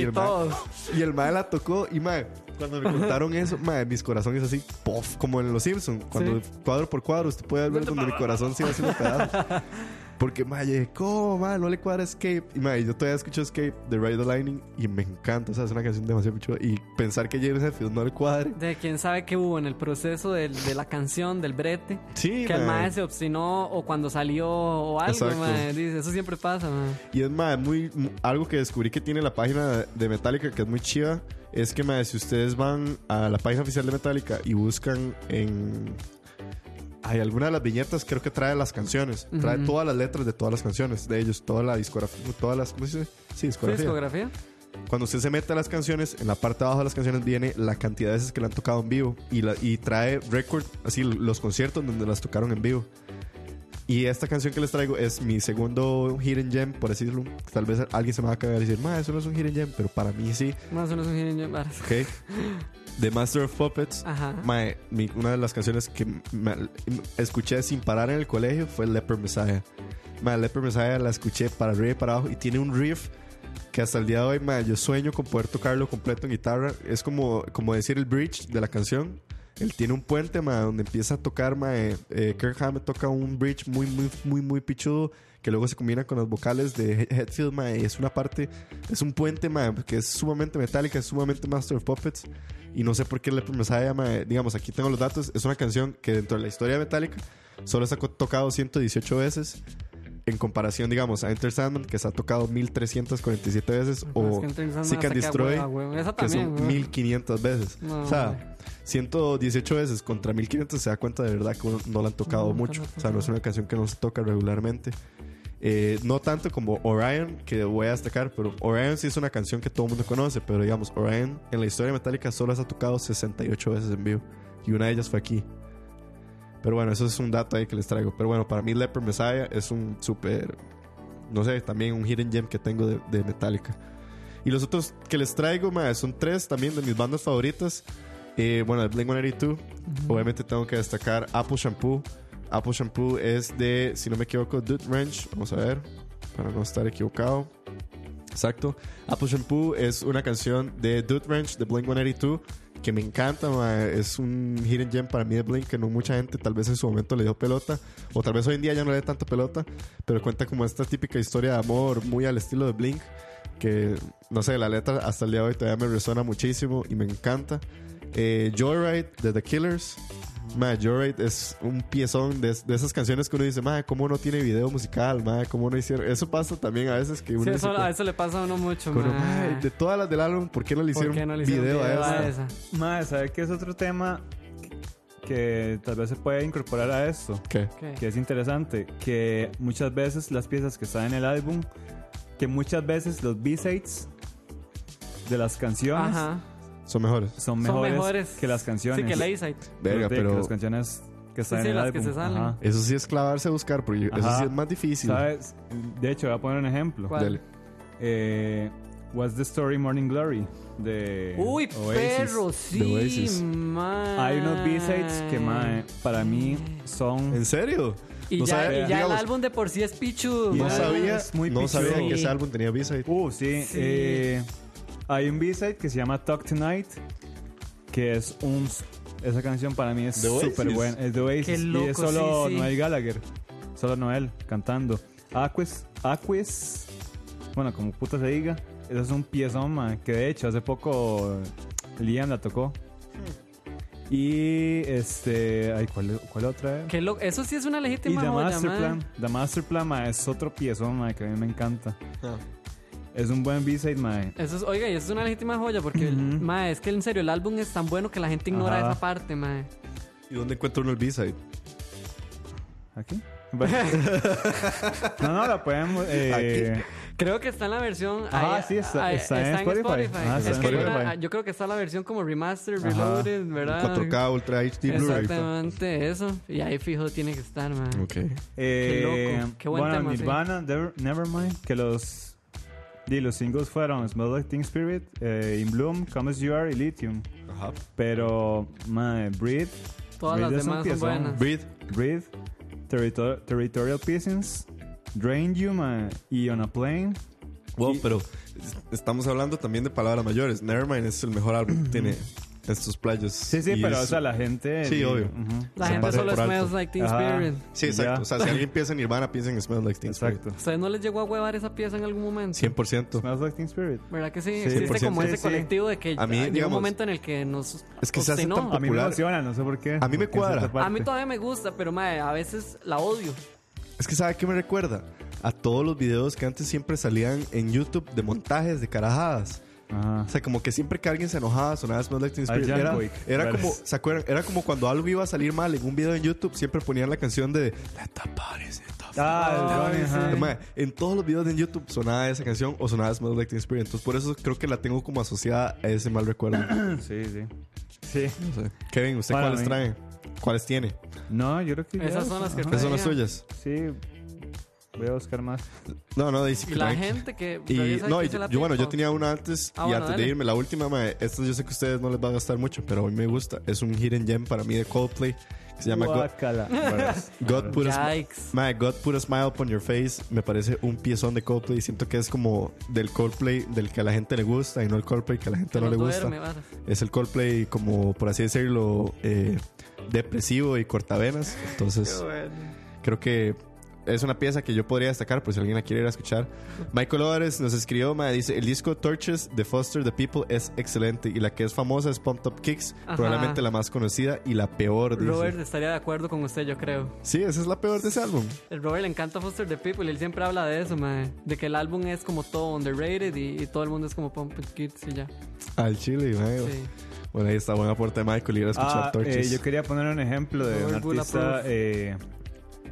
y el mae la tocó y mae, cuando me contaron eso, mae, mis corazones así, puff, como en Los Simpsons, cuando Sí. cuadro por cuadro usted puede ver donde mi corazón se iba haciendo pedazos. Porque, mae, yo dije, ¿cómo, mae? No le cuadra Escape. Y, mae, yo todavía escucho Escape de Ride the Lightning y me encanta. O sea, es una canción demasiado chula. Y pensar que James Hetfield no le cuadre. De quién sabe qué hubo en el proceso del- de la canción, del brete. Sí, que el mae. mae se obstinó o cuando salió o algo, mae. Dice, eso siempre pasa, mae. Y es mae, muy, mu- algo que descubrí que tiene la página de- de Metallica que es muy chiva. Es que mae, si ustedes van a la página oficial de Metallica y buscan en. Hay alguna de las viñetas, creo que trae las canciones. Trae Ujú. todas las letras de todas las canciones de ellos, toda la discografía, todas las. ¿Cómo se dice? Sí, ¿Fue discografía. discografía? Cuando usted se mete a las canciones, en la parte de abajo de las canciones viene la cantidad de veces que la han tocado en vivo y, la, y trae record, así los conciertos donde las tocaron en vivo. Y esta canción que les traigo es mi segundo hidden gem, por así decirlo. Tal vez alguien se me va a cagar y decir, ma, eso no es un hidden gem, pero para mí sí, Más o menos un hidden gem. ¿ok? The Master of Puppets. Mae, mi- una de las canciones que me- escuché sin parar en el colegio fue Leper Messiah. Mae, Leper Messiah la escuché para arriba y para abajo y tiene un riff que hasta el día de hoy mae, yo sueño con poder tocarlo completo en guitarra. Es como, como decir el bridge de la canción. Él tiene un puente mae, donde empieza a tocar. Mae, eh, Kirk Hammett toca un bridge muy, muy, muy, muy pichudo que luego se combina con las vocales de He- Hetfield. Mae, es una parte, es un puente mae, que es sumamente metálica, es sumamente Master of Puppets. Y no sé por qué Leper Messiah, mae, digamos, aquí tengo los datos. Es una canción que dentro de la historia de Metallica solo se ha tocado 118 veces. En comparación, digamos, a Enter Sandman, que se ha tocado 1347 veces. Es o Seek and Destroy, hueva, güey. Esa que son güey. 1500 veces. No, o sea, güey. 118 veces contra 1500 se da cuenta de verdad que no la han tocado No, mucho. no, O sea, no es una canción que no se toca regularmente. Eh, no tanto como Orion, que voy a destacar, pero Orion sí es una canción que todo el mundo conoce, pero digamos, Orion en la historia metálica solo se ha tocado 68 veces en vivo. Y una de ellas fue aquí. Pero bueno, eso es un dato ahí que les traigo. Pero bueno, para mí Leper Messiah es un súper, no sé, también un hidden gem que tengo de, de Metallica. Y los otros que les traigo, mae, son tres también de mis bandas favoritas. Eh, bueno, de Blink 182. Obviamente tengo que destacar Apple Shampoo. Apple Shampoo es de, si no me equivoco, Dude Ranch. Vamos a ver, para no estar equivocado. Exacto. Apple Shampoo es una canción de Dude Ranch de Blink 182 que me encanta. Es un hidden gem para mí de Blink que no mucha gente tal vez en su momento le dio pelota o tal vez hoy en día ya no le dé tanta pelota, pero cuenta como esta típica historia de amor muy al estilo de Blink que no sé, la letra hasta el día de hoy todavía me resuena muchísimo y me encanta. Eh, Joyride de The Killers. Ma, Joyride es un piezón de, de esas canciones que uno dice, ma, ¿cómo no tiene video musical? Ma, ¿cómo no hicieron? Eso pasa también a veces que uno Sí, dice, eso, a eso le pasa a uno mucho, mae. "Ma, de todas las del álbum, ¿por qué no le ¿Por hicieron, no le hicieron video, video a esa? esa? Madre, ¿sabe qué es otro tema que tal vez se puede incorporar a esto? ¿Qué? ¿Qué? Que es interesante, que muchas veces las piezas que están en el álbum, que muchas veces los B-sides de las canciones Ajá. Son mejores. son, Son mejores mejores. que las canciones. Sí, que la A-side. Verga, De- que pero las canciones que están sí, en el las álbum. que se salen. Ajá. eso sí es clavarse a buscar, porque eso sí es más difícil. ¿Sabes? De hecho, voy a poner un ejemplo. ¿Cuál? Dale. Eh, What's the Story Morning Glory de Uy, Oasis. perro, sí, Oasis. man. Hay unos B-sides que para mí son ¿En serio? Y no ya, sabía, y ya el álbum de por sí es pichudo. Y no sabía, es muy no sabía pichudo. que ese álbum tenía B-side. Uh, sí. Sí. eh, hay un B-side que se llama Talk Tonight, que es un... Esa canción para mí es súper buena. Es de Oasis. Qué y loco, es solo sí, sí. Noel Gallagher. Solo Noel cantando. Aquis... Aquis... Bueno, como puta se diga. Eso es un piezón, man, que de hecho hace poco Liam la tocó. Y este... Ay, ¿cuál, cuál otra es? Qué loco. Eso sí es una Y legítima The joya, Master man. Plan. The Master Plan, ma, es otro piezón, ma, que a mí me encanta. Ah. Es un buen B-side, ma. Eso es, oiga, y eso es una legítima joya porque, Ujú. ma, es que en serio el álbum es tan bueno que la gente ignora Ajá. esa parte, ma. ¿Y dónde encuentra uno el B-side? ¿Aquí? Bueno. no, no, la podemos... Eh, Creo que está en la versión. Ah, ahí- sí, está- ahí- está en Spotify. Ah, Es está en Spotify. una- yo creo que está la versión como remaster, Ajá. reloaded, ¿verdad? 4K Ultra HD Blu-ray. Exactamente, eso. Y ahí fijo tiene que estar, man. Ok. eh, loco. Qué buen bueno, tema, sí. Nirvana, Never- Nevermind, que los... Di, los singles fueron Smell Like Teen Spirit, eh, In Bloom, Come As You Are y Lithium. Ajá. Pero, ma, Breathe, Todas Breathe las demás son buenas. Breathe. Breathe, Territor- Territorial Pieces, Drain You, ma, y On a Plane. Wow, Y- pero es- estamos hablando también de palabras mayores. Nevermind es el mejor álbum que tiene estos playos. Sí, sí, Y pero es- o sea, la gente... Sí, obvio. Ujú. La Se gente solo smells like Teen Ajá. Spirit. Sí, exacto. Ya. O sea, si alguien piensa en Nirvana, piensa en Smell Like Teen Spirit. Exacto. ¿Ustedes no les llegó a huevar esa pieza en algún momento? 100%. Smells Like Teen Spirit. ¿Verdad que sí? Sí, Existe 100%. como ese Sí, colectivo de que A mí, llega un digamos, momento en el que nos es que se hace tan A mí me Popular. emociona, no sé por qué. A mí me cuadra. A mí todavía me gusta, pero mae, a veces la odio. Es que ¿sabe qué me recuerda? A todos los videos que antes siempre salían en YouTube de montajes, de carajadas. Ajá. O sea, como que siempre que alguien se enojaba sonaba Smell Like Teen Spirit. Era, era Vale. como, ¿se acuerdan? Era como cuando algo iba a salir mal en un video en YouTube, siempre ponían la canción de Let the party set off. Ah, el Ronnie, sí. en todos los videos de YouTube sonaba esa canción o sonaba Smell Like Teen Spirit. Entonces, por eso creo que la tengo como asociada a ese mal recuerdo. Sí, sí. Sí. No sé. Kevin, ¿usted Bueno, cuáles trae? ¿Cuáles tiene? No, yo creo que. Esas es- son las que. Esas son las ya. suyas. Sí. Voy a buscar más. No, no, dice que Y la tranqui. gente que. Y no, y yo, bueno, yo tenía una antes Ah, y bueno, antes dale. de irme, la última, mae, esta yo sé que a ustedes no les va a gastar mucho, pero a mí me gusta. Es un hidden gem para mí de Coldplay que se llama God. Bueno, God Put a. Mae, God Put a Smile Upon Your Face me parece un piezón de Coldplay. Siento que es como del Coldplay del que a la gente le gusta y no el Coldplay que a la gente Que no no le gusta. Es el Coldplay como, por así decirlo, eh, depresivo y cortavenas. Entonces, creo que es una pieza que yo podría destacar por si alguien la quiere ir a escuchar. Michael Ores nos escribió, me dice, el disco Torches de Foster the People es excelente y la que es famosa es Pumped Up Kicks, Ajá. probablemente la más conocida y la peor, dice. Robert estaría de acuerdo con usted, yo creo. Sí, esa es la peor de ese álbum. El Robert le encanta Foster the People y él siempre habla de eso. De que el álbum es como todo underrated y, y todo el mundo es como Pump It Kids y ya. Al chile, mae. Sí. Bueno, ahí está, buen aporte de Michael ir a escuchar Ah, Torches. eh, yo quería poner un ejemplo de un Robert artista.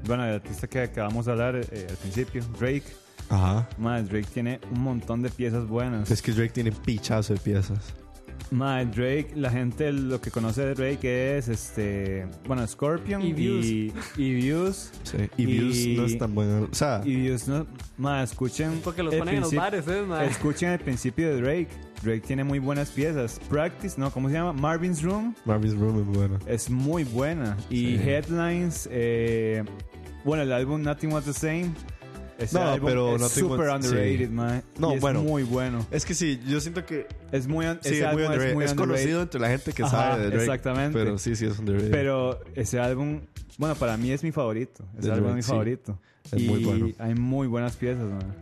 Bueno, el artista que acabamos de hablar eh, al principio, Drake. Ajá. Más, Drake tiene un montón de piezas buenas. Es que Drake tiene pichazo de piezas. Mae, Drake, la gente lo que conoce de Drake es este, bueno, Scorpion Y Views. y, y Views. Sí. Y, Y- Views no es tan bueno. O sea, Y Views no, mae, escuchen Porque los el ponen en los bares, ¿eh, mae? Escuchen el principio de Drake. Drake tiene muy buenas piezas. Practice, ¿no? ¿Cómo se llama? Marvin's Room Marvin's Room es bueno. es muy buena. Y Sí. Headlines, eh, bueno, el álbum Nothing Was the Same. Ese No, álbum pero es Nothing super Was- underrated, sí. mae. No, Y es bueno. muy bueno. Es que sí, yo siento que Es muy, un- sí, ese es muy álbum underrated. es muy Es underrated. conocido entre la gente que Ajá, sabe de Drake. exactamente. Pero sí, sí es underrated. Pero ese álbum, bueno, para mí es mi favorito. Ese De álbum Drake, es mi sí. favorito. Es y muy bueno. hay muy buenas piezas, man.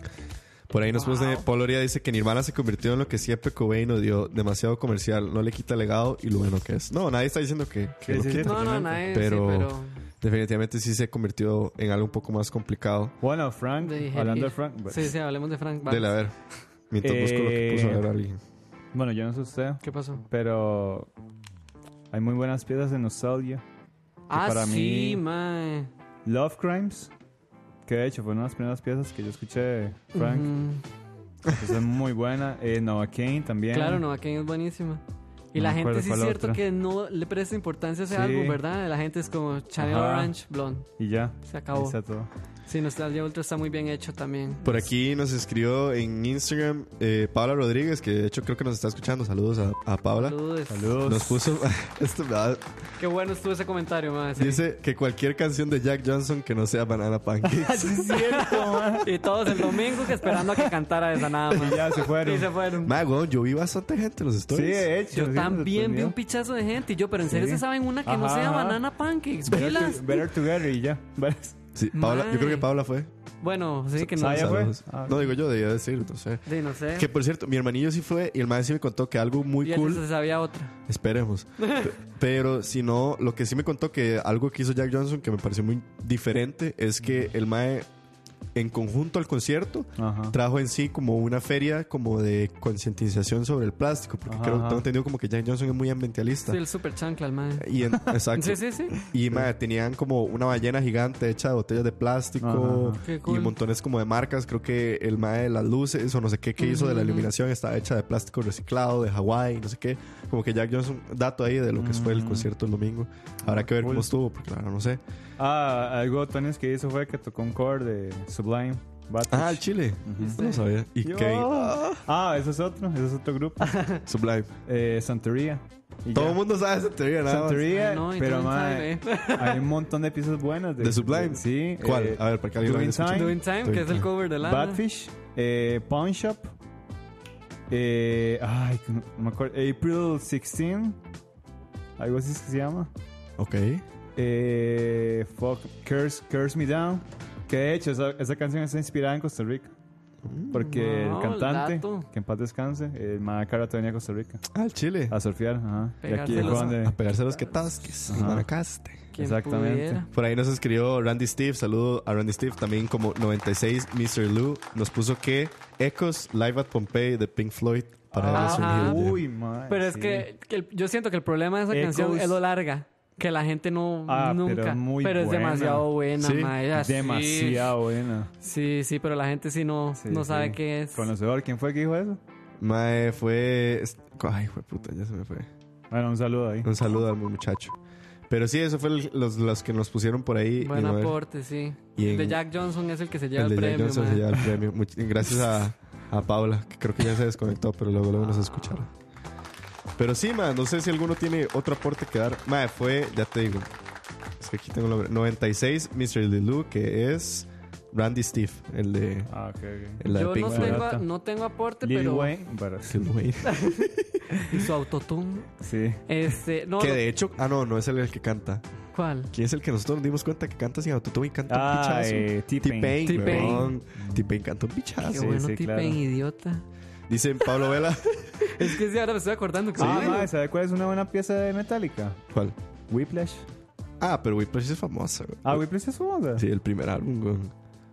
Por ahí nos Wow. pone Paul Oria dice que Nirvana se convirtió en lo que siempre Cobain odió, demasiado comercial, no le quita legado y lo bueno que es. No, nadie está diciendo que, que Sí, lo sí, sí. quita. No, no, nadie, Pero- sí, pero... Definitivamente sí se convirtió en algo un poco más complicado. Bueno, Frank, de hablando de. Frank. Sí, sí, hablemos de Frank. Dele, a ver. Mientras busco lo que puso a ver Eh, alguien. Bueno, yo no sé usted, ¿Qué pasó? pero hay muy buenas piezas de nostalgia. Ah, para sí, mí- mae. Love Crimes, que de hecho fue una de las primeras piezas que yo escuché de Frank. Es muy buena. Eh, Noah Kane también. Claro, Nova King es buenísima. Y No la gente sí es cierto otra. que no le presta importancia a ese Sí. álbum, ¿verdad? La gente es como Channel Ajá. Orange, Blonde. Y ya. Se Ahí acabó. está todo. Sí, Nostalgia Ultra está muy bien hecho también. Por aquí nos escribió en Instagram eh, Paula Rodríguez, que de hecho creo que nos está escuchando. Saludos a, a Paula. Saludos. Saludos. Nos puso. esto Qué bueno estuvo ese comentario, sí. Dice que cualquier canción de Jack Johnson que no sea Banana Pancakes. Sí, es cierto, man. Y todos el domingo que esperando a que cantara esa nada más. Y ya se fueron. Y se fueron. Ma, weón, yo vi bastante gente en los Sí, stories. de hecho. Yo sí, también vi un pichazo de gente. Y yo, pero en serio Sí. se saben una que no sea ajá. banana pancakes. Better, to- better Together y ya. Yo creo que. Paula fue. Bueno, sí que no. Ah, ya fue. Ah, No digo yo, debía decir, no sé. Sí, no sé. Que por cierto, mi hermanillo sí fue y el maestro sí me contó que algo muy y cool. se sabía otra. Esperemos. P- Pero si no, lo que sí me contó que algo que hizo Jack Johnson que me pareció muy diferente es que el Mae, en conjunto al concierto, Ajá. trajo en sí como una feria como de concientización sobre el plástico. Porque Ajá, creo, ajá. tengo entendido como que Jack Johnson es muy ambientalista. Sí, el super chancla, el man. Y en- exacto. Sí, sí, sí. Y tenían como una ballena gigante hecha de botellas de plástico Ajá, ajá. Qué cool. y montones como de marcas. Creo que el mae de las luces o no sé qué que hizo de la iluminación estaba hecha de plástico reciclado de Hawái, no sé qué. Como que Jack Johnson, dato ahí de lo que fue el concierto el domingo. Habrá que ver Cool. cómo estuvo, porque claro, no sé. Ah, algo Tony que hizo fue que tocó un cover de Sublime. Batfish. Ah, el Chile. Ujú. No sabía. Y Yo- Kane. Ah, ese es otro, ese es otro grupo. Sublime. eh, Santería. Y Todo ya. el mundo sabe esa teoría, nada más. Santería, Ay, no, pero sabes. hay un montón de piezas buenas de, ¿De Sublime? sí. ¿Cuál? eh, A ver, para que alguien lo Doing. Time. Doing Time, que es el cover de Lana. Badfish, eh, Pawn Shop, eh, ay, no no me acuerdo, April 16, algo así es que se llama. Ok. Eh, fuck, Curse, Curse Me Down, que de hecho esa, esa canción está inspirada en Costa Rica. Porque Wow, el cantante, dato. que en paz descanse, el Madacara venía a Costa Rica Ah, el Chile. a surfear. Ajá. Y aquí donde- A pegarse los que tasques. Ajá. Manacaste. Quien Exactamente. pudiera. Por ahí nos escribió Randy Steve. Saludo a Randy Steve. También como 96 Mr. Lou. Nos puso que Echoes Live at Pompeii de Pink Floyd para él es un Ajá. hit. Uy, man. Pero es sí. que, que el- yo siento que el problema de esa Echoes. canción es lo larga. Que la gente no Ah, pero nunca. muy es buena. demasiado buena, Sí, mae, así. Demasiado buena. Sí, sí, pero la gente sí no, Sí, no sí. sabe qué es. Conocedor, ¿quién fue que dijo eso? Mae, fue. Ay, fue puta, ya se me fue. Bueno, un saludo ahí. Un saludo al muchacho. Pero sí, eso fue el- los, los que nos pusieron por ahí. Buen Y, aporte, sí. y El en- de Jack Johnson es el que se lleva el el, de Jack premio, Johnson se lleva el premio. Much- gracias a, a Paula, que creo que ya se desconectó, pero luego, luego nos escucharon. Pero sí, man, no sé si alguno tiene otro aporte que dar. Mae, fue, ya te digo. Es que aquí tengo el nombre. 96 Mr. Lulu, que es Randy Steve, el de, Ah, ok, ok. el de Yo Pink no Floyd. tengo, no tengo aporte, Lil pero. Wayne, pero Lil Wayne. Y su autotune. sí. Este, no. que lo- de hecho, ah, no, no es el, el que canta. ¿Cuál? ¿Quién es el que nosotros nos dimos cuenta que canta sin autotune y canta un Ah, pichazo? eh, T-Pain. T-Pain, T-Pain. weón. T-Pain canta un pichazo. Qué sí, bueno, sí, tipo claro. idiota. Dice Pablo Vela. Es que sí, ahora me estoy acordando que Ah, sí. mae, ¿sabe cuál es una buena pieza de Metallica? ¿Cuál? Whiplash. Ah, pero Whiplash es famosa, güey. Ah, Whiplash es famosa. Sí, el primer álbum, güey.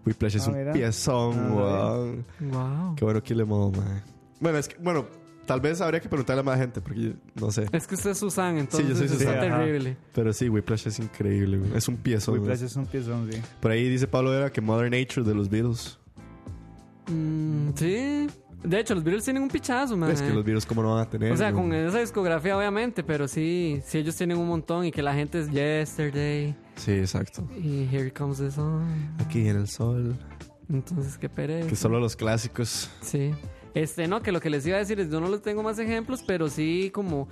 Whiplash es Ah, un mira. piezón, Ah, weón. Wow. Qué bueno que le modo, man. Bueno, es que, bueno, tal vez habría que preguntarle a más gente, porque yo no sé. Es que usted es Susan, entonces yo soy Susan. Ajá. terrible. Pero sí, Whiplash es increíble, güey. Es un piezón. Whiplash güey. es un piezón, sí. Por ahí dice Pablo Vera que Mother Nature de los Beatles. Mm, sí. De hecho, los Beatles tienen un pichazo, man. Es que los Beatles, ¿cómo no van a tener? O sea, con esa discografía, obviamente, pero sí, sí, ellos tienen un montón y que la gente es Yesterday Sí, exacto. y Here Comes the Sun. Aquí en el sol. Entonces, qué pereza. Que solo los clásicos. Sí. Este, no, que lo que les iba a decir es, yo no les tengo más ejemplos, pero sí como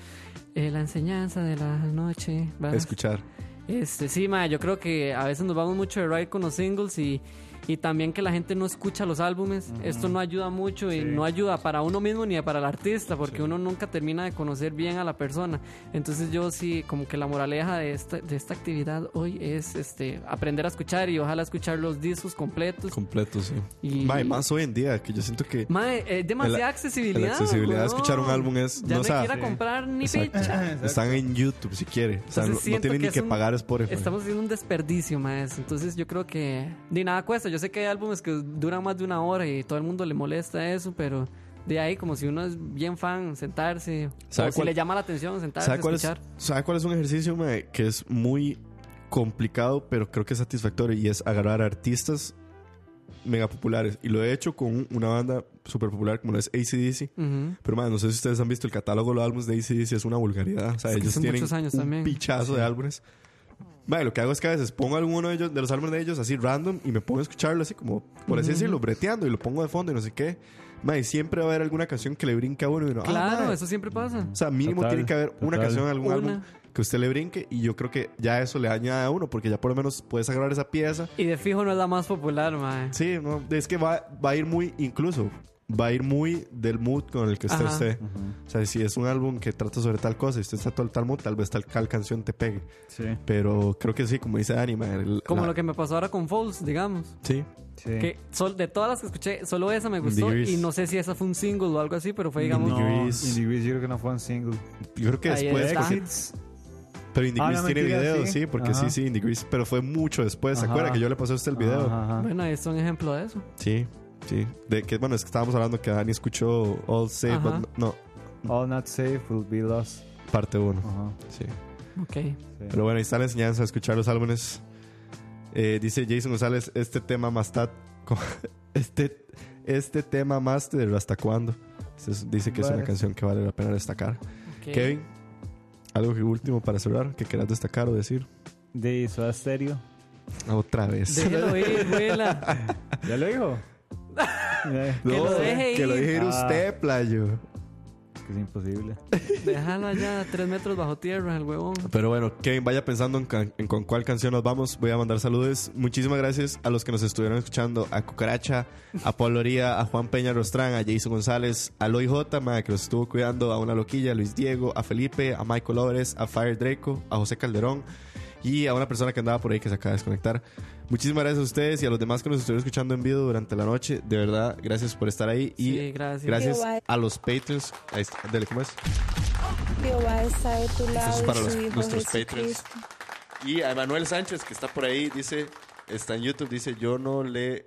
eh, la enseñanza de la noche. ¿verdad? Escuchar. Este, sí, ma, yo creo que a veces nos vamos mucho de ride con los singles y, y también que la gente no escucha los álbumes. Esto no ayuda mucho y Sí. no ayuda para uno mismo ni para el artista, porque uno nunca termina de conocer bien a la persona. Entonces yo sí, como que la moraleja de esta, de esta actividad hoy es este aprender a escuchar y ojalá escuchar los discos completos. Completo, sí. Y- Mae, más hoy en día, que yo siento que Mae, es demasiada La- accesibilidad. la accesibilidad de escuchar un álbum es- Ya no, no, o sea, hay que ir a sí. comprar ni Exacto. picha. están en YouTube si quiere. O sea, no, tienen que ni es que un- pagar Spotify. Estamos haciendo un desperdicio, maes. Entonces yo creo que ni nada cuesta. Yo sé que hay álbumes que duran más de una hora y todo el mundo le molesta eso, pero de ahí como si uno es bien fan, sentarse. ¿Sabe o si le llama la atención, sentarse, ¿Sabe cuál, es, escuchar. ¿Sabe cuál es un ejercicio mae, que es muy complicado, pero creo que es satisfactorio? Y es agarrar artistas mega populares. Y lo he hecho con una banda súper popular como es ACDC. Ujú. Pero, man, no sé si ustedes han visto el catálogo de los álbumes de ACDC, es una vulgaridad. O sea, Es ellos tienen años un también. pichazo de álbumes. Man, lo que hago es que a veces pongo alguno de, ellos, de los álbumes de ellos así random y me pongo a escucharlo así como, por así decirlo, breteando y lo pongo de fondo y no sé qué. Y siempre va a haber alguna canción que le brinque a uno y uno, ah, Claro, eso siempre pasa. O sea, mínimo Total, tiene que haber una total. canción en algún Una. álbum que usted le brinque y yo creo que ya eso le añade a uno porque ya por lo menos puedes agarrar esa pieza. Y de fijo no es la más popular, mae. Sí, no, es que va, va a ir muy, incluso, va a ir muy del mood con el que esté Ajá. usted. O sea, si es un álbum que trata sobre tal cosa y usted está todo el tal mood, tal vez tal, tal canción te pegue. Sí, Pero creo que sí, como dice Dani, man, el- Como la- lo que me pasó ahora con Falls, digamos. Sí, sí. Que sol- de todas las que escuché, solo esa me gustó. Degrees. Y no sé si esa fue un single o algo así, pero fue, digamos. no, Degrees. Yo creo que no fue un single. yo creo que Ahí después... está. porque- pero Indie Ah, no, tiene mentira, video, sí, sí. porque Ajá. sí, sí, Indie Grease, pero fue mucho después. ¿Se acuerda que yo le pasé a usted el video? Ajá, ajá. Bueno, ahí es un ejemplo de eso. Sí, sí. De que, bueno, es que estábamos hablando que Dani escuchó All Safe, Ajá. but no, All Not Safe Will Be Lost. parte 1. Ajá, Sí. Ok. sí. Pero bueno, ahí está la enseñanza de escuchar los álbumes. Eh, dice Jason González, este tema más tat- este, este tema master, ¿hasta cuándo? Este dice que es una Vale. canción que vale la pena destacar. ok. Kevin, algo que último para cerrar, que quieras destacar o decir. De Soda Stereo. Otra vez. Déjelo ir. ¿Ya lo dijo? Que lo deje que lo ir. Ah. usted, playo. que es imposible. Déjalo allá, tres metros bajo tierra, el huevón. Pero bueno, Kevin, vaya pensando en, can- en con cuál canción nos vamos. Voy a mandar saludos. Muchísimas gracias a los que nos estuvieron escuchando. A Cucaracha, a Pablo Oría, a Juan Peña Rostrán, a Jason González, a Loy J, ma, que nos estuvo cuidando, a Una Loquilla, a Luis Diego, a Felipe, a Michael López, a Fire Draco, a José Calderón y a una persona que andaba por ahí que se acaba de desconectar. Muchísimas gracias a ustedes y a los demás que nos estuvieron escuchando en vivo durante la noche. De verdad, gracias por estar ahí. Y Sí, gracias. gracias a los Patreons. Ahí está, dele, ¿cómo es? Jehová está de tu lado. Esto es para los- Hijo nuestros Jesucristo. Y a Emanuel Sánchez, que está por ahí, dice, está en YouTube, dice, yo no le...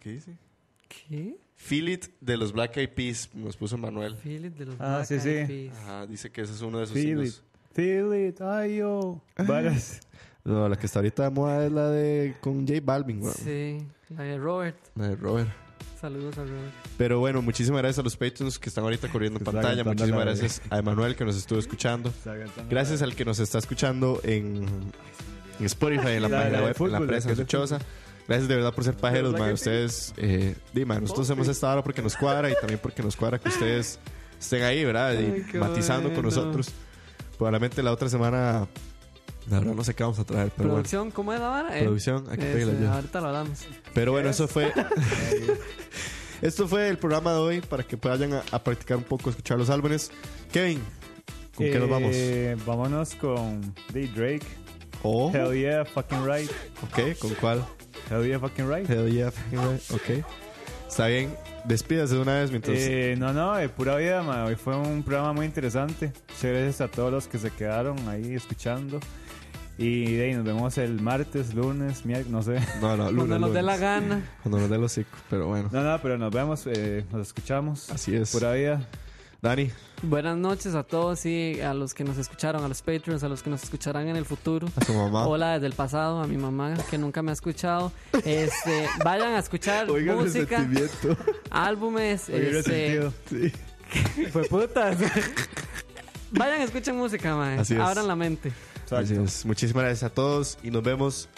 ¿Qué dice? ¿Qué? Feel It de los Black Eyed Peas, nos puso Manuel. Feel it de los Ah, Black sí, Eyed sí. Peas. Ajá, dice que ese es uno de sus Feel singles. Feel it. Ay, yo. Varas. No, la que está ahorita de moda es la de con J Balvin, weón. Sí, la de Robert. La de Robert. Saludos a Robert. Pero bueno, muchísimas gracias a los Patreons que están ahorita corriendo en pantalla. Muchísimas gracias a Emanuel que nos estuvo escuchando. Gracias al que nos está escuchando en, en Spotify, en la página web, en la de Choza. Gracias de verdad por ser pajeros, man. Ustedes, eh, di, man, nosotros hemos estado ahora porque nos cuadra y también porque nos cuadra que ustedes estén ahí, ¿verdad? Y matizando con nosotros. Probablemente la otra semana, la verdad no sé qué vamos a traer, pero bueno. Producción, ¿cómo es la vara? Eh, Producción, hay que ese, pedirla yo. Ahorita lo hablamos. Pero bueno, eso fue. Esto fue el programa de hoy para que vayan a, a practicar un poco, escuchar los álbumes. Kevin, ¿con qué nos vamos? Eh, vámonos con The Drake. Oh, Hell yeah, fucking right. ok, ¿con cuál? Hell yeah, fucking right. Hell yeah, fucking right. Ok. Está bien. Despídase de una vez mientras. Eh, no, no, de pura vida, ma. Hoy fue un programa muy interesante. Muchas gracias a todos los que se quedaron ahí escuchando. Y de ahí nos vemos el martes, lunes, miércoles, no sé. no, no, lunes, Cuando nos dé la gana. Cuando nos dé los hocico, pero bueno. No, no, pero nos vemos, eh, nos escuchamos. Así es. Pura vida. Dani, Buenas noches a todos y a los que nos escucharon, a los Patreons, a los que nos escucharán en el futuro. a su mamá. Hola desde el pasado, a mi mamá que nunca me ha escuchado. Este, vayan a escuchar Oiga el música, álbumes, Oye, este. Sí. fue putas. vayan, escuchen música, man. Así es. Abran la mente. Así es. Muchísimas gracias a todos y nos vemos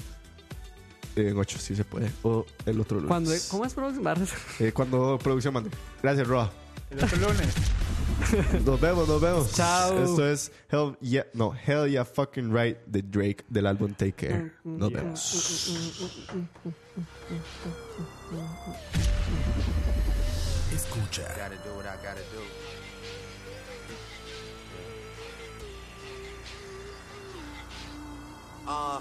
en 8, si se puede. O el otro lunes. Cuando, ¿Cómo es producción? Barras. Eh, cuando producción mande. Gracias, Roa. El otro lunes. Nos vemos, nos vemos. Chao. Esto es Hell Yeah, no, Hell Yeah Fucking Right de Drake del álbum Take Care. Nos vemos. Escucha. Gotta do what I gotta do. Uh,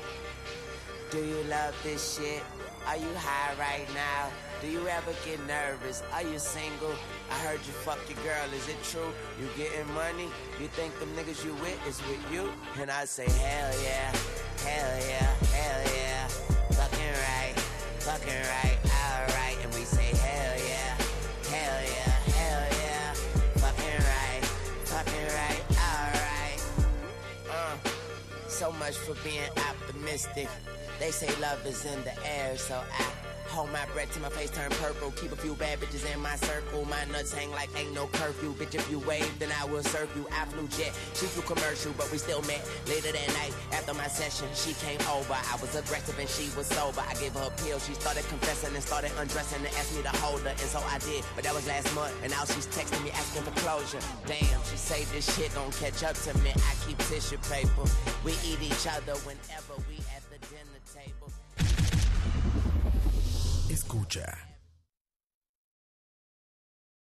Do you love this shit? Are you high right now? Do you ever get nervous? Are you single? I heard you fuck your girl, is it true? You getting money? You think them niggas you with is with you? And I say, hell yeah, hell yeah, hell yeah. Fucking right, fucking right, alright. So much for being optimistic. They say love is in the air, so I hold my breath till my face turn purple. Keep a few bad bitches in my circle. My nuts hang like ain't no curfew. Bitch, if you wave, then I will serve you. I flew jet, she flew commercial, but we still met. Later that night, after my session, she came over. I was aggressive and she was sober. I gave her a pill. She started confessing and started undressing and asked me to hold her, and so I did. But that was last month, and now she's texting me asking for closure. Damn, she say this shit gon' catch up to me. I keep tissue paper. We eat each other whenever we Escucha.